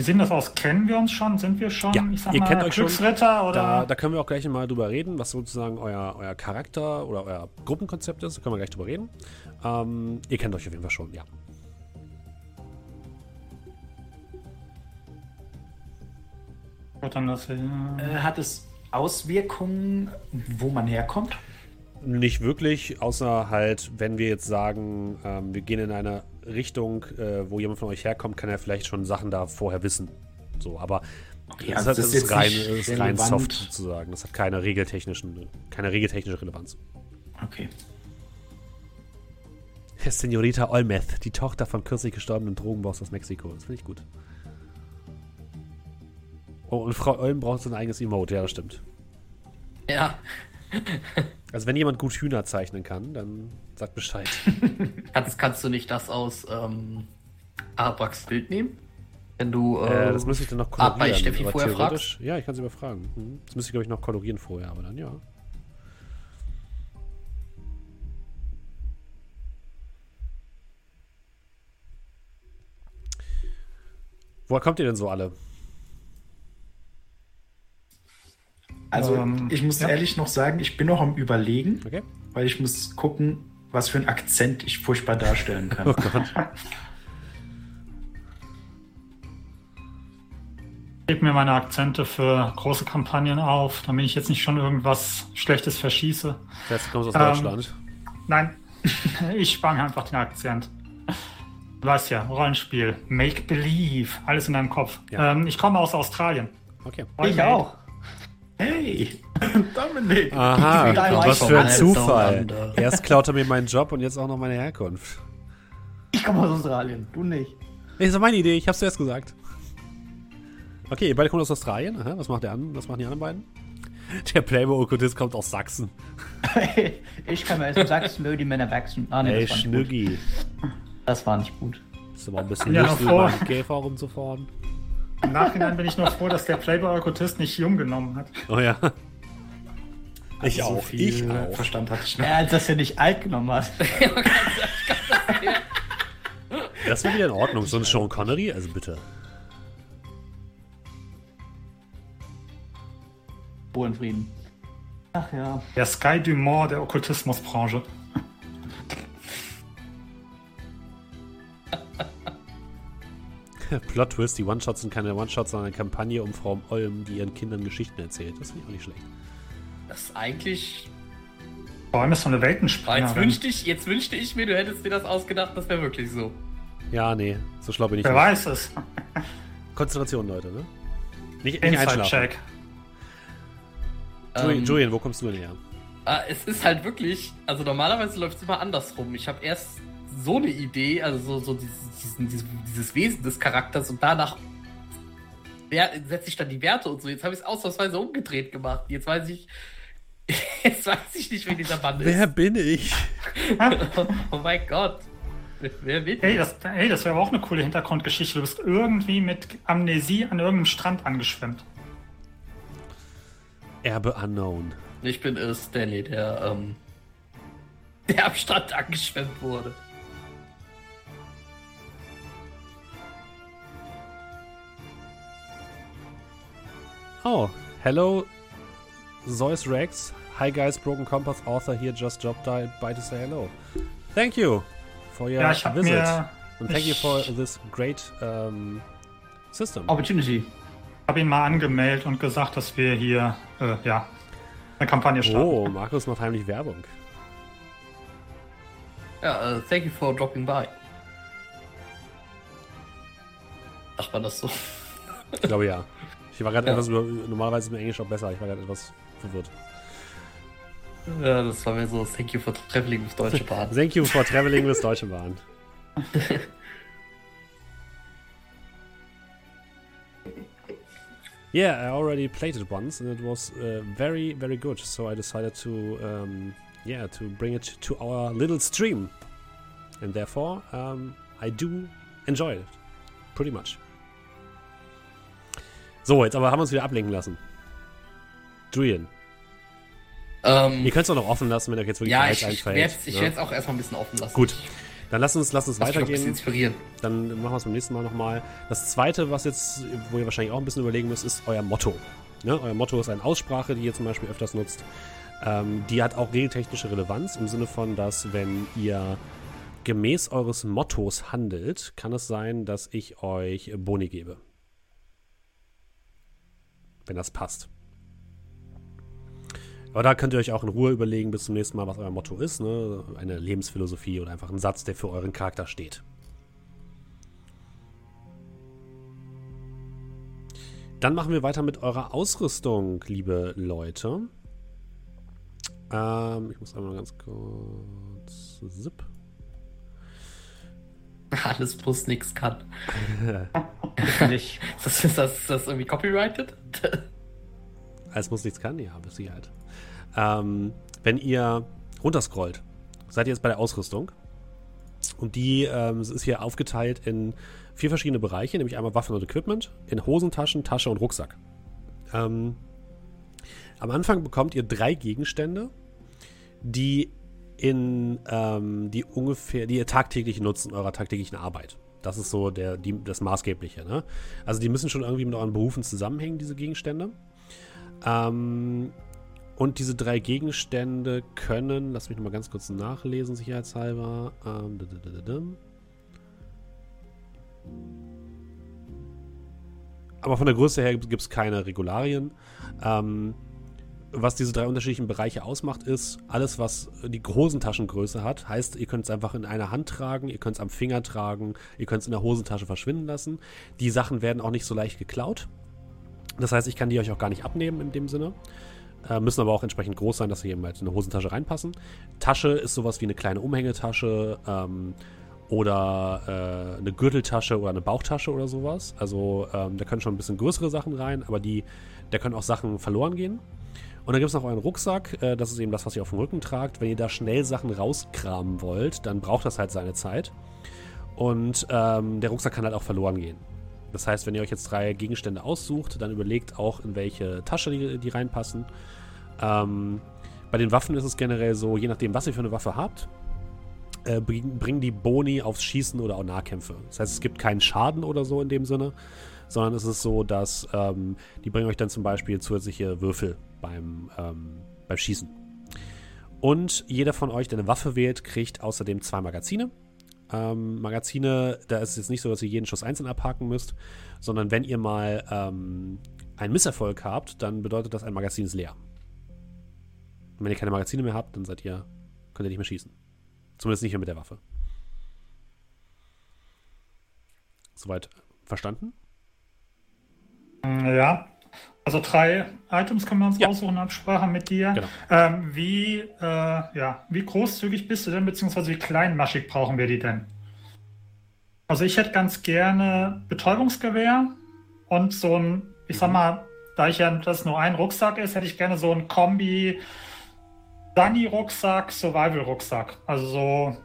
Wie sehen das aus? Kennen wir uns schon? Sind wir schon, Ja, ich sag ihr mal, kennt euch schon. Glücksritter oder? Da, da können wir auch gleich mal drüber reden, was sozusagen euer, euer Charakter oder euer Gruppenkonzept ist. Da können wir gleich drüber reden. Ähm, ihr kennt euch auf jeden Fall schon, ja. Äh, hat es Auswirkungen, wo man herkommt? Nicht wirklich, außer halt, wenn wir jetzt sagen, ähm, wir gehen in eine Richtung, äh, wo jemand von euch herkommt, kann er vielleicht schon Sachen da vorher wissen. So, aber Okay, es also das es ist rein, ist rein soft sozusagen. Das hat keine regeltechnischen, keine regeltechnische Relevanz. Okay. Senorita Olmeth, die Tochter vom kürzlich gestorbenen Drogenboss aus Mexiko. Das finde ich gut. Oh, und Frau Olm braucht so ein eigenes Emote, ja, das stimmt. Ja, Also wenn jemand gut Hühner zeichnen kann, dann sagt Bescheid. kannst, kannst du nicht das aus ähm, Arabrax Bild nehmen? Wenn du. Äh, Äh, das müsste ich dann noch Ah, bei kolorieren. Steffi aber vorher theoretisch- Ja, ich kann sie überfragen. Mhm. Das müsste ich, glaube ich, noch kolorieren vorher, aber dann ja. Woher kommt ihr denn so alle? Also Ähm, ich muss ja. ehrlich noch sagen, ich bin noch am überlegen, Okay. weil ich muss gucken, was für einen Akzent ich furchtbar darstellen kann. Oh Gott. gebe mir meine Akzente für große Kampagnen auf, damit ich jetzt nicht schon irgendwas Schlechtes verschieße. Das du kommst aus Ähm, Deutschland. Nein, ich spare mir einfach den Akzent. Du weißt ja, Rollenspiel, Make Believe, alles in deinem Kopf. Ja. Ähm, ich komme aus Australien. Okay. Ich auch. Hey, Dominik! Aha, was für ein Zufall. Erst klaut er mir meinen Job und jetzt auch noch meine Herkunft. Ich komme aus Australien, du nicht. Nee, das ist meine Idee, ich hab's zuerst gesagt. Okay, ihr beide kommt aus Australien. Aha, was macht der an? Was machen die anderen beiden? Der Playboy-Okkultist kommt aus Sachsen. ich kann mir erst Sachsen, wo die Männer wachsen. Ah, nee, Ey, das war nicht gut. Schnüggi. Das war nicht gut. Ist aber ein bisschen Ja, lustig, einen Käfer rumzufahren. Im Nachhinein bin ich nur froh, dass der Playboy-Okkultist nicht jung genommen hat. Oh ja. Ich Also so auch, viel ich auch. Verstand hatte ich noch. Ja, dass er nicht alt genommen hat. Das wäre wieder in Ordnung. So ein Sean Connery, also bitte. Ruhe in Frieden. Ach ja. Der Sky Dumont der Okkultismusbranche. Plot Twist, die One-Shots sind keine One-Shots, sondern eine Kampagne um Frau Olm, die ihren Kindern Geschichten erzählt. Das finde ich auch nicht schlecht. Das ist eigentlich. Vor allem ist so eine Ah, Jetzt wünschte, ich, jetzt wünschte ich mir, du hättest dir das ausgedacht, das wäre wirklich so. Ja, nee, so schlau bin ich Wer nicht. weiß es. Konzentration, Leute, ne? Nicht, nicht einschlafen. Inside-Check. Julian, Ähm, Julian, wo kommst du denn her? Ah, es ist halt wirklich, also normalerweise läuft es immer andersrum. Ich habe erst so eine Idee, also so, so dieses, diesen, dieses, dieses Wesen des Charakters und danach wer- setze ich dann die Werte und so. Jetzt habe ich es ausnahmsweise umgedreht gemacht. Jetzt weiß ich, jetzt weiß ich nicht, wer dieser Mann Wer ist. bin ich? oh mein Gott. Wer will? Ey, das, ey, das wäre aber auch eine coole Hintergrundgeschichte. Du bist irgendwie mit Amnesie an irgendeinem Strand angeschwemmt. Erbe Unknown. Ich bin äh, Stanley, der, ähm, der am Strand angeschwemmt wurde. Oh, hello, Zeus Rex. Hi guys, Broken Compass author here just dropped by to say hello. Thank you for your Ja, ich habe visit. mir And thank you ich- for this great um, system. Opportunity. hab ihn mal angemeldet und gesagt, dass wir hier äh, ja, eine Kampagne starten. Oh, Markus macht heimlich Werbung. Ja, äh, thank you for dropping by. Sagt man das so? Ich glaube ja. Ich war gerade Ja. etwas über, normalerweise ist mir Englisch auch besser. Ich war gerade etwas verwirrt. Ja, das war mir so, thank you for traveling with Deutsche Bahn. Thank you for traveling with Deutsche Bahn. yeah, I already played it once and it was uh, very, very good. So I decided to, um, yeah, to bring it to our little stream, and therefore um, I do enjoy it pretty much. So, jetzt aber haben wir uns wieder ablenken lassen. Julian, Ähm, ihr könnt es doch noch offen lassen, wenn euch jetzt wirklich ja, gar ich, ich einfällt. werde es ne? auch erstmal ein bisschen offen lassen. Gut. Dann lasst uns, lasst uns Lass weitergehen. inspirieren. Dann machen wir es beim nächsten Mal nochmal. Das zweite, was jetzt, wo ihr wahrscheinlich auch ein bisschen überlegen müsst, ist euer Motto. Ne? Euer Motto ist eine Aussprache, die ihr zum Beispiel öfters nutzt. Ähm, die hat auch regeltechnische Relevanz im Sinne von, dass wenn ihr gemäß eures Mottos handelt, kann es sein, dass ich euch Boni gebe. Wenn das passt. Aber da könnt ihr euch auch in Ruhe überlegen bis zum nächsten Mal, was euer Motto ist. Ne? Eine Lebensphilosophie oder einfach ein Satz, der für euren Charakter steht. Dann machen wir weiter mit eurer Ausrüstung, liebe Leute. Ähm, ich muss einmal ganz kurz. Zip. Alles plus nix kann. Nicht. Ist das, ist das, ist das irgendwie copyrighted? Alles muss nichts kann, ja, mit Sicherheit. Ähm, wenn ihr runterscrollt, seid ihr jetzt bei der Ausrüstung. Und die ähm, ist hier aufgeteilt in vier verschiedene Bereiche, nämlich einmal Waffen und Equipment, in Hosentaschen, Tasche und Rucksack. Ähm, am Anfang bekommt ihr drei Gegenstände, die in ähm, die ungefähr, die ihr tagtäglich nutzt in eurer tagtäglichen Arbeit. Das ist so der, die, das Maßgebliche. Ne? Also die müssen schon irgendwie mit euren Berufen zusammenhängen, diese Gegenstände. Ähm, und diese drei Gegenstände können, lass mich nochmal ganz kurz nachlesen, sicherheitshalber. Ähm, dadadadadam. aber von der Größe her gibt es keine Regularien. Ähm, was diese drei unterschiedlichen Bereiche ausmacht, ist, alles, was die Hosentaschengröße hat, heißt, ihr könnt es einfach in einer Hand tragen, ihr könnt es am Finger tragen, ihr könnt es in der Hosentasche verschwinden lassen. Die Sachen werden auch nicht so leicht geklaut. Das heißt, ich kann die euch auch gar nicht abnehmen in dem Sinne. Äh, müssen aber auch entsprechend groß sein, dass sie eben halt in eine Hosentasche reinpassen. Tasche ist sowas wie eine kleine Umhängetasche ähm, oder äh, eine Gürteltasche oder eine Bauchtasche oder sowas. Also ähm, da können schon ein bisschen größere Sachen rein, aber die, da können auch Sachen verloren gehen. Und dann gibt es noch euren Rucksack, äh, das ist eben das, was ihr auf dem Rücken tragt. Wenn ihr da schnell Sachen rauskramen wollt, dann braucht das halt seine Zeit. Und ähm, der Rucksack kann halt auch verloren gehen. Das heißt, wenn ihr euch jetzt drei Gegenstände aussucht, dann überlegt auch, in welche Tasche die, die reinpassen. Ähm, bei den Waffen ist es generell so, je nachdem, was ihr für eine Waffe habt, äh, bring, bringen die Boni aufs Schießen oder auch Nahkämpfe. Das heißt, es gibt keinen Schaden oder so in dem Sinne, sondern es ist so, dass ähm, die bringen euch dann zum Beispiel zusätzliche Würfel beim, ähm, beim Schießen. Und jeder von euch, der eine Waffe wählt, kriegt außerdem zwei Magazine. Ähm, Magazine, da ist es jetzt nicht so, dass ihr jeden Schuss einzeln abhaken müsst, sondern wenn ihr mal ähm, einen Misserfolg habt, dann bedeutet das, ein Magazin ist leer. Und wenn ihr keine Magazine mehr habt, dann seid ihr, könnt ihr nicht mehr schießen. Zumindest nicht mehr mit der Waffe. Soweit verstanden? Ja. Also drei Items können wir uns Ja. aussuchen in Absprache mit dir. Genau. Ähm, wie, äh, ja, wie großzügig bist du denn, beziehungsweise wie kleinmaschig brauchen wir die denn? Also ich hätte ganz gerne Betäubungsgewehr und so ein, ich sag mal, da ich ja das nur ein Rucksack ist, hätte ich gerne so ein Kombi Sunny-Rucksack, Survival-Rucksack. Also so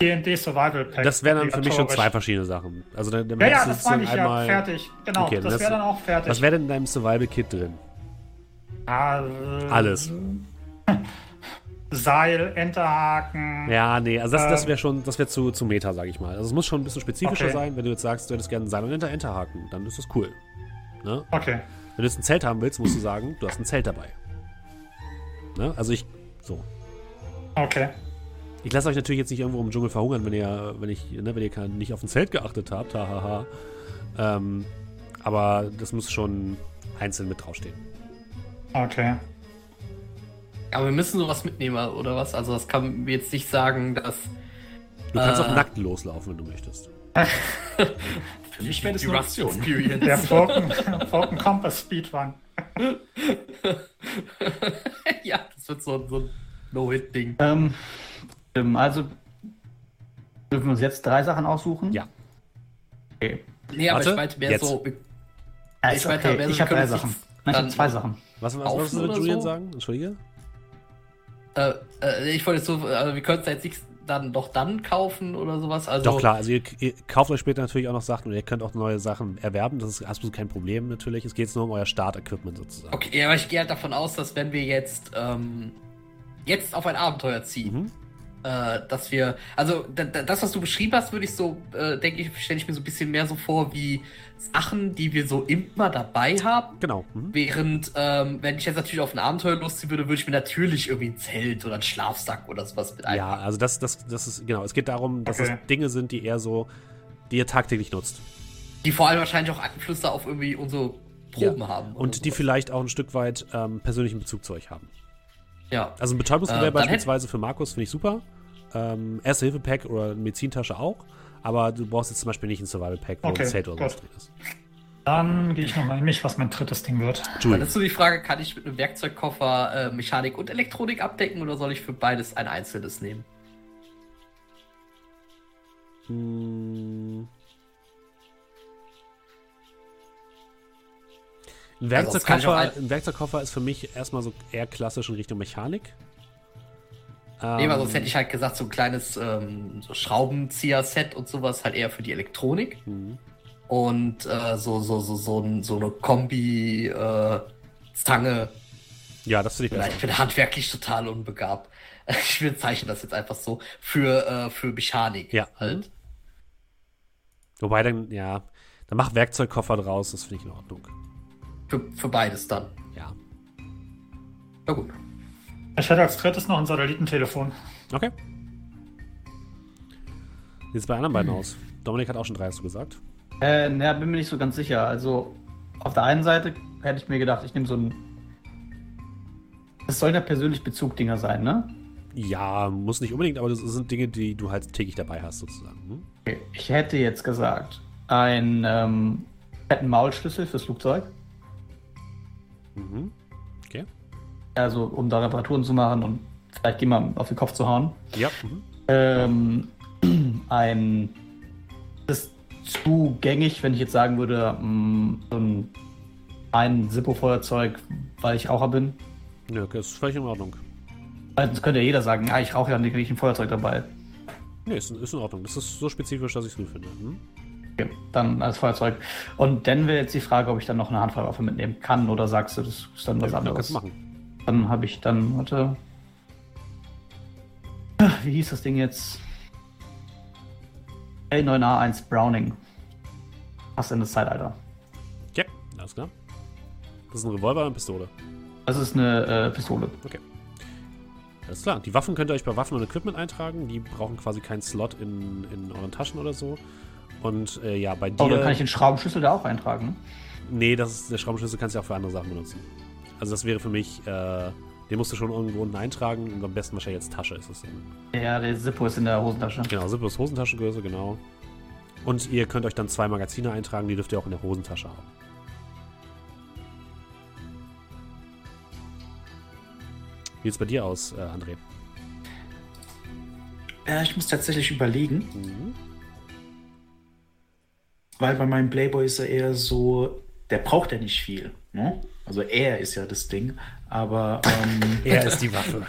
D&D Survival Pack. Das wären dann für mich schon zwei verschiedene Sachen. Also dann, dann Ja, ja, das meine ich sozusagen ja. Fertig. Genau, Okay, das wäre dann auch fertig. Was wäre denn in deinem Survival-Kit drin? Ah, äh, Alles. Seil, Enterhaken. Ja, nee, also das, das Ähm. wäre schon, das wäre zu, zu Meta, sage ich mal. Also es muss schon ein bisschen spezifischer Okay. sein. Wenn du jetzt sagst, du hättest gerne Seil und Enter Enterhaken, dann ist das cool. Ne? Okay. Wenn du jetzt ein Zelt haben willst, musst du sagen, du hast ein Zelt dabei. Ne? Also ich, so. Okay. Ich lasse euch natürlich jetzt nicht irgendwo im Dschungel verhungern, wenn ihr, wenn ich, ne, wenn ihr kein- nicht auf ein Zelt geachtet habt, hahaha. Ähm, aber das muss schon einzeln mit draufstehen. Okay. Aber wir müssen sowas mitnehmen, oder was? Also das kann mir jetzt nicht sagen, dass Du kannst Äh. auch nackt loslaufen, wenn du möchtest. Für mich wäre das die eine Option. Experience. Der Falcon, Falcon Compass Speedrun. ja, das wird so, so ein No-Hit-Ding. Ähm, ähm, also dürfen wir uns jetzt drei Sachen aussuchen? Ja. Okay. Nee, aber Warte, ich meinte mehr jetzt. so. Ich okay. wer so Ich habe drei Sachen. Nein, ich habe zwei Sachen. Was, was, würde oder Julian so? sagen? Entschuldige? Äh, äh, ich wollte jetzt so, also wir können es jetzt nicht dann doch dann kaufen oder sowas. Also, Doch, klar. Also ihr, ihr kauft euch später natürlich auch noch Sachen und ihr könnt auch neue Sachen erwerben. Das ist absolut kein Problem natürlich. Es geht jetzt nur um euer Startequipment sozusagen. Okay, ja, aber ich gehe halt davon aus, dass wenn wir jetzt, ähm, jetzt auf ein Abenteuer ziehen, Mhm. Äh, dass wir, also da, da, das, was du beschrieben hast, würde ich so, äh, denke ich, stelle ich mir so ein bisschen mehr so vor wie Sachen, die wir so immer dabei haben. Genau. Mhm. Während, ähm, wenn ich jetzt natürlich auf ein Abenteuer losziehen würde, würde ich mir natürlich irgendwie ein Zelt oder einen Schlafsack oder sowas mit Ja, einpacken. also das, das, das ist, genau. Es geht darum, dass Okay. es Dinge sind, die eher so, die ihr tagtäglich nutzt. Die vor allem wahrscheinlich auch Einflüsse auf irgendwie unsere Proben haben. oder Und die sowas. vielleicht auch ein Stück weit ähm, persönlichen Bezug zu euch haben. Ja. Also ein Betäubungsgewehr Äh, beispielsweise für Markus finde ich super. Ähm, Erste-Hilfe-Pack oder eine Medizintasche auch. Aber du brauchst jetzt zum Beispiel nicht ein Survival-Pack, wo Okay, ein Zelt oder sowas drin ist. Dann gehe ich nochmal in mich, was mein drittes Ding wird. Dann ist so die Frage, kann ich mit einem Werkzeugkoffer äh, Mechanik und Elektronik abdecken oder soll ich für beides ein einzelnes nehmen? Hm. Ein Also, Werkzeugkoffer, ein Werkzeugkoffer ist für mich erstmal so eher klassisch in Richtung Mechanik. Ähm, Nee, weil sonst hätte ich halt gesagt, so ein kleines ähm, so Schraubenzieher-Set und sowas halt eher für die Elektronik. Mhm. Und äh, so, so, so, so, so eine Kombi-Zange. Ja, das finde ich besser. ich bin handwerklich total unbegabt. Ich bezeichne das jetzt einfach so. Für, äh, für Mechanik Ja. halt. Wobei dann, ja, dann mach Werkzeugkoffer draus, das finde ich in Ordnung. Für, für beides dann. Ja. Na gut. Ich hätte als drittes noch ein Satellitentelefon. Okay. Wie sieht es bei anderen beiden aus? Dominik hat auch schon drei, hast du gesagt. Äh, naja, bin mir nicht so ganz sicher. Also, auf der einen Seite hätte ich mir gedacht, ich nehme so ein. Das sollen ja persönlich Bezug-Dinger sein, ne? Ja, muss nicht unbedingt, aber das sind Dinge, die du halt täglich dabei hast, sozusagen. Hm? Okay. Ich hätte jetzt gesagt, einen ähm, fetten Maulschlüssel fürs Flugzeug. Mhm. Also, um da Reparaturen zu machen und vielleicht jemandem auf den Kopf zu hauen. Ja. Mhm. Ähm, ein. Das ist zu gängig, wenn ich jetzt sagen würde, mh, so ein, ein Zippo-Feuerzeug, weil ich Raucher bin. Ja, okay, ist völlig in Ordnung. Weil Sonst könnte ja jeder sagen, ah, ich rauche ja nicht, ein Feuerzeug dabei. Nee, ist, ist in Ordnung. Das ist so spezifisch, dass ich es gut finde. Hm? Okay, dann als Feuerzeug. Und dann wäre jetzt die Frage, ob ich dann noch eine Handfeuerwaffe mitnehmen kann oder sagst du, das ist dann was Ja, anderes. kannst machen. Dann habe ich dann, warte. Wie hieß das Ding jetzt? L9A1 Browning. Passt in das Zeitalter. Ja, alles klar. Das ist ein Revolver oder eine Pistole? Das ist eine äh, Pistole. Alles klar. Die Waffen könnt ihr euch bei Waffen und Equipment eintragen. Die brauchen quasi keinen Slot in, in euren Taschen oder so. Und äh, ja, bei dir. Oh, dann kann ich den Schraubenschlüssel da auch eintragen. ne? nee, das ist, der Schraubenschlüssel kannst du auch für andere Sachen benutzen. Also das wäre für mich, äh, den musst du schon irgendwo unten eintragen und am besten wahrscheinlich jetzt Tasche ist es dann. Ja, der Zippo ist in der Hosentasche. Genau, Zippo ist Hosentaschengröße, genau. Und ihr könnt euch dann zwei Magazine eintragen, die dürft ihr auch in der Hosentasche haben. Wie sieht's bei dir aus, äh, André? Ja, ich muss tatsächlich überlegen, Mhm. weil bei meinem Playboy ist er eher so der braucht ja nicht viel. Ne? Also er ist ja das Ding, aber ähm, Er ist die Waffe.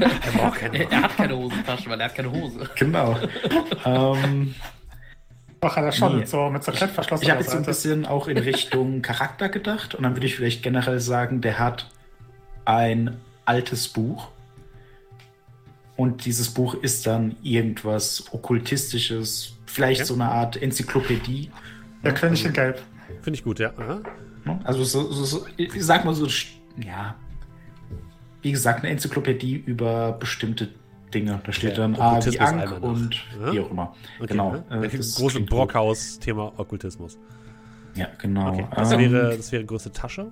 er braucht keine Waffe. er hat keine Hosentasche, weil er hat keine Hose. genau. ähm, Doch, hat er schon Nee. mit so, mit so Klettverschluss ich habe jetzt so ein bisschen auch in Richtung Charakter gedacht und dann würde ich vielleicht generell sagen, der hat ein altes Buch und dieses Buch ist dann irgendwas okkultistisches, vielleicht Ja. so eine Art Enzyklopädie. Der König in Gelb. Finde ich gut, ja. Aha. Ne? Also so, so, so ich sag mal so, ja, wie gesagt, eine Enzyklopädie über bestimmte Dinge. Da steht Der dann A wie Okkultismus Ank und Ja? wie auch immer. Okay, genau. ne? äh, Das große. Brockhaus-Thema Okkultismus. Ja, genau. Okay, das, Ähm, wäre, das wäre größte Tasche.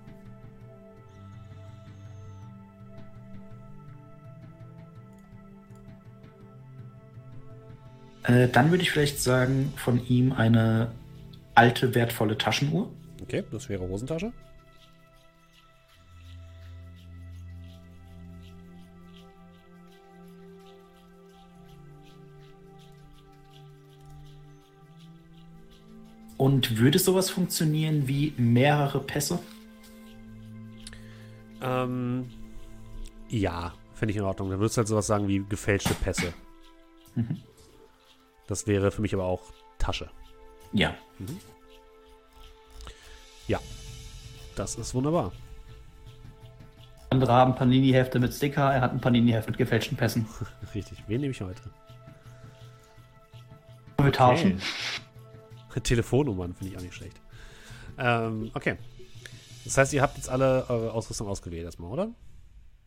Äh, dann würde ich vielleicht sagen, von ihm eine alte, wertvolle Taschenuhr. Okay, das wäre Hosentasche. Und würde sowas funktionieren wie mehrere Pässe? Ähm, ja, finde ich in Ordnung. Dann würdest du halt sowas sagen wie gefälschte Pässe. Mhm. Das wäre für mich aber auch Tasche. Ja. Ja, das ist wunderbar. Andere haben Panini-Hefte mit Sticker, er hat ein Panini-Heft mit gefälschten Pässen. Richtig. Wen nehme ich heute? Wir tauschen. Telefonnummern finde ich auch nicht schlecht. Ähm, okay. Das heißt, ihr habt jetzt alle eure Ausrüstung ausgewählt erstmal, oder?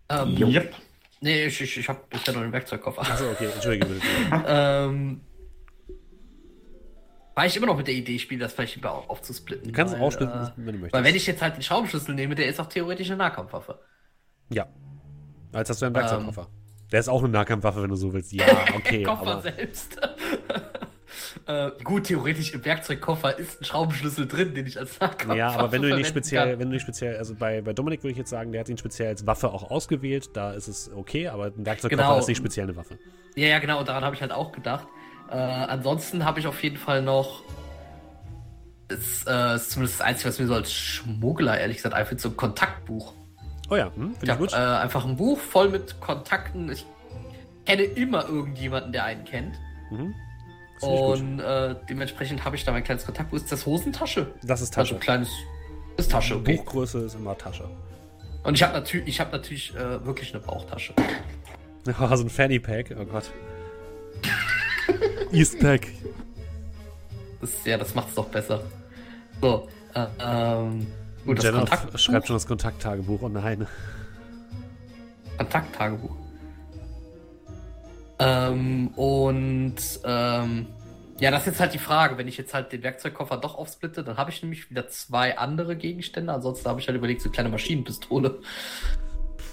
Ähm. Yep. Nee, ich, ich, ich habe bisher noch den Werkzeugkoffer. Achso, okay, entschuldige bitte. ähm, weil ich immer noch mit der Idee spiele, das vielleicht lieber auf, aufzusplitten. Du kannst es weil, aufsplitten, äh, wenn du möchtest. Weil wenn ich jetzt halt den Schraubenschlüssel nehme, der ist auch theoretisch eine Nahkampfwaffe. ja. Als hast du einen Ähm. Werkzeugkoffer. Der ist auch eine Nahkampfwaffe, wenn du so willst. Ja, okay. Koffer aber, selbst. äh, gut, theoretisch im Werkzeugkoffer ist ein Schraubenschlüssel drin, den ich als Nahkampfwaffe ja, aber wenn du ihn nicht speziell, kann. wenn du nicht speziell, also bei, bei Dominik würde ich jetzt sagen, der hat ihn speziell als Waffe auch ausgewählt, da ist es okay, aber ein Werkzeugkoffer Genau. ist nicht speziell eine Waffe. Ja, ja, genau, daran habe ich halt auch gedacht. Äh, ansonsten habe ich auf jeden Fall noch. Das äh, ist zumindest das Einzige, was mir so als Schmuggler, ehrlich gesagt, einfällt, so ein Kontaktbuch. Oh ja, hm, Ich finde ich habe gut. äh, einfach ein Buch voll mit Kontakten. Ich kenne immer irgendjemanden, der einen kennt. mhm. Und äh, dementsprechend habe ich da mein kleines Kontaktbuch. Ist das Hosentasche? Das ist Also Tasche. ein kleines. Ist Tasche, okay. Buchgröße ist immer Tasche. Und ich habe natürlich, ich habe natürlich äh, wirklich eine Bauchtasche. So ein Fanny Pack, oh Gott. Eastpack. Das, ja, das macht's doch besser. So, äh, ähm, gut, das Kontaktbuch. schreibt schon das Kontakttagebuch, oh nein. Kontakttagebuch. Ähm, und ähm, ja, das ist jetzt halt die Frage. Wenn ich jetzt halt den Werkzeugkoffer doch aufsplitte, dann habe ich nämlich wieder zwei andere Gegenstände. Ansonsten habe ich halt überlegt, so eine kleine Maschinenpistole.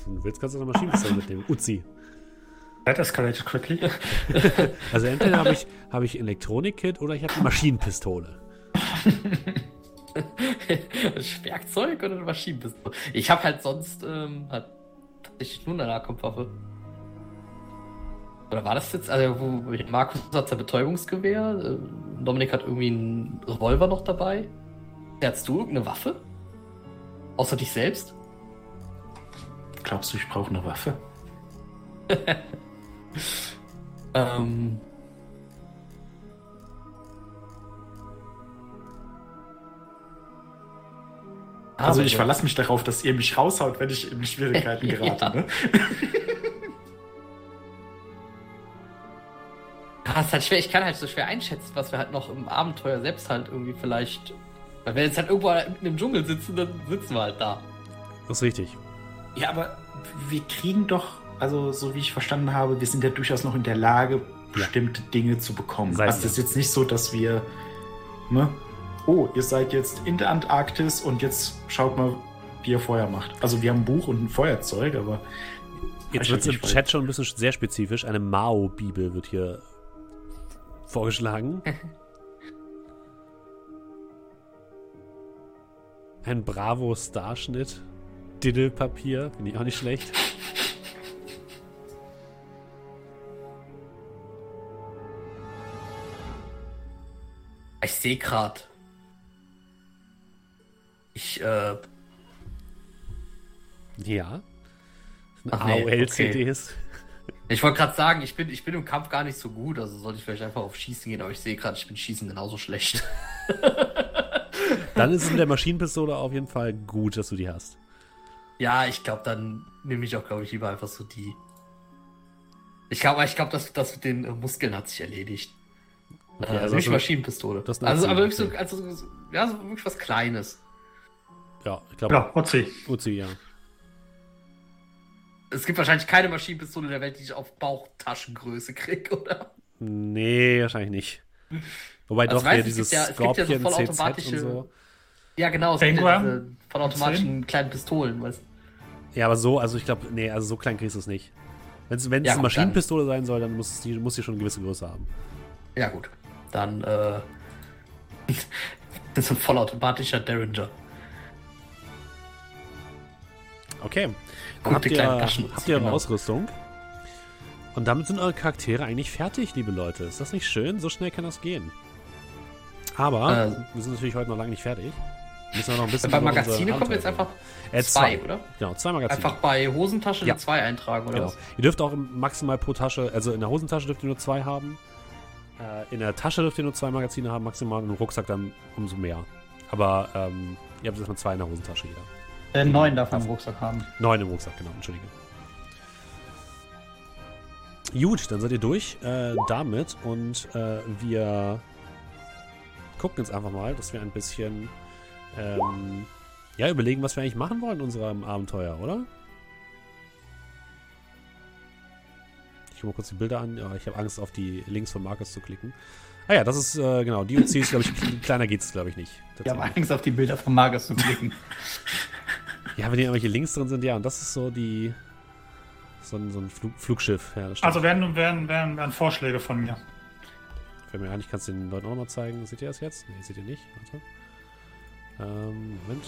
Wenn du willst, kannst du eine Maschinenpistole mitnehmen. Uzi. That escalated quickly. Also entweder habe ich, hab ich Elektronik-Kit oder ich habe eine Maschinenpistole. Werkzeug oder eine Maschinenpistole? Ich habe halt sonst ähm, halt tatsächlich nur eine Nahkampfwaffe. Oder war das jetzt? Also, wo, Markus hat sein Betäubungsgewehr, äh, Dominik hat irgendwie einen Revolver noch dabei. Hast du irgendeine Waffe? Außer dich selbst? Glaubst du, ich brauche eine Waffe? Ähm. Also Aber ich verlasse mich darauf, dass ihr mich raushaut, wenn ich in Schwierigkeiten gerate. Ja. Ne? Ah, ist halt schwer, ich kann halt so schwer einschätzen, was wir halt noch im Abenteuer selbst halt irgendwie vielleicht. Weil wenn wir jetzt halt irgendwo mitten im Dschungel sitzen, dann sitzen wir halt da. Das ist richtig. Ja, aber wir kriegen doch, also so wie ich verstanden habe, wir sind ja durchaus noch in der Lage, bestimmte Dinge zu bekommen. Sei es also das ist jetzt nicht so, dass wir, ne, oh, ihr seid jetzt in der Antarktis und jetzt schaut mal, wie ihr Feuer macht. Also wir haben ein Buch und ein Feuerzeug, aber Jetzt wird es im Chat schon ein bisschen sehr spezifisch. Eine Mao-Bibel wird hier vorgeschlagen. Ein Bravo-Starschnitt. Diddelpapier, finde ich auch nicht schlecht. Ich sehe gerade. Ich, äh, Ja. Ach nee, AOL-CDs. ich wollte gerade sagen, ich bin, ich bin im Kampf gar nicht so gut, also sollte ich vielleicht einfach auf Schießen gehen, aber ich sehe gerade, ich bin Schießen genauso schlecht. Dann ist es mit der Maschinenpistole auf jeden Fall gut, dass du die hast. ja, ich glaube, dann nehme ich auch, glaube ich, lieber einfach so die. Ich glaube, ich glaube, das, das mit den äh, Muskeln hat sich erledigt. Okay, äh, also nicht Maschinenpistole. das also, aber wirklich so, also, so- ja, so wirklich was Kleines. Ja, ich glaube, Ja, Uzi. Uzi, ja. Es gibt wahrscheinlich keine Maschinenpistole der Welt, die ich auf Bauchtaschengröße kriege, oder? Nee, wahrscheinlich nicht. Wobei Also doch weiß hier dieses gibt ja- es gibt ja so Scorpion CZ und vollautomatische- so. Ja, genau. Es gibt ja diese vollautomatischen kleinen Pistolen. Weißt? Ja, aber so, also ich glaube, nee, also so klein kriegst du es nicht. Wenn es Ja, eine Maschinenpistole sein soll, dann muss, die, muss die schon eine gewisse Größe haben. Ja, gut. Dann, äh. das ist ein vollautomatischer Derringer. Okay. Dann habt ihr, Taschen- habt ihr eure genau. Ausrüstung. Und damit sind eure Charaktere eigentlich fertig, liebe Leute. Ist das nicht schön? So schnell kann das gehen. Aber Äh, wir sind natürlich heute noch lange nicht fertig. Müssen wir noch ein bisschen Bei Magazine kommen wir jetzt einfach. Äh, zwei, oder? Genau, zwei Magazine. Einfach bei Hosentasche Ja. 2 eintragen, oder Genau. was? Ihr dürft auch maximal pro Tasche, also in der Hosentasche dürft ihr nur zwei haben. Äh, in der Tasche dürft ihr nur zwei Magazine haben, maximal. Und im Rucksack dann umso mehr. Aber ähm, ihr habt erstmal zwei in der Hosentasche jeder. Äh, neun darf man im Rucksack haben. Neun im Rucksack, genau, entschuldige. Gut, dann seid ihr durch äh, damit und äh, wir gucken jetzt einfach mal, dass wir ein bisschen ähm, ja, überlegen, was wir eigentlich machen wollen in unserem Abenteuer, oder? Ich gucke mal kurz die Bilder an. Ja, ich habe Angst, auf die Links von Markus zu klicken. Ah ja, das ist, äh, genau, DOC ist, glaube ich, kleiner geht es, glaube ich, nicht. Ich habe. Angst, auf die Bilder von Magus zu klicken. Ja, wenn hier irgendwelche Links drin sind, ja, und das ist so die. So ein, so ein Flug, Flugschiff. Ja. Also werden, werden, werden, werden Vorschläge von mir. Fällt mir ein, ich kann es den Leuten auch nochmal zeigen. Seht ihr das jetzt? Nee, seht ihr nicht. Warte. Ähm, Moment.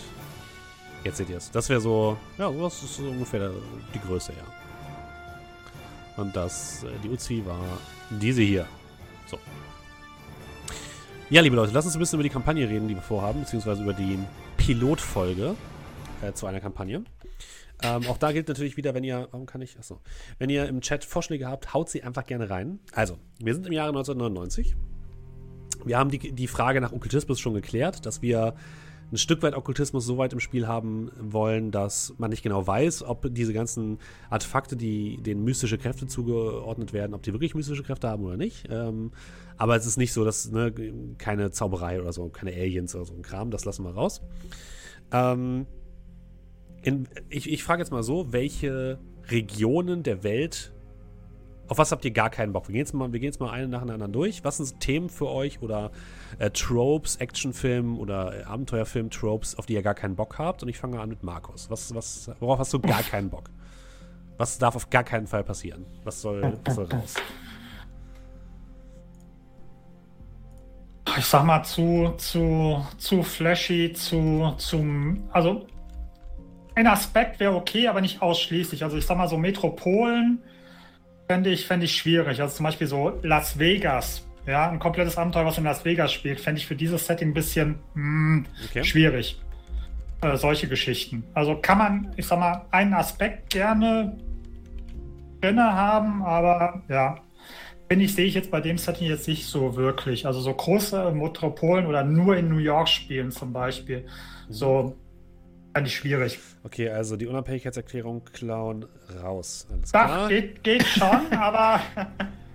Jetzt seht ihr es. Das wäre so. Ja, das ist so ungefähr die Größe, ja. Und das, äh, die Uzi war diese hier. So. Ja, liebe Leute, lasst uns ein bisschen über die Kampagne reden, die wir vorhaben, beziehungsweise über die Pilotfolge äh, zu einer Kampagne. Ähm, auch da gilt natürlich wieder, wenn ihr, warum kann ich, achso, wenn ihr im Chat Vorschläge habt, haut sie einfach gerne rein. Also, wir sind im Jahre 1999. Wir haben die, die Frage nach Okkultismus schon geklärt, dass wir ein Stück weit Okkultismus so weit im Spiel haben wollen, dass man nicht genau weiß, ob diese ganzen Artefakte, die denen mystische Kräfte zugeordnet werden, ob die wirklich mystische Kräfte haben oder nicht. Ähm, aber es ist nicht so, dass ne, keine Zauberei oder so, keine Aliens oder so ein Kram, das lassen wir raus. Ähm, in, ich ich frage jetzt mal so, welche Regionen der Welt, auf was habt ihr gar keinen Bock? Wir gehen jetzt mal, wir gehen jetzt mal eine nach der anderen durch. Was sind Themen für euch oder äh, Tropes, Actionfilm oder äh, Abenteuerfilm, Tropes, auf die ihr gar keinen Bock habt? Und ich fange an mit Markus. Was, was, worauf hast du gar keinen Bock? Was darf auf gar keinen Fall passieren? Was soll, was soll raus? Ich sag mal zu, zu, zu flashy, zu, zum, also ein Aspekt wäre okay, aber nicht ausschließlich. Also ich sag mal so Metropolen fände ich, fände ich schwierig. Also zum Beispiel so Las Vegas, ja, ein komplettes Abenteuer, was in Las Vegas spielt, fände ich für dieses Setting ein bisschen hm, Okay. schwierig. Äh, solche Geschichten. Also kann man, ich sag mal, einen Aspekt gerne drin haben, aber ja, finde ich, sehe ich jetzt bei dem Setting jetzt nicht so wirklich. Also so große Metropolen oder nur in New York spielen zum Beispiel. So fände ich schwierig. Okay, also die Unabhängigkeitserklärung klauen raus. Alles Doch, klar. geht, geht schon, aber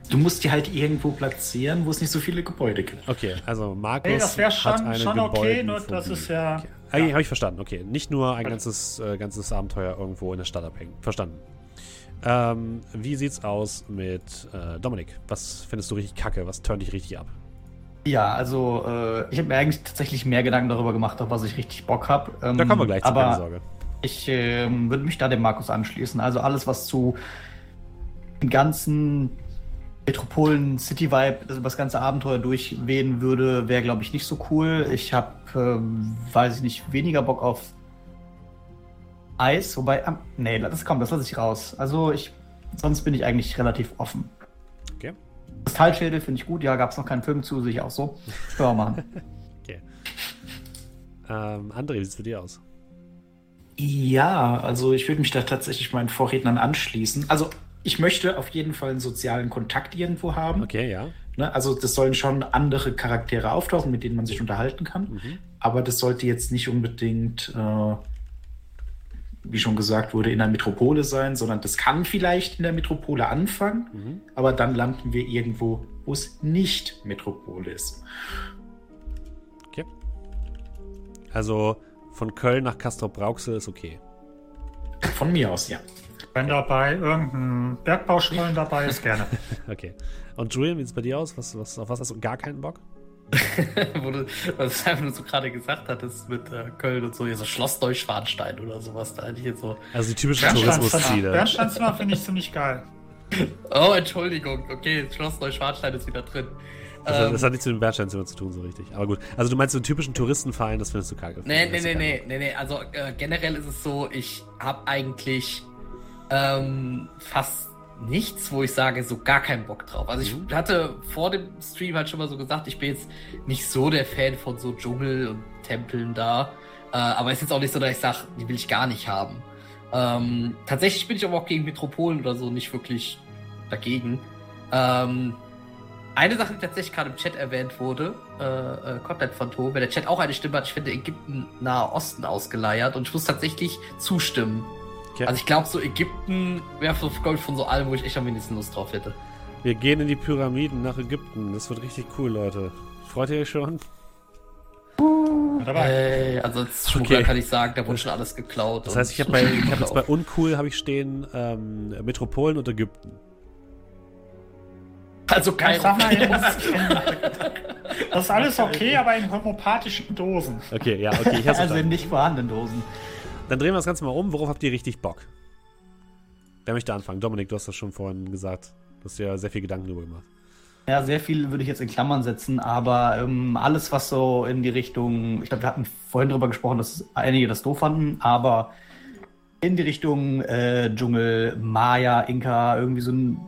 Du musst die halt irgendwo platzieren, wo es nicht so viele Gebäude gibt. Okay, also Markus nee, das wäre hat schon, eine schon okay, nur das ist ja. Okay. Ah, Habe ich verstanden, okay. Nicht nur ein ganzes, äh, ganzes Abenteuer irgendwo in der Stadt abhängen. Verstanden. Ähm, wie sieht's aus mit äh, Dominik? Was findest du richtig kacke? Was turnt dich richtig ab? Ja, also äh, ich habe mir eigentlich tatsächlich mehr Gedanken darüber gemacht, auf was ich richtig Bock habe. Ähm, Da kommen wir gleich zu, keine aber Sorge. ich ähm, würde mich da dem Markus anschließen. Also alles, was zu dem ganzen Metropolen City Vibe, das über das ganze Abenteuer durchwehen würde, wäre, glaube ich, nicht so cool. Ich habe, ähm, weiß ich nicht, weniger Bock auf Eis, wobei, ähm, nee, das kommt, das lasse ich raus. Also ich, sonst bin ich eigentlich relativ offen. Kristallschädel finde ich gut, ja, gab es noch keinen Film zu, sehe ich auch so. Können wir machen. okay. Ähm, André, wie sieht es bei dir aus? Ja, also ich würde mich da tatsächlich meinen Vorrednern anschließen. Also ich möchte auf jeden Fall einen sozialen Kontakt irgendwo haben. Okay, ja. Ne? Also das sollen schon andere Charaktere auftauchen, mit denen man sich unterhalten kann. Mhm. Aber das sollte jetzt nicht unbedingt, äh, wie schon gesagt wurde, in der Metropole sein, sondern das kann vielleicht in der Metropole anfangen, Mhm. aber dann landen wir irgendwo, wo es nicht Metropole ist. Also von Köln nach Castrop-Rauxel ist okay. Von mir aus, ja. Wenn dabei irgendein Bergbauschollen dabei ist, gerne. Okay. Und Julian, wie sieht es bei dir aus? Was, was, auf was hast du gar keinen Bock? Wo du, was du einfach so gerade gesagt hattest mit äh, Köln und so, hier so Schloss Neuschwanstein oder sowas, da hätte ich jetzt so. Also die typischen Tourismusziele. Bernsteinzimmer finde ich ziemlich geil. Oh, Entschuldigung, okay, Schloss Neuschwanstein ist wieder drin. Das, hat- Ähm, das hat nichts mit dem Bernsteinzimmer zu tun, so richtig. Aber gut. Also du meinst so einen typischen Touristenverein, das findest du kacke. Nee, nee, nee, nee, nee, nee. Also äh, generell ist es so, ich habe eigentlich ähm, fast nichts, wo ich sage, so gar keinen Bock drauf. Also ich Mhm. hatte vor dem Stream halt schon mal so gesagt, ich bin jetzt nicht so der Fan von so Dschungel und Tempeln da. Äh, aber es ist jetzt auch nicht so, dass ich sage, die will ich gar nicht haben. Ähm, tatsächlich bin ich aber auch gegen Metropolen oder so nicht wirklich dagegen. Ähm, eine Sache, die tatsächlich gerade im Chat erwähnt wurde, äh, äh, Content Phantom, wenn der Chat auch eine Stimme hat, ich finde Ägypten Nahe Osten ausgeleiert und ich muss tatsächlich zustimmen. Okay. Also ich glaube, so Ägypten wäre so, glaub ich, von so allem, wo ich echt am wenigsten Lust drauf hätte. Wir gehen in die Pyramiden nach Ägypten. Das wird richtig cool, Leute. Freut ihr euch schon? Dabei. Äh, also als Schmuggler Okay. kann ich sagen, da wurde schon alles geklaut. Das heißt, ich habe hab jetzt bei Uncool habe ich stehen ähm, Metropolen und Ägypten. Also kein sag mal, in, das ist alles okay, aber in homöopathischen Dosen. Okay, ja, okay, Also in nicht vorhandenen Dosen. Dann drehen wir das Ganze mal um. Worauf habt ihr richtig Bock? Wer möchte anfangen? Dominik, du hast das schon vorhin gesagt. Du hast ja sehr viel Gedanken darüber gemacht. Ja, sehr viel würde ich jetzt in Klammern setzen, aber ähm, alles, was so in die Richtung, ich glaube, wir hatten vorhin darüber gesprochen, dass einige das doof fanden, aber in die Richtung äh, Dschungel, Maya, Inka, irgendwie so ein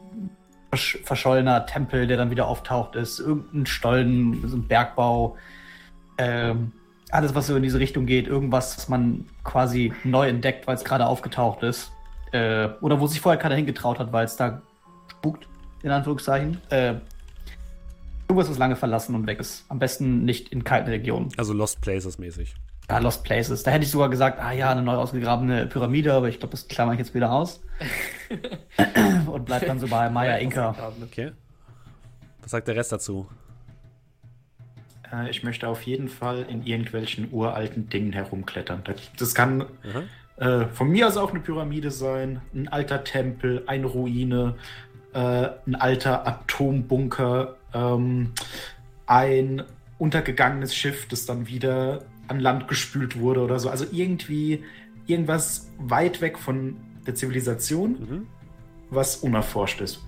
versch verschollener Tempel, der dann wieder auftaucht ist, irgendein Stollen, so ein Bergbau, ähm, alles, was so in diese Richtung geht, irgendwas, was man quasi neu entdeckt, weil es gerade aufgetaucht ist, äh, oder wo sich vorher keiner hingetraut hat, weil es da spukt, in Anführungszeichen. Äh, irgendwas, was lange verlassen und weg ist. Am besten nicht in kalten Regionen. Also Lost Places mäßig. Ja, Lost Places. Da hätte ich sogar gesagt, ah ja, eine neu ausgegrabene Pyramide, aber ich glaube, das klammer ich jetzt wieder aus. und bleib dann so bei Maya Inka. Okay. Was sagt der Rest dazu? Äh, ich möchte auf jeden Fall in irgendwelchen uralten Dingen herumklettern. Da- Das kann äh, von mir aus auch eine Pyramide sein, ein alter Tempel, eine Ruine, äh, ein alter Atombunker, ähm, ein untergegangenes Schiff, das dann wieder an Land gespült wurde oder so. Also irgendwie irgendwas weit weg von der Zivilisation, Mhm. was unerforscht ist.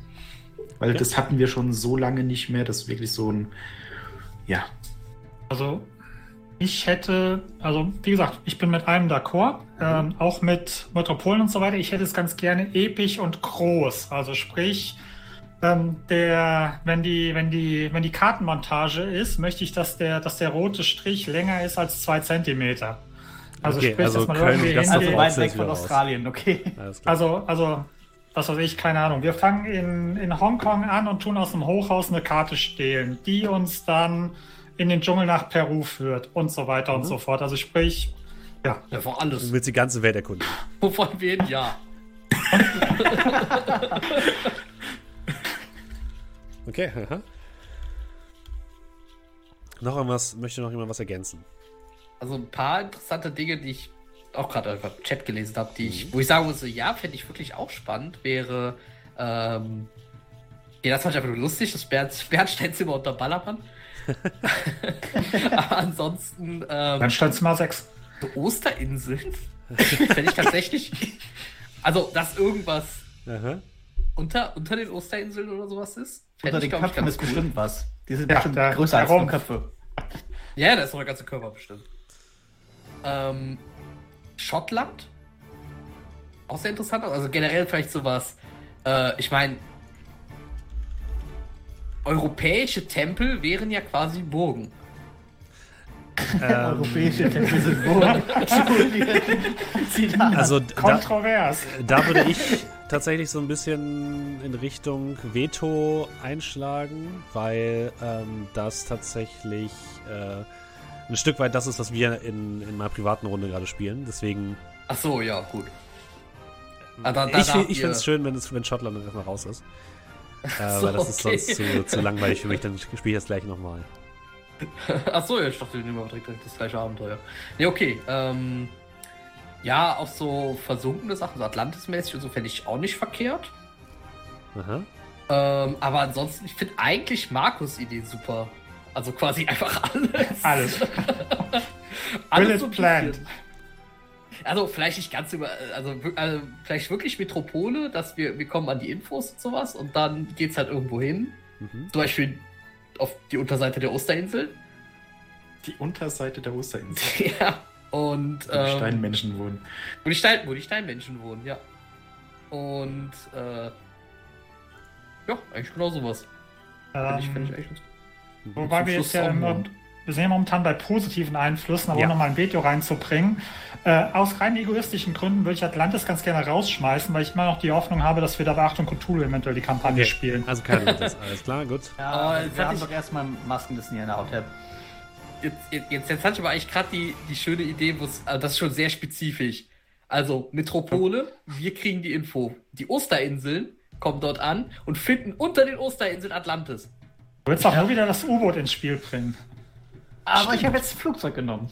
Weil Okay. das hatten wir schon so lange nicht mehr, dass wirklich so ein, ja, Also, ich hätte, also wie gesagt, ich bin mit einem d'accord, ähm, auch mit Metropolen und so weiter. Ich hätte es ganz gerne episch und groß. Also sprich, ähm, der, wenn die, wenn die, wenn die Kartenmontage ist, möchte ich, dass der, dass der rote Strich länger ist als zwei Zentimeter. Also Okay, sprich, also dass man Köln, irgendwie das Also weit weg ist von. Australien, okay. Also, also, was weiß ich, keine Ahnung. Wir fangen in, in Hongkong an und tun aus dem Hochhaus eine Karte stehlen, die uns dann in den Dschungel nach Peru führt und so weiter und Mhm. so fort. Also sprich, ja. Ja, vor Du alles. willst die ganze Welt erkunden. Wovon wir hin, ja. Okay, aha. Noch irgendwas, möchte noch jemand was ergänzen? Also ein paar interessante Dinge, die ich auch gerade einfach im Chat gelesen habe, die ich, wo ich sagen muss, so, ja, fände ich wirklich auch spannend, wäre, ähm, ja, das fand ich einfach nur lustig, das Bern Bernsteinzimmer unter Ballermann. Aber ansonsten, ähm, Dann stellst du mal sechs. so Osterinseln fände ich tatsächlich, also, dass irgendwas Aha. unter, unter den Osterinseln oder sowas ist. Unter ich, den ich, Köpfen ganz ist cool. bestimmt was. Die sind Ja, bestimmt da- größer als nur Köpfe. Ja, da ist noch der ganze Körper bestimmt. Ähm, Schottland? Auch sehr interessant. Also generell vielleicht sowas. Äh, ich meine, europäische Tempel wären ja quasi Burgen. Europäische Tempel sind. Zitat. Also da, Kontrovers. da würde ich tatsächlich so ein bisschen in Richtung Veto einschlagen, weil ähm, das tatsächlich äh, ein Stück weit das ist, was wir in, in meiner privaten Runde gerade spielen. Deswegen, Ach so, ja, gut. Ah, da- da ich, ich finde es schön, wenn, es, wenn Schottland dann erstmal raus ist. Äh, so, weil das ist okay. sonst zu, zu langweilig für mich. Dann spiele ich das gleich nochmal. Ach so, ja, ich dachte, wir nehmen aber direkt das gleiche Abenteuer. Ne, okay. Ähm, ja, auch so versunkene Sachen, so Atlantis-mäßig und so fände ich auch nicht verkehrt. Aha. Ähm, aber ansonsten, ich finde eigentlich Markus' Idee super. Also quasi einfach alles. Alles. alles Bullet so bisschen. Also vielleicht nicht ganz über, also, also vielleicht wirklich Metropole, dass wir, wir kommen an die Infos und sowas und dann geht's halt irgendwo hin. Mhm. Zum Beispiel auf die Unterseite der Osterinsel. Die Unterseite der Osterinsel, ja. Und wo die ähm, Steinmenschen wohnen. Wo die, Stein, wo die Steinmenschen wohnen, ja. Und, äh, ja, eigentlich genau sowas. Finde ich, find ich Ähm, eigentlich wobei wir jetzt ja immer. Wir sind ja momentan bei positiven Einflüssen, aber Ja. um nochmal ein Veto reinzubringen. Äh, aus rein egoistischen Gründen würde ich Atlantis ganz gerne rausschmeißen, weil ich immer noch die Hoffnung habe, dass wir da bei Achtung Cthulhu eventuell die Kampagne Okay. spielen. Also keine Notiz. Alles klar, gut. Ja, Aber jetzt wir haben ich- doch erstmal Maskenlisten hier in der Haut. Jetzt, jetzt, jetzt, jetzt hatte ich aber eigentlich gerade die, die schöne Idee, also das ist schon sehr spezifisch. Also, Metropole, wir kriegen die Info. Die Osterinseln kommen dort an und finden unter den Osterinseln Atlantis. Du willst auch nur wieder das U-Boot ins Spiel bringen. Aber ich habe jetzt ein Flugzeug genommen.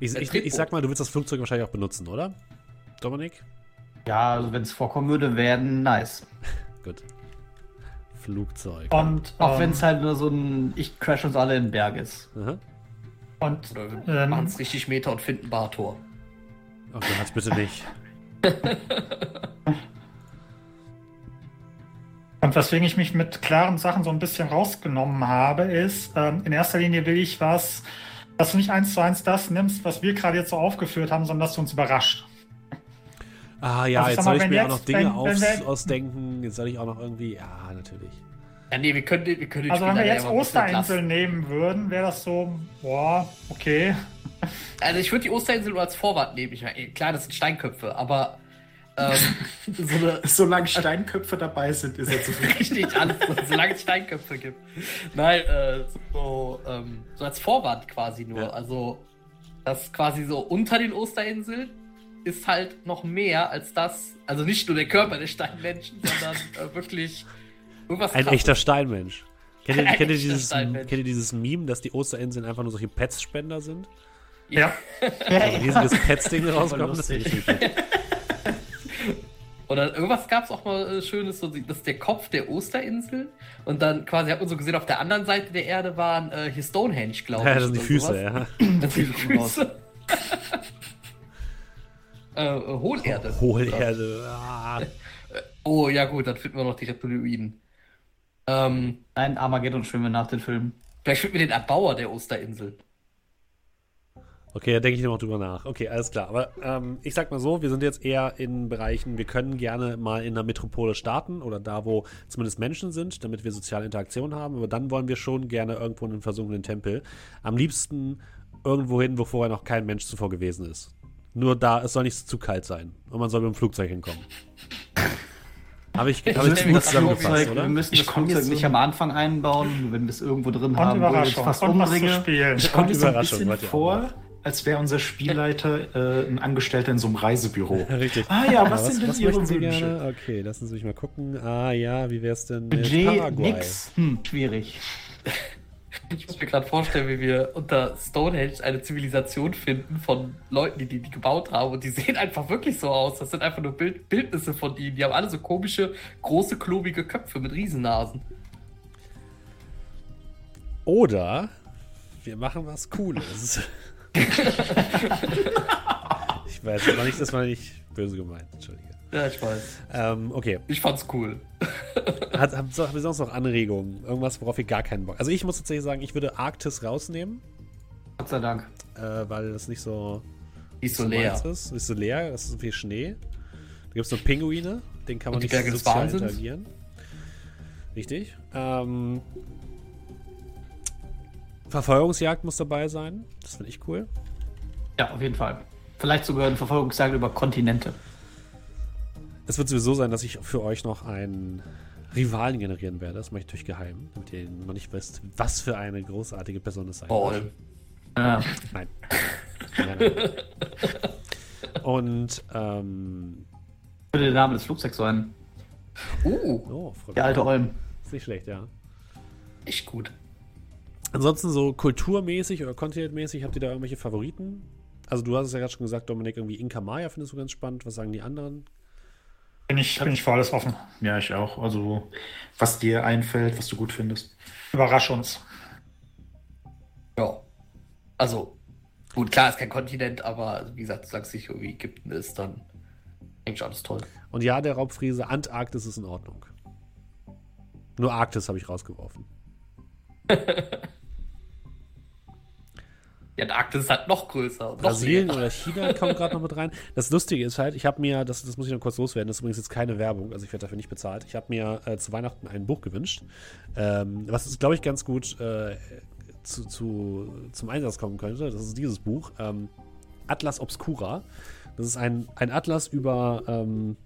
Ich, Der ich, ich sag mal, du willst das Flugzeug wahrscheinlich auch benutzen, oder? Dominik? Ja, also wenn es vorkommen würde, wäre nice. Gut. Flugzeug. Und, Auch ähm, wenn es halt nur so ein Ich crash uns alle in den Berg ist. Aha. und Oder wir Ähm. machen es richtig Meter und finden Bartor. Oh Gott, bitte nicht. Und weswegen ich mich mit klaren Sachen so ein bisschen rausgenommen habe, ist, ähm, in erster Linie will ich was, dass du nicht eins zu eins das nimmst, was wir gerade jetzt so aufgeführt haben, sondern dass du uns überrascht. Ah ja, Also ich jetzt soll mal, ich wenn mir auch jetzt- noch Dinge wenn- aus, wenn wir- ausdenken. Jetzt soll ich auch noch irgendwie. Ja, natürlich. Ja, nee, wir können, wir können Also wenn wir jetzt Osterinsel nehmen würden, wäre das so, boah, okay. Also ich würde die Osterinsel nur als Vorwand nehmen. Ich meine, klar, das sind Steinköpfe, aber ähm, so eine Solange Steinköpfe dabei sind, ist er zufrieden. richtig alles, solange es Steinköpfe gibt. Nein, äh, so, ähm, so als Vorwand quasi nur. Ja. Also das quasi so unter den Osterinseln ist halt noch mehr als das. Also nicht nur der Körper der Steinmenschen, sondern äh, wirklich irgendwas Ein Krasses. echter Steinmensch. Kennt ihr, Ein kennt, ihr echter dieses, Steinmensch. kennt ihr dieses Meme, dass die Osterinseln einfach nur solche Pets-Spender sind? Ja. Also ein riesiges Pets-Ding rauskommt. Das lustig. finde gut. Oder irgendwas gab es auch mal äh, Schönes, so, das ist der Kopf der Osterinsel. Und dann quasi hat man so gesehen, auf der anderen Seite der Erde waren äh, hier Stonehenge, glaube ich. Ja, das sind die Füße, sowas. ja. Das sind die Füße. äh, äh, Hohlerde. Hohlerde. Ah. Oh, ja gut, dann finden wir noch die Reptiloiden. Ähm, Nein, Armageddon wir nach den Filmen. vielleicht finden wir den Erbauer der Osterinsel. Okay, da denke ich noch drüber nach. Okay, alles klar. Aber ähm, ich sag mal so, wir sind jetzt eher in Bereichen, wir können gerne mal in einer Metropole starten oder da, wo zumindest Menschen sind, damit wir soziale Interaktion haben. Aber dann wollen wir schon gerne irgendwo in einen versunkenen Tempel. Am liebsten irgendwo hin, wo vorher noch kein Mensch zuvor gewesen ist. Nur da, es soll nicht zu kalt sein. Und man soll mit dem Flugzeug hinkommen. Habe ich, hab ich gut das zusammengefasst, Flugzeug, wir oder? müssen Ich das Flugzeug jetzt nicht so- am Anfang einbauen, wenn wir es irgendwo drin Und haben, wo wir jetzt Überraschung. fast Und was zu umbringen. spielen. Ich komme mir so ein Überraschung, bisschen vor, als wäre unser Spielleiter äh, ein Angestellter in so einem Reisebüro. Richtig. Ah ja, was sind denn was Ihre möchten Sie Wünsche? gerne? Okay, lassen Sie mich mal gucken. Ah ja, wie wäre es denn mit Budget, Paraguay? nix. Hm, schwierig. Ich muss mir gerade vorstellen, wie wir unter Stonehenge eine Zivilisation finden von Leuten, die, die die gebaut haben. Und die sehen einfach wirklich so aus. Das sind einfach nur Bild Bildnisse von ihnen. Die haben alle so komische, große, klobige Köpfe mit Riesennasen. Oder wir machen was Cooles. ich weiß aber nicht, das war nicht böse gemeint. Entschuldige. Ja, ich weiß. Ähm, okay. Ich fand's cool. Hat, habt ihr sonst noch Anregungen? Irgendwas, worauf ihr gar keinen Bock Also ich muss tatsächlich sagen, ich würde Arktis rausnehmen, Gott sei Dank. äh, weil das nicht so, ist so leer. ist. Ist so leer, es ist so viel Schnee. Da gibt es so Pinguine, den kann man nicht des sozial Wahnsinns? interagieren. Richtig. Ähm, Verfolgungsjagd muss dabei sein. Das finde ich cool. Ja, auf jeden Fall. Vielleicht sogar eine Verfolgungsjagd über Kontinente. Es wird sowieso sein, dass ich für euch noch einen Rivalen generieren werde. Das mache ich natürlich geheim, damit ihr noch nicht wisst, was für eine großartige Person es sein wird. Ja. Nein. nein, nein. Und, ähm, Würde der Name des Flugzeugs sein. Uh, oh, Der alte Olm. Ist nicht schlecht, ja. echt gut. Ansonsten so kulturmäßig oder contentmäßig, habt ihr da irgendwelche Favoriten? Also du hast es ja gerade schon gesagt, Dominik, irgendwie Inka Maya findest du ganz spannend. Was sagen die anderen? Bin ich, bin ich für alles offen. Ja, ich auch. Also, was dir einfällt, was du gut findest. Überrasch uns. Ja. Also, gut, klar, ist kein Kontinent, aber wie gesagt, solange es nicht irgendwie Ägypten ist, dann eigentlich alles toll. Und ja, der Raubfriese, Antarktis ist in Ordnung. Nur Arktis habe ich rausgeworfen. Die Antarktis ist halt noch größer. Noch Brasilien mehr. oder China kommt gerade noch mit rein. Das Lustige ist halt, ich habe mir, das, das muss ich noch kurz loswerden, das ist übrigens jetzt keine Werbung, also ich werde dafür nicht bezahlt. Ich habe mir äh, zu Weihnachten ein Buch gewünscht, ähm, was ist, glaube ich, ganz gut äh, zu, zu, zum Einsatz kommen könnte. Das ist dieses Buch, ähm, Atlas Obscura. Das ist ein, ein Atlas über ähm,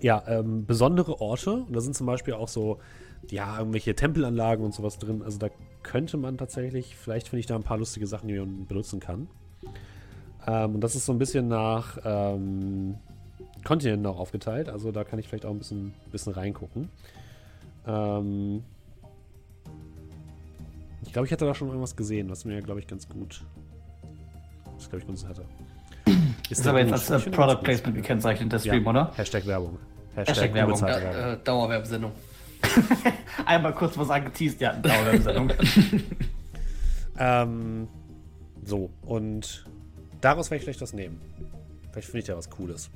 ja, ähm, besondere Orte. Und da sind zum Beispiel auch so, ja, irgendwelche Tempelanlagen und sowas drin. Also da könnte man tatsächlich, vielleicht finde ich da ein paar lustige Sachen, die man benutzen kann. Ähm, und das ist so ein bisschen nach ähm, Kontinenten auch aufgeteilt. Also da kann ich vielleicht auch ein bisschen, bisschen reingucken. Ähm, ich glaube, ich hatte da schon irgendwas gesehen, was mir, glaube ich, ganz gut. Das glaube ich ganz hatte. Ist aber jetzt als äh, Product. Placement gekennzeichnet, der Ja. Stream, oder? Hashtag Werbung. Hashtag Werbung. unbezahlte Werbung. Ja, äh, Dauerwerbesendung. Einmal kurz was angeteased, ja, Dauerwerbesendung. Ähm, so, und daraus werde ich vielleicht was nehmen. Vielleicht finde ich da was Cooles.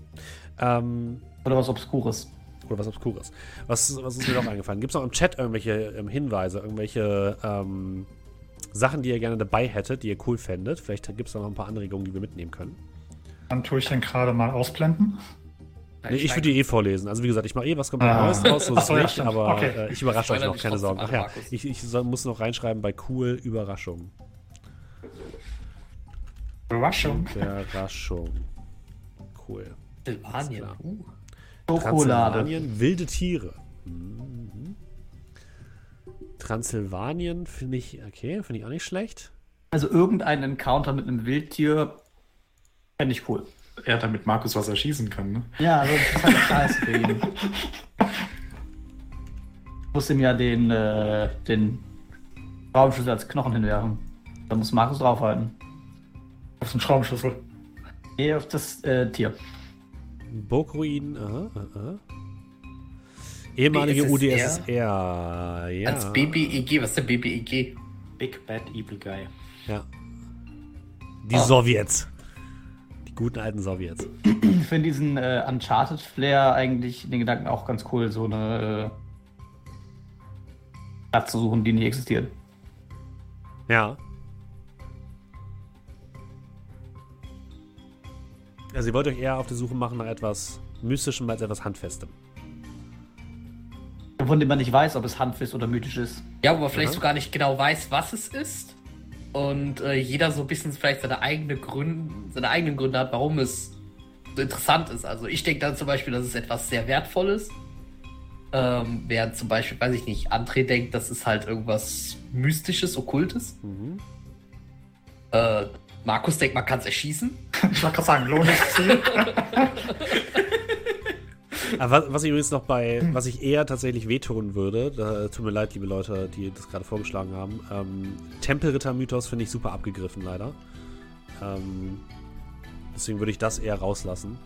Ähm, oder was Obskures. oder was Obskures. Was, was ist mir noch eingefallen? Gibt es noch im Chat irgendwelche ähm, Hinweise, irgendwelche ähm, Sachen, die ihr gerne dabei hättet, die ihr cool fändet? Vielleicht gibt es da noch ein paar Anregungen, die wir mitnehmen können. Dann tue ich den gerade mal ausblenden. Nee, ich würde die eh vorlesen. Also wie gesagt, ich mache eh was komplett Ah. Neues draus, so ist es nicht, aber Okay. äh, ich überrasche euch noch, keine Sorgen. Ach ja, ich, ich soll, muss noch reinschreiben bei cool Überraschung. Überraschung. Überraschung. Cool. Silvanien. Uh. Transsilvanien, wilde Tiere. Mhm. Transsilvanien finde ich, okay, finde ich auch nicht schlecht. Also irgendein Encounter mit einem Wildtier fände ich cool. Ja, damit Markus was erschießen kann, ne? Ja, also das ist halt scheiße für ihn. Ich muss ihm ja den, äh, den Raumschlüssel als Knochen hinwerfen. Da muss Markus draufhalten. Auf den Schraubenschlüssel. Nee, auf das äh, Tier. Burgruinen, aha, aha. Ehemalige BSSR? UdSSR, ja. Als BBEG, was ist denn BBEG? Big Bad Evil Guy. Ja. Die Ah. Sowjets. Guten alten Sowjets. Ich finde diesen äh, Uncharted-Flair eigentlich den Gedanken auch ganz cool, so eine äh, Stadt zu suchen, die nicht existiert. Ja. Also ihr wollt euch eher auf die Suche machen nach etwas Mystischem als etwas Handfestem. Von dem man nicht weiß, ob es handfest oder mythisch ist. Ja, wo man vielleicht Ja. so gar nicht genau weiß, was es ist. Und äh, jeder so ein bisschen vielleicht seine, eigene Gründe, seine eigenen Gründe hat, warum es so interessant ist. Also ich denke dann zum Beispiel, dass es etwas sehr Wertvolles. Ähm, während zum Beispiel, weiß ich nicht, André denkt, das ist halt irgendwas Mystisches, Okkultes. Mhm. Äh, Markus denkt, man kann es erschießen. Ich wollte gerade sagen, Lohn ist was, was ich übrigens noch bei, was ich eher tatsächlich wehtun würde, da, tut mir leid, liebe Leute, die das gerade vorgeschlagen haben, ähm, Tempelritter-Mythos finde ich super abgegriffen, leider. Ähm, deswegen würde ich das eher rauslassen.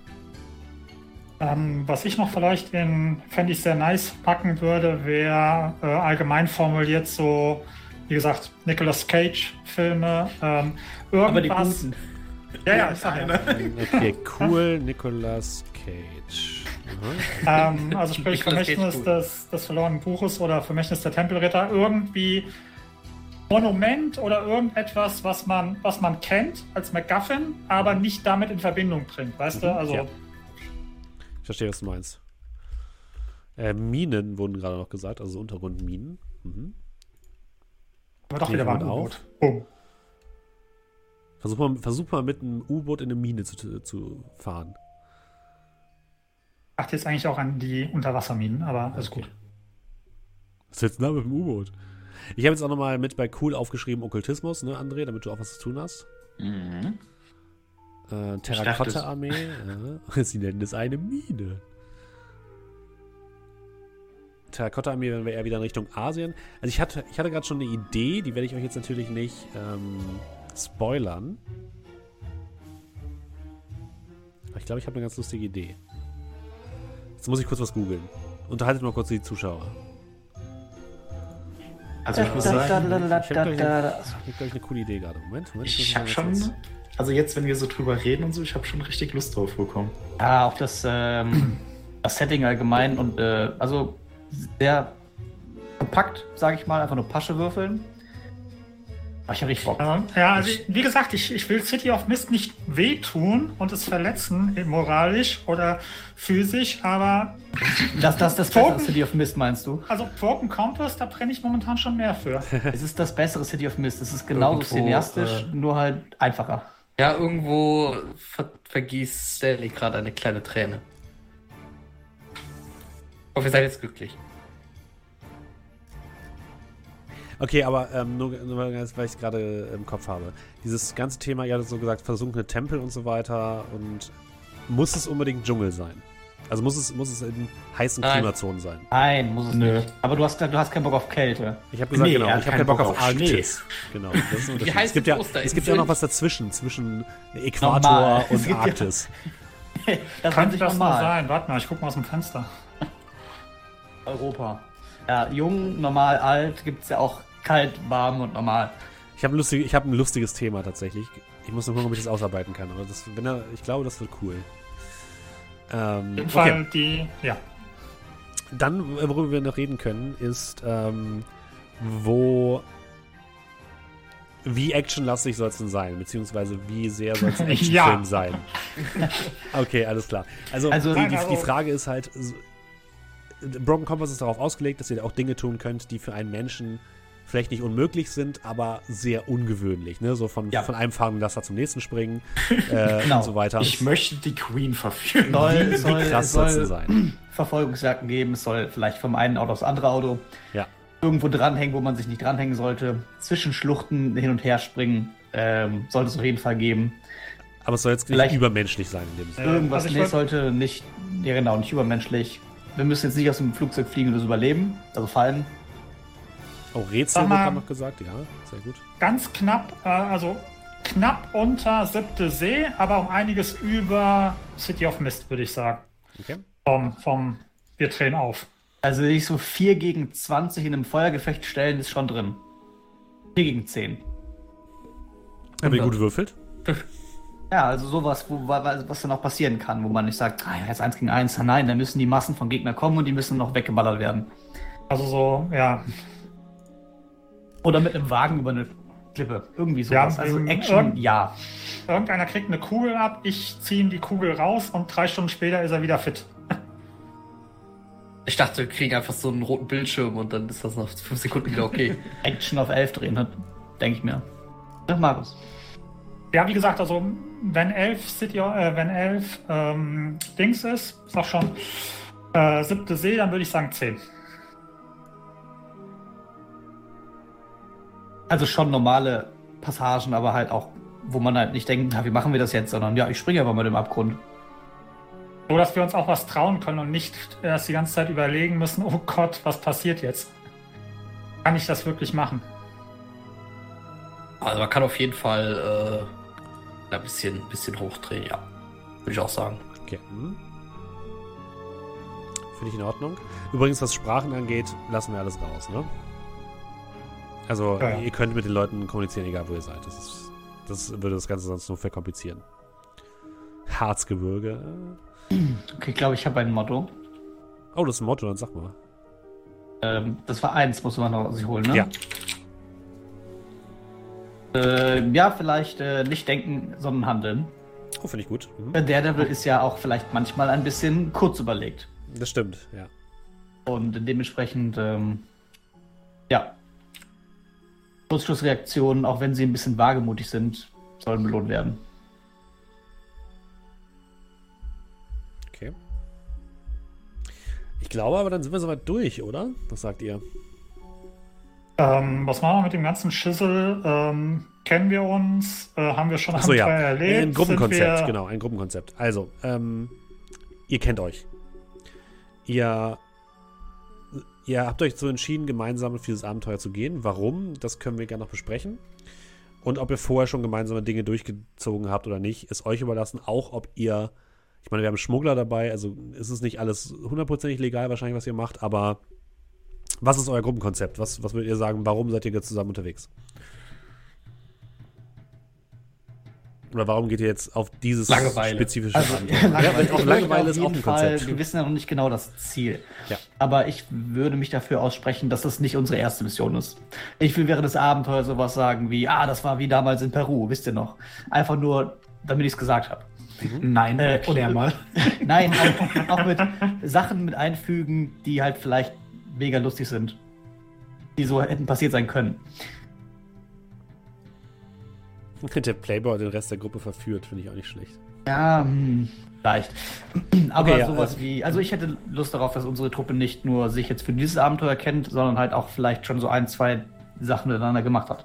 Ähm, was ich noch vielleicht in, fände ich sehr nice packen würde, wäre äh, allgemein formuliert so, wie gesagt, Nicolas Cage-Filme. Ähm, Aber die irgendwas. guten. Ja, ja, ich sag ja. Okay, cool, Nicolas Cage. Ähm, also sprich Vermächtnis des, des verlorenen Buches oder Vermächtnis der Tempelritter, irgendwie Monument oder irgendetwas, was man, was man kennt als MacGuffin, aber nicht damit in Verbindung bringt, weißt du? Also ja. Ich verstehe, was du meinst. Äh, Minen wurden gerade noch gesagt, also Untergrundminen. Mhm. Aber doch wieder mal ein U-Boot. Boom. Versuch mal, versuch mal mit einem U-Boot in eine Mine zu, zu fahren. Achte jetzt eigentlich auch an die Unterwasserminen, aber alles gut. Was ist jetzt da mit dem U-Boot? Ich habe jetzt auch nochmal mit bei cool aufgeschrieben Okkultismus, ne, André, damit du auch was zu tun hast. Mhm. Äh, dachte, Terrakotta-Armee. ja. Sie nennen es eine Mine. Terrakotta-Armee, wenn wir eher wieder in Richtung Asien. Also ich hatte, ich hatte gerade schon eine Idee, die werde ich euch jetzt natürlich nicht ähm, spoilern. Aber ich glaube, ich habe eine ganz lustige Idee. Jetzt muss ich kurz was googeln. Unterhaltet mal kurz die Zuschauer. Also ich muss sagen, Ich habe, ich, da, eine, ich ich, coole Idee gerade. Moment, Moment. ich muss habe schon, kurz- also jetzt, wenn wir so drüber reden und so, ich habe schon richtig Lust drauf bekommen. Ja, auch das, ähm, das Setting allgemein und äh, also sehr kompakt, sage ich mal, einfach nur Pasche würfeln. Aber ich habe richtig Bock. Ähm, ja, also wie gesagt, ich, ich will City of Mist nicht wehtun und es verletzen, moralisch oder physisch, aber Das, das, das Toten- bessere City of Mist, meinst du? also Broken Compass, da brenne ich momentan schon mehr für. Es ist das bessere City of Mist. Es ist genauso Irgendwo, cineastisch, äh, nur halt einfacher. Ja, irgendwo ver vergießt Stanley gerade eine kleine Träne. Ich hoffe, ihr seid jetzt glücklich. Okay, aber ähm, nur, nur weil ich es gerade im Kopf habe. Dieses ganze Thema, ihr hattet so gesagt, versunkene Tempel und so weiter. Und muss es unbedingt Dschungel sein? Also muss es, muss es in heißen Nein. Klimazonen sein? Nein, muss es Nö. nicht. Aber du hast, du hast keinen Bock auf Kälte. Ich habe gesagt, Nee, genau, ich habe keinen Bock Bock auf auf Schnee. Arktis. Genau, das ist ein Unterschied. Es gibt ja, es gibt ja noch was dazwischen, zwischen Äquator Normal. Und ja- Arktis. Das Kann sich das nur normal. sein? Warte mal, ich guck mal aus dem Fenster. Europa. Ja, jung, normal, alt, gibt es ja auch kalt, warm und normal. Ich habe ein, lustig, ich hab ein lustiges Thema tatsächlich. Ich muss nur gucken, ob ich das ausarbeiten kann. Aber das, wenn er, ich glaube, das wird cool. Ähm, Auf okay. Fall die, ja. Dann, äh, worüber wir noch reden können, ist, ähm, wo. Wie actionlastig soll es denn sein? Beziehungsweise wie sehr soll es ein Actionfilm Ja. sein? Okay, alles klar. Also, Also- die, die, die Frage ist halt: so- Broken Compass ist darauf ausgelegt, dass ihr auch Dinge tun könnt, die für einen Menschen vielleicht nicht unmöglich sind, aber sehr ungewöhnlich. Ne? So von, Ja. von einem fahrenden Laster zum nächsten springen äh, Genau. und so weiter. Ich möchte die Queen verführen. Soll, wie soll, krass es soll soll sein? Verfolgungsjagden geben, es soll vielleicht vom einen Auto aufs andere Auto Ja. irgendwo dranhängen, wo man sich nicht dranhängen sollte, zwischen Schluchten hin und her springen, ähm, sollte es auf jeden Fall geben. Aber es soll jetzt nicht Vielleicht- übermenschlich sein in dem Sinne. Irgendwas, also nee, sollte nicht, ja genau, nicht übermenschlich. Wir müssen jetzt nicht aus dem Flugzeug fliegen und das überleben, also fallen. Oh, Rätsel mal- gerade noch gesagt, ja, sehr gut. Ganz knapp, äh, also knapp unter siebte See, aber um einiges über City of Mist, würde ich sagen. Okay. Vom, vom Wir drehen auf. Also ich so 4 gegen 20 in einem Feuergefecht stellen, ist schon drin. 4 gegen 10. Haben wir gut würfelt? Ja, also sowas, wo, wa- was dann auch passieren kann, wo man nicht sagt, ah, jetzt 1 gegen 1, nein, da müssen die Massen von Gegner kommen und die müssen noch weggeballert werden. Also so, ja. Oder mit einem Wagen über eine Klippe. Irgendwie Ja, sowas. also ähm, Action, irgend- ja. Irgendeiner kriegt eine Kugel ab, ich ziehe ihm die Kugel raus und drei Stunden später ist er wieder fit. Ich dachte, wir kriegen einfach so einen roten Bildschirm und dann ist das nach fünf Sekunden wieder okay. Action auf 11 drehen, denke ich mir. Ach, Markus. Ja, wie gesagt, also wenn elf City, äh, wenn elf ähm, Dings ist, sag schon, äh, siebte See, dann würde ich sagen 10. Also schon normale Passagen, aber halt auch, wo man halt nicht denkt, na, wie machen wir das jetzt, sondern ja, ich springe einfach mal dem Abgrund. So dass wir uns auch was trauen können und nicht erst die ganze Zeit überlegen müssen, oh Gott, was passiert jetzt? Kann ich das wirklich machen? Also man kann auf jeden Fall äh, ein bisschen, bisschen hochdrehen, ja. Würde ich auch sagen. Okay. Hm. Finde ich in Ordnung. Übrigens, was Sprachen angeht, lassen wir alles raus, ne? Also, Ja, ihr könnt mit den Leuten kommunizieren, egal wo ihr seid. Das, ist, das würde das Ganze sonst nur verkomplizieren. Harzgebirge. Okay, ich glaube, ich habe ein Motto. Oh, das ist ein Motto, dann sag mal. Ähm, das war eins, muss man noch sich holen, ne? Ja. Äh, ja, vielleicht äh, nicht denken, sondern handeln. Oh, finde ich gut. Mhm. Der Daredevil ist ja auch vielleicht manchmal ein bisschen kurz überlegt. Das stimmt, ja. Und dementsprechend, ähm, ja. Kurzschlussreaktionen, auch wenn sie ein bisschen wagemutig sind, sollen belohnt werden. Okay. Ich glaube aber, dann sind wir soweit durch, oder? Was sagt ihr? Ähm, was machen wir mit dem ganzen Schissel? Ähm, kennen wir uns? Äh, haben wir schon Achso, ja. Abenteuer erlebt? Ein Gruppenkonzept, wir- genau, ein Gruppenkonzept. Also, ähm, ihr kennt euch. Ihr, ihr habt euch so entschieden, gemeinsam für dieses Abenteuer zu gehen. Warum? Das können wir gerne noch besprechen. Und ob ihr vorher schon gemeinsame Dinge durchgezogen habt oder nicht, ist euch überlassen. Auch ob ihr, ich meine, wir haben Schmuggler dabei, also ist es nicht alles hundertprozentig legal wahrscheinlich, was ihr macht, aber was ist euer Gruppenkonzept? Was, was würdet ihr sagen? Warum seid ihr jetzt zusammen unterwegs? Oder warum geht ihr jetzt auf dieses Langeweile. spezifische Also? Langeweile, auch ich Langeweile möchte ist auf auch ein jeden Fall, Konzept. Wir wissen ja noch nicht genau das Ziel. Ja. Aber ich würde mich dafür aussprechen, dass das nicht unsere erste Mission ist. Ich will während des Abenteuers sowas sagen wie, ah, das war wie damals in Peru, wisst ihr noch? Einfach nur, damit ich es gesagt habe. Nein, Äh, erklär und- mal. Nein, auch, auch mit Sachen mit einfügen, die halt vielleicht mega lustig sind. Die so hätten passiert sein können. Der Playboy den Rest der Gruppe verführt, finde ich auch nicht schlecht. Ja, hm, vielleicht. Aber Okay, ja, sowas also- wie, also ich hätte Lust darauf, dass unsere Truppe nicht nur sich jetzt für dieses Abenteuer kennt, sondern halt auch vielleicht schon so ein, zwei Sachen miteinander gemacht hat.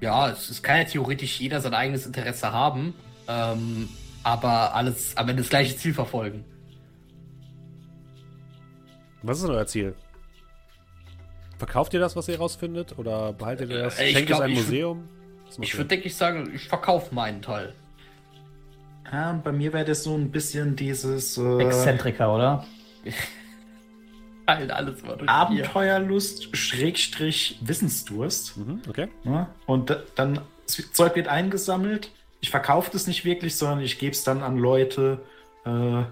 Ja, es, es kann ja theoretisch jeder sein eigenes Interesse haben, ähm, aber alles am Ende das gleiche Ziel verfolgen. Was ist denn euer Ziel? Verkauft ihr das, was ihr rausfindet? Oder behaltet ihr das? Äh, ich Schenkt glaub, es würd- Museum? Ich würde, denke ich, sagen, ich verkaufe meinen Teil. Ja, bei mir wäre das so ein bisschen dieses äh, Exzentriker, oder? Teil alles mal durch. Abenteuerlust, Schrägstrich, Wissensdurst. Mhm, okay. Ja? Und da- dann, das Zeug wird eingesammelt. Ich verkaufe das nicht wirklich, sondern ich gebe es dann an Leute, äh,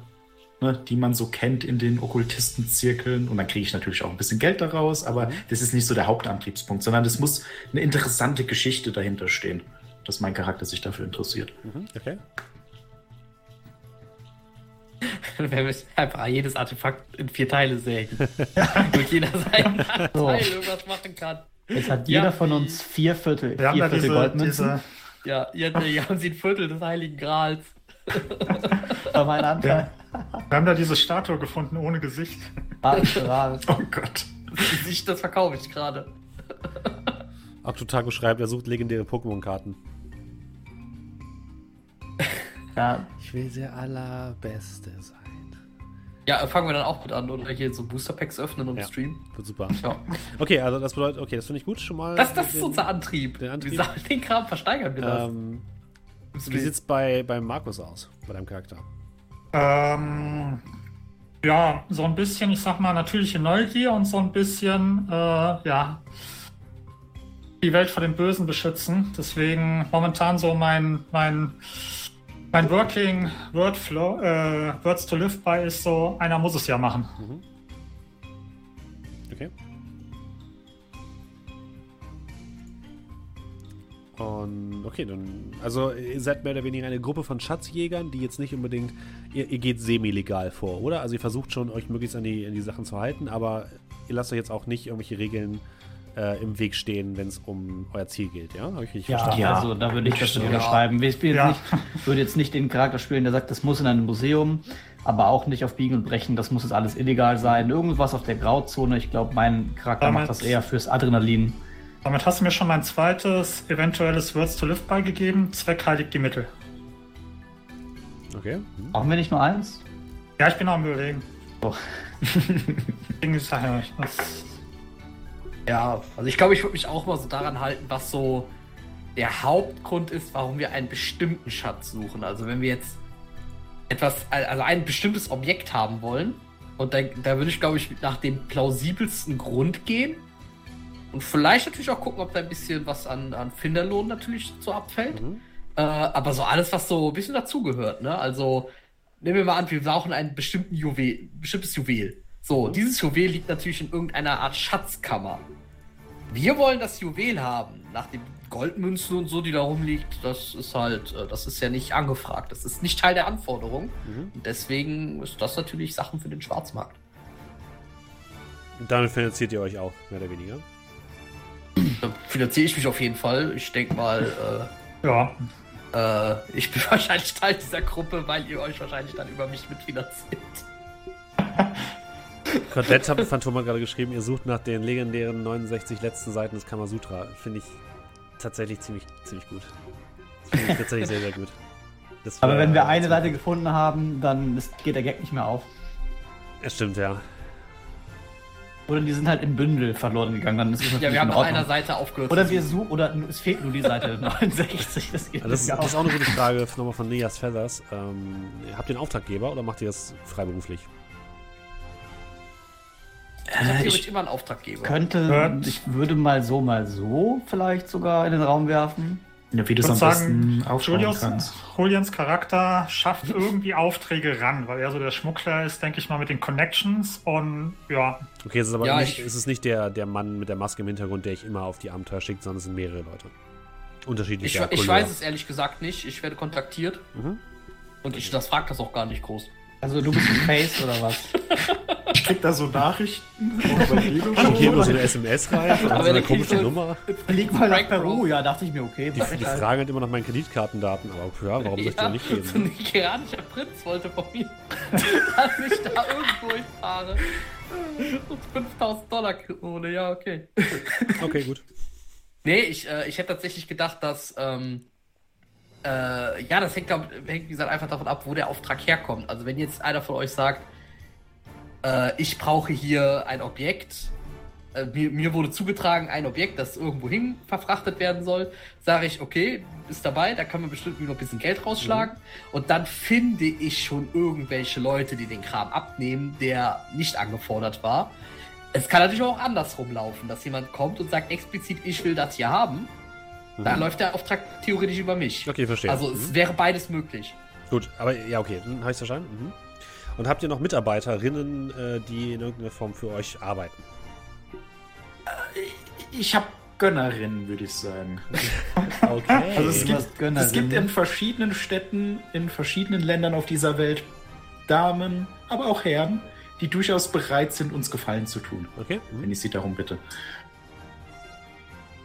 ne, die man so kennt in den Okkultistenzirkeln. Und dann kriege ich natürlich auch ein bisschen Geld daraus, aber das ist nicht so der Hauptantriebspunkt, sondern es muss eine interessante Geschichte dahinter stehen, dass mein Charakter sich dafür interessiert. Mhm, okay. Wenn wir einfach jedes Artefakt in vier Teile sägen. Und jeder seinen. Teil irgendwas machen kann. Jetzt hat Ja, jeder von wie- uns vier Viertel, Wir haben vier da Viertel diese, Goldmünzen. diese Ja, jetzt hier haben sie ein Viertel des Heiligen Grals. War mein Anteil. wir haben da diese Statue gefunden ohne Gesicht. Rar. Oh Gott. Das Gesicht, das verkaufe ich gerade. Aktotaku schreibt, er sucht legendäre Pokémon-Karten. Ja, Ich will der allerbeste sein. Ja, fangen wir dann auch mit an oder hier so Booster Packs öffnen und Ja. streamen. Wird super. Ja. Okay, also das bedeutet, okay, das finde ich gut schon mal. Das, das ist Den- unser Antrieb. den Antrieb. Wir sagen, den Kram versteigern wir das. Ähm, wie Stream. sieht's bei, bei Markus aus, bei deinem Charakter? Ähm, ja, so ein bisschen, ich sag mal, natürliche Neugier und so ein bisschen, äh, ja, die Welt vor dem Bösen beschützen. Deswegen momentan so mein, mein, mein Working Wordflow, äh, Words to Live by ist so, einer muss es ja machen. Mhm. Okay. Und okay, dann. Also, ihr seid mehr oder weniger eine Gruppe von Schatzjägern, die jetzt nicht unbedingt. Ihr, ihr geht semi-legal vor, oder? Also, ihr versucht schon, euch möglichst an die, an die Sachen zu halten, aber ihr lasst euch jetzt auch nicht irgendwelche Regeln äh, im Weg stehen, wenn es um euer Ziel geht, ja? Habe ich richtig ja, verstanden? Ja. also da würde ich das Ja. unterschreiben. Ich Ja. nicht, würde jetzt nicht den Charakter spielen, der sagt, das muss in einem Museum, aber auch nicht auf Biegen und Brechen, das muss jetzt alles illegal sein. Irgendwas auf der Grauzone. Ich glaube, mein Charakter Damit- macht das eher fürs Adrenalin. Damit hast du mir schon mein zweites eventuelles Words to Live by gegeben. Zweck heiligt die Mittel. Okay. Hm. Brauchen wir nicht nur eins? Ja, ich bin am überlegen. Oh. Deswegen ist ja, Ja, also ich glaube, ich würde mich auch mal so daran halten, was so der Hauptgrund ist, warum wir einen bestimmten Schatz suchen. Also wenn wir jetzt etwas, also ein bestimmtes Objekt haben wollen, und da, da würde ich, glaube ich, nach dem plausibelsten Grund gehen. Und vielleicht natürlich auch gucken, ob da ein bisschen was an, an Finderlohn natürlich so abfällt. Mhm. Äh, aber so alles, was so ein bisschen dazugehört, ne? Also, nehmen wir mal an, wir brauchen ein bestimmten Juwel, bestimmtes Juwel. So, dieses Juwel liegt natürlich in irgendeiner Art Schatzkammer. Wir wollen das Juwel haben. Nach den Goldmünzen und so, die da rumliegt, das ist halt, äh, das ist ja nicht angefragt. Das ist nicht Teil der Anforderung. Mhm. Und deswegen ist das natürlich Sachen für den Schwarzmarkt. Und damit finanziert ihr euch auch, mehr oder weniger. Da finanziere ich mich auf jeden Fall. Ich denke mal, Ja, äh, äh, ich bin wahrscheinlich Teil dieser Gruppe, weil ihr euch wahrscheinlich dann über mich mitfinanziert. Kotelett hat Phantom gerade geschrieben, ihr sucht nach den legendären 69 letzten Seiten des Kamasutra. Finde ich tatsächlich ziemlich, ziemlich gut. Das finde ich tatsächlich sehr, sehr gut. Das Aber wenn wir eine Seite gefunden haben, dann ist, geht der Gag nicht mehr auf. Ja, stimmt, ja. Oder die sind halt im Bündel verloren gegangen, dann ist es natürlich Ja, wir haben auf einer Seite aufgehört. Oder wir suchen. oder es fehlt nur die Seite 69. Das geht Also das, das ist auch eine gute Frage nochmal von Neas Feathers. Ähm, habt ihr einen Auftraggeber oder macht ihr das freiberuflich? Äh, theoretisch ich, immer einen Auftraggeber. Könnte, ich würde mal so, mal so vielleicht sogar in den Raum werfen. Ja, wie du ich es am besten aufschauen Julius, kannst. Julians Charakter schafft irgendwie Aufträge ran, weil er so der Schmuggler ist, denke ich mal, mit den Connections und ja, Okay, es ist aber Ja, nicht, ich- es ist nicht der, der Mann mit der Maske im Hintergrund, der ich immer auf die Abenteuer schickt, sondern es sind mehrere Leute. Ich, Unterschiedlicher ich Couleur. weiß es ehrlich gesagt nicht. Ich werde kontaktiert. Mhm. Und ich das fragt das auch gar nicht groß. Also du bist ein Face oder was? Ich krieg da so Nachrichten. Und hier nur so eine SMS rein von Aber so einer der kriegt komischen so- Nummer. Flieg mal nach Peru. Ja, dachte ich mir, okay. Die, die fragen halt immer nach meinen Kreditkartendaten, aber ja, warum soll ich die denn nicht so geben? ein nigerianischer Prinz wollte von mir, dass ich da irgendwo hinfahre. Und 5000 Dollar ohne, ja, okay. Okay, gut. Nee, ich, äh, ich hätte tatsächlich gedacht, dass, ähm, äh, ja, das hängt, glaub, hängt, wie gesagt, einfach davon ab, wo der Auftrag herkommt. Also, wenn jetzt einer von euch sagt, äh, ich brauche hier ein Objekt, äh, mir, mir wurde zugetragen, ein Objekt, das irgendwo hin verfrachtet werden soll, sage ich, okay, ist dabei, da kann man bestimmt noch ein bisschen Geld rausschlagen. Und dann finde ich schon irgendwelche Leute, die den Kram abnehmen, der nicht angefordert war. Es kann natürlich auch andersrum laufen, dass jemand kommt und sagt explizit, ich will das hier haben. Da Mhm. läuft der Auftrag theoretisch über mich. Okay, verstehe. Also es Mhm. wäre beides möglich. Gut, aber ja, okay, dann habe ich verstanden. Mhm. Und habt ihr noch Mitarbeiterinnen, äh, die in irgendeiner Form für euch arbeiten? Ich habe Gönnerinnen, würde ich sagen. Okay. Also es Du gibt, es gibt in verschiedenen Städten, in verschiedenen Ländern auf dieser Welt Damen, aber auch Herren, die durchaus bereit sind, uns Gefallen zu tun, okay. Mhm. wenn ich sie darum bitte.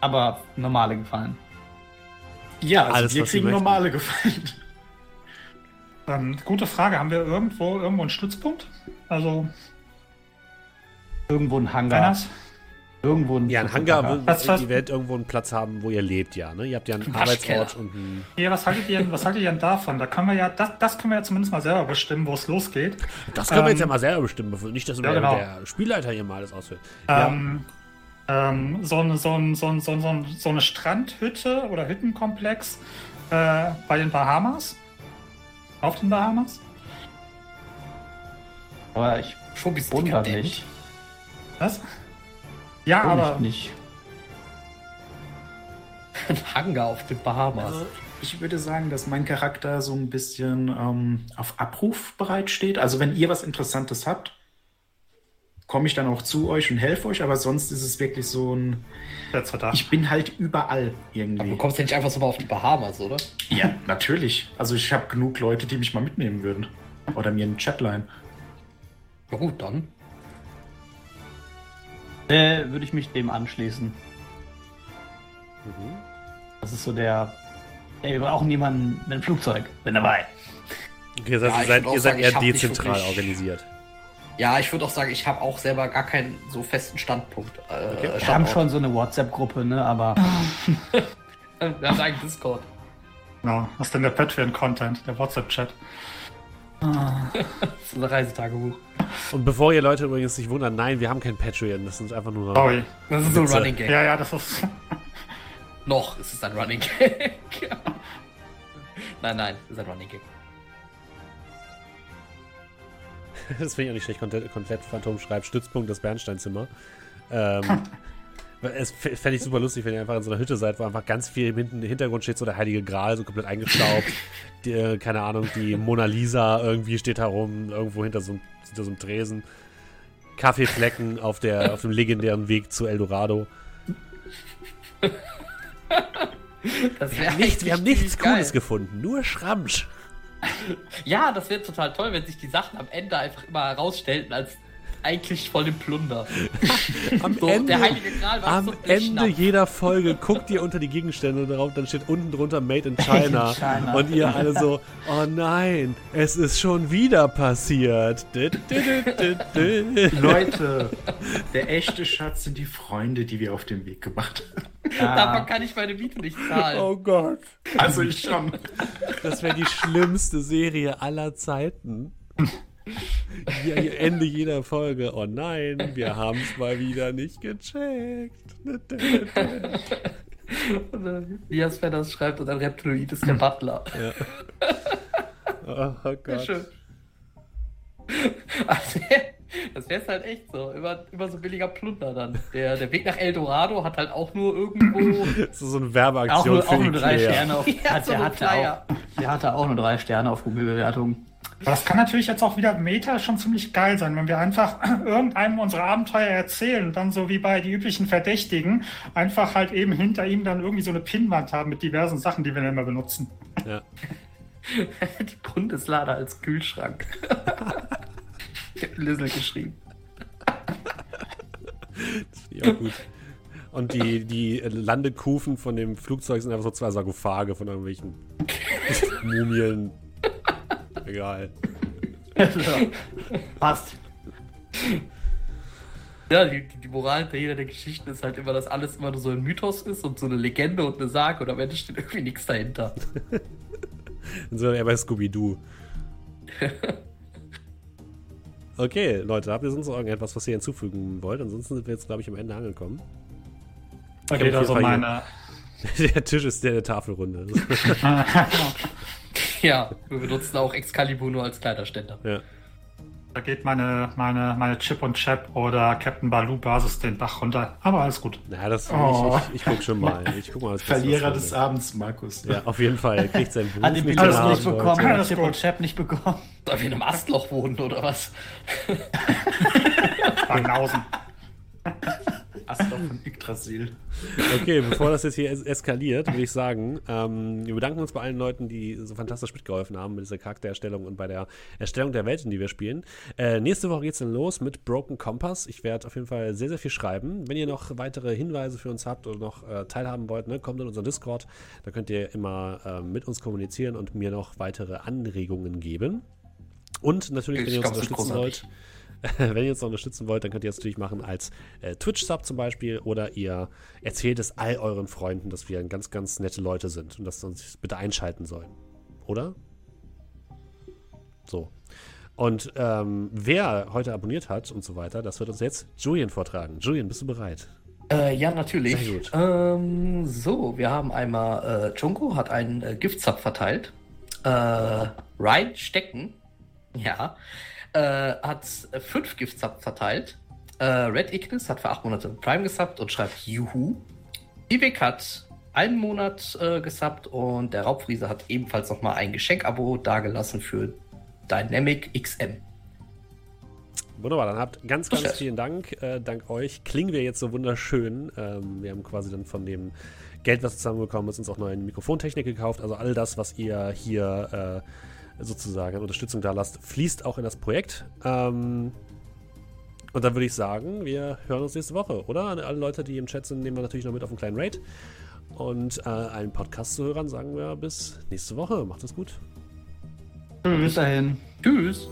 Aber normale gefallen. Ja, also Alles, wir kriegen normale Gefallen. ähm, gute Frage. Haben wir irgendwo irgendwo einen Stützpunkt? Also, Irgendwo ein Hangar. Reinhard? Irgendwo ein Ja, ein Hangar wird Was- was- die Welt irgendwo einen Platz haben, wo ihr lebt, ja. Ne? Ihr habt ja einen Ein Arbeitsort und einen. Ja, was haltet ihr, was haltet ihr denn davon? Da können wir ja, das, das können wir ja zumindest mal selber bestimmen, wo es losgeht. Das können wir jetzt ja Ähm, mal selber bestimmen, bevor nicht, dass ja, der, genau. der Spielleiter hier mal alles ausfüllt. Ähm, ähm, so, eine, so, ein, so, ein, so, ein, so, ein, so eine Strandhütte oder Hüttenkomplex äh, bei den Bahamas. Auf den Bahamas. Aber ich wundere mich. Was? Ja, Wundere aber nicht. Ein Hangar auf den Bahamas. Also, ich würde sagen, dass mein Charakter so ein bisschen ähm, auf Abruf bereitsteht. Also, wenn ihr was Interessantes habt, komme ich dann auch zu euch und helfe euch. Aber sonst ist es wirklich so ein. Ich bin halt überall Aber irgendwie. du kommst ja nicht einfach so mal auf die Bahamas, oder? Ja, natürlich. Also, ich habe genug Leute, die mich mal mitnehmen würden. Oder mir einen Chatline. Ja gut, dann. Äh, würde ich mich dem anschließen. Mhm. Das ist so der. Ey, wir brauchen jemanden mit einem Flugzeug. Bin dabei. Okay, das heißt, Ja, ihr seid, ihr seid sagen, eher dezentral wirklich- organisiert. Ja, ich würde auch sagen, ich habe auch selber gar keinen so festen Standpunkt. Äh, Okay. Wir haben schon so eine WhatsApp-Gruppe, ne? Aber Wir haben einen Discord. Genau. Was ist denn der Patreon-Content, der WhatsApp-Chat? Das ist ein Reisetagebuch. Und bevor ihr Leute übrigens sich wundern, nein, wir haben kein Patreon, das sind einfach nur. Sorry. Das ist so ein Witze. Running Gag. Ja, ja, das ist. Noch ist es ein Running Gag. nein, nein, es ist ein Running Gag. Das finde ich auch nicht schlecht. Komplett, komplett Phantom schreibt Stützpunkt das Bernsteinzimmer. Ähm, es fände ich super lustig, wenn ihr einfach in so einer Hütte seid, wo einfach ganz viel im Hinten- im Hintergrund steht, so der Heilige Gral, so komplett eingestaubt. Die, äh, keine Ahnung, die Mona Lisa irgendwie steht herum, irgendwo hinter so, einem- hinter so einem Tresen. Kaffeeflecken auf, der, auf dem legendären Weg zu Eldorado. Das Wir haben nichts, wir haben nichts geil. Cooles gefunden, nur Schramsch. Ja, das wäre total toll, wenn sich die Sachen am Ende einfach immer herausstellten als eigentlich voll im Plunder. Am So, Ende, der Heilige Gral war am so Ende jeder Folge guckt ihr unter die Gegenstände drauf, dann steht unten drunter Made in China. in China. Und ihr alle so, oh nein, es ist schon wieder passiert. Leute, der echte Schatz sind die Freunde, die wir auf dem Weg gemacht haben. Davon kann ich meine Miete nicht zahlen. Oh Gott. Also ich schon. Das wäre die schlimmste Serie aller Zeiten. Ja, Ende jeder Folge. Oh nein, wir haben es mal wieder nicht gecheckt. Und, äh, Wie Jas das schreibt und ein Reptiloid ist der Butler. Oh, oh Gott. Schön. Also, das wäre halt echt so. Immer, immer so billiger Plunder dann. Der, der Weg nach Eldorado hat halt auch nur irgendwo. Das ist so eine Auch Werbeaktion nur, für auch nur drei. Sterne auf. Ja, hat, so der, ein hatte auch, der hatte auch nur drei Sterne auf Google-Bewertung. Das kann natürlich jetzt auch wieder Meta schon ziemlich geil sein, wenn wir einfach irgendeinem unsere Abenteuer erzählen und dann so wie bei die üblichen Verdächtigen einfach halt eben hinter ihm dann irgendwie so eine Pinnwand haben mit diversen Sachen, die wir dann immer benutzen. Ja. Die Bundeslade als Kühlschrank. ich hab Lizzle geschrieben. Ja, gut. Und die, die Landekufen von dem Flugzeug sind einfach so zwei Sarkophage von irgendwelchen Mumien. Egal. Passt. Ja, die, die, die Moral hinter jeder der Geschichten ist halt immer, dass alles immer nur so ein Mythos ist und so eine Legende und eine Sage und am Ende steht irgendwie nichts dahinter. Dann sind wir eher bei Scooby-Doo. Okay, Leute, habt ihr sonst noch irgendetwas, was ihr hinzufügen wollt? Ansonsten sind wir jetzt, glaube ich, am Ende angekommen. Auf also meine. Der Tisch ist der der Tafelrunde. Ja, wir benutzen auch Excalibur nur als Kleiderständer. ja. Da geht meine, meine, meine Chip und Chap oder Captain Baloo Basis den Bach runter. Aber alles gut. Na, das Oh. ich, ich, ich guck schon mal. Ich guck mal Verlierer des kommt. Abends, Markus. Ja, auf jeden Fall. Er kriegt seinen Beruf Hat den nicht bekommen, hat Chip gut. und Chap nicht bekommen. Soll wir in einem Astloch wohnen oder was? Banausen. Astor von Yggdrasil. Okay, bevor das jetzt hier es eskaliert, würde ich sagen, ähm, wir bedanken uns bei allen Leuten, die so fantastisch mitgeholfen haben mit dieser Charaktererstellung und bei der Erstellung der Welten, die wir spielen. Äh, nächste Woche geht's dann los mit Broken Compass. Ich werde auf jeden Fall sehr, sehr viel schreiben. Wenn ihr noch weitere Hinweise für uns habt oder noch äh, teilhaben wollt, ne, kommt in unseren Discord. Da könnt ihr immer äh, mit uns kommunizieren und mir noch weitere Anregungen geben. Und natürlich, wenn ihr uns es unterstützen wollt, wenn ihr uns noch unterstützen wollt, dann könnt ihr das natürlich machen als äh, Twitch-Sub zum Beispiel oder ihr erzählt es all euren Freunden, dass wir ganz, ganz nette Leute sind und dass sie uns bitte einschalten sollen. Oder? So. Und ähm, wer heute abonniert hat und so weiter, das wird uns jetzt Julian vortragen. Julian, bist du bereit? Äh, ja, natürlich. Sehr gut. Ähm, so, wir haben einmal, äh, Junko hat einen äh, Giftzap verteilt. Äh, Ryan Stecken, ja, äh, hat äh, fünf Giftzap verteilt. Äh, Red Ignis hat für acht Monate Prime gesubbt und schreibt Juhu. Ivek hat einen Monat äh, gesubbt und der Raubfriese hat ebenfalls nochmal ein Geschenkabo dagelassen für Dynamic XM. Wunderbar, dann habt ganz, ganz vielen Dank. Äh, dank euch klingen wir jetzt so wunderschön. Ähm, wir haben quasi dann von dem Geld, was wir zusammenbekommen ist, uns auch neue Mikrofontechnik gekauft. Also all das, was ihr hier äh, sozusagen an Unterstützung da lasst, fließt auch in das Projekt. Ähm, und dann würde ich sagen, wir hören uns nächste Woche, oder? An alle Leute, die im Chat sind, nehmen wir natürlich noch mit auf einen kleinen Raid. Und äh, allen Podcast-Zuhörern sagen wir bis nächste Woche. Macht es gut. Bis dahin. Tschüss.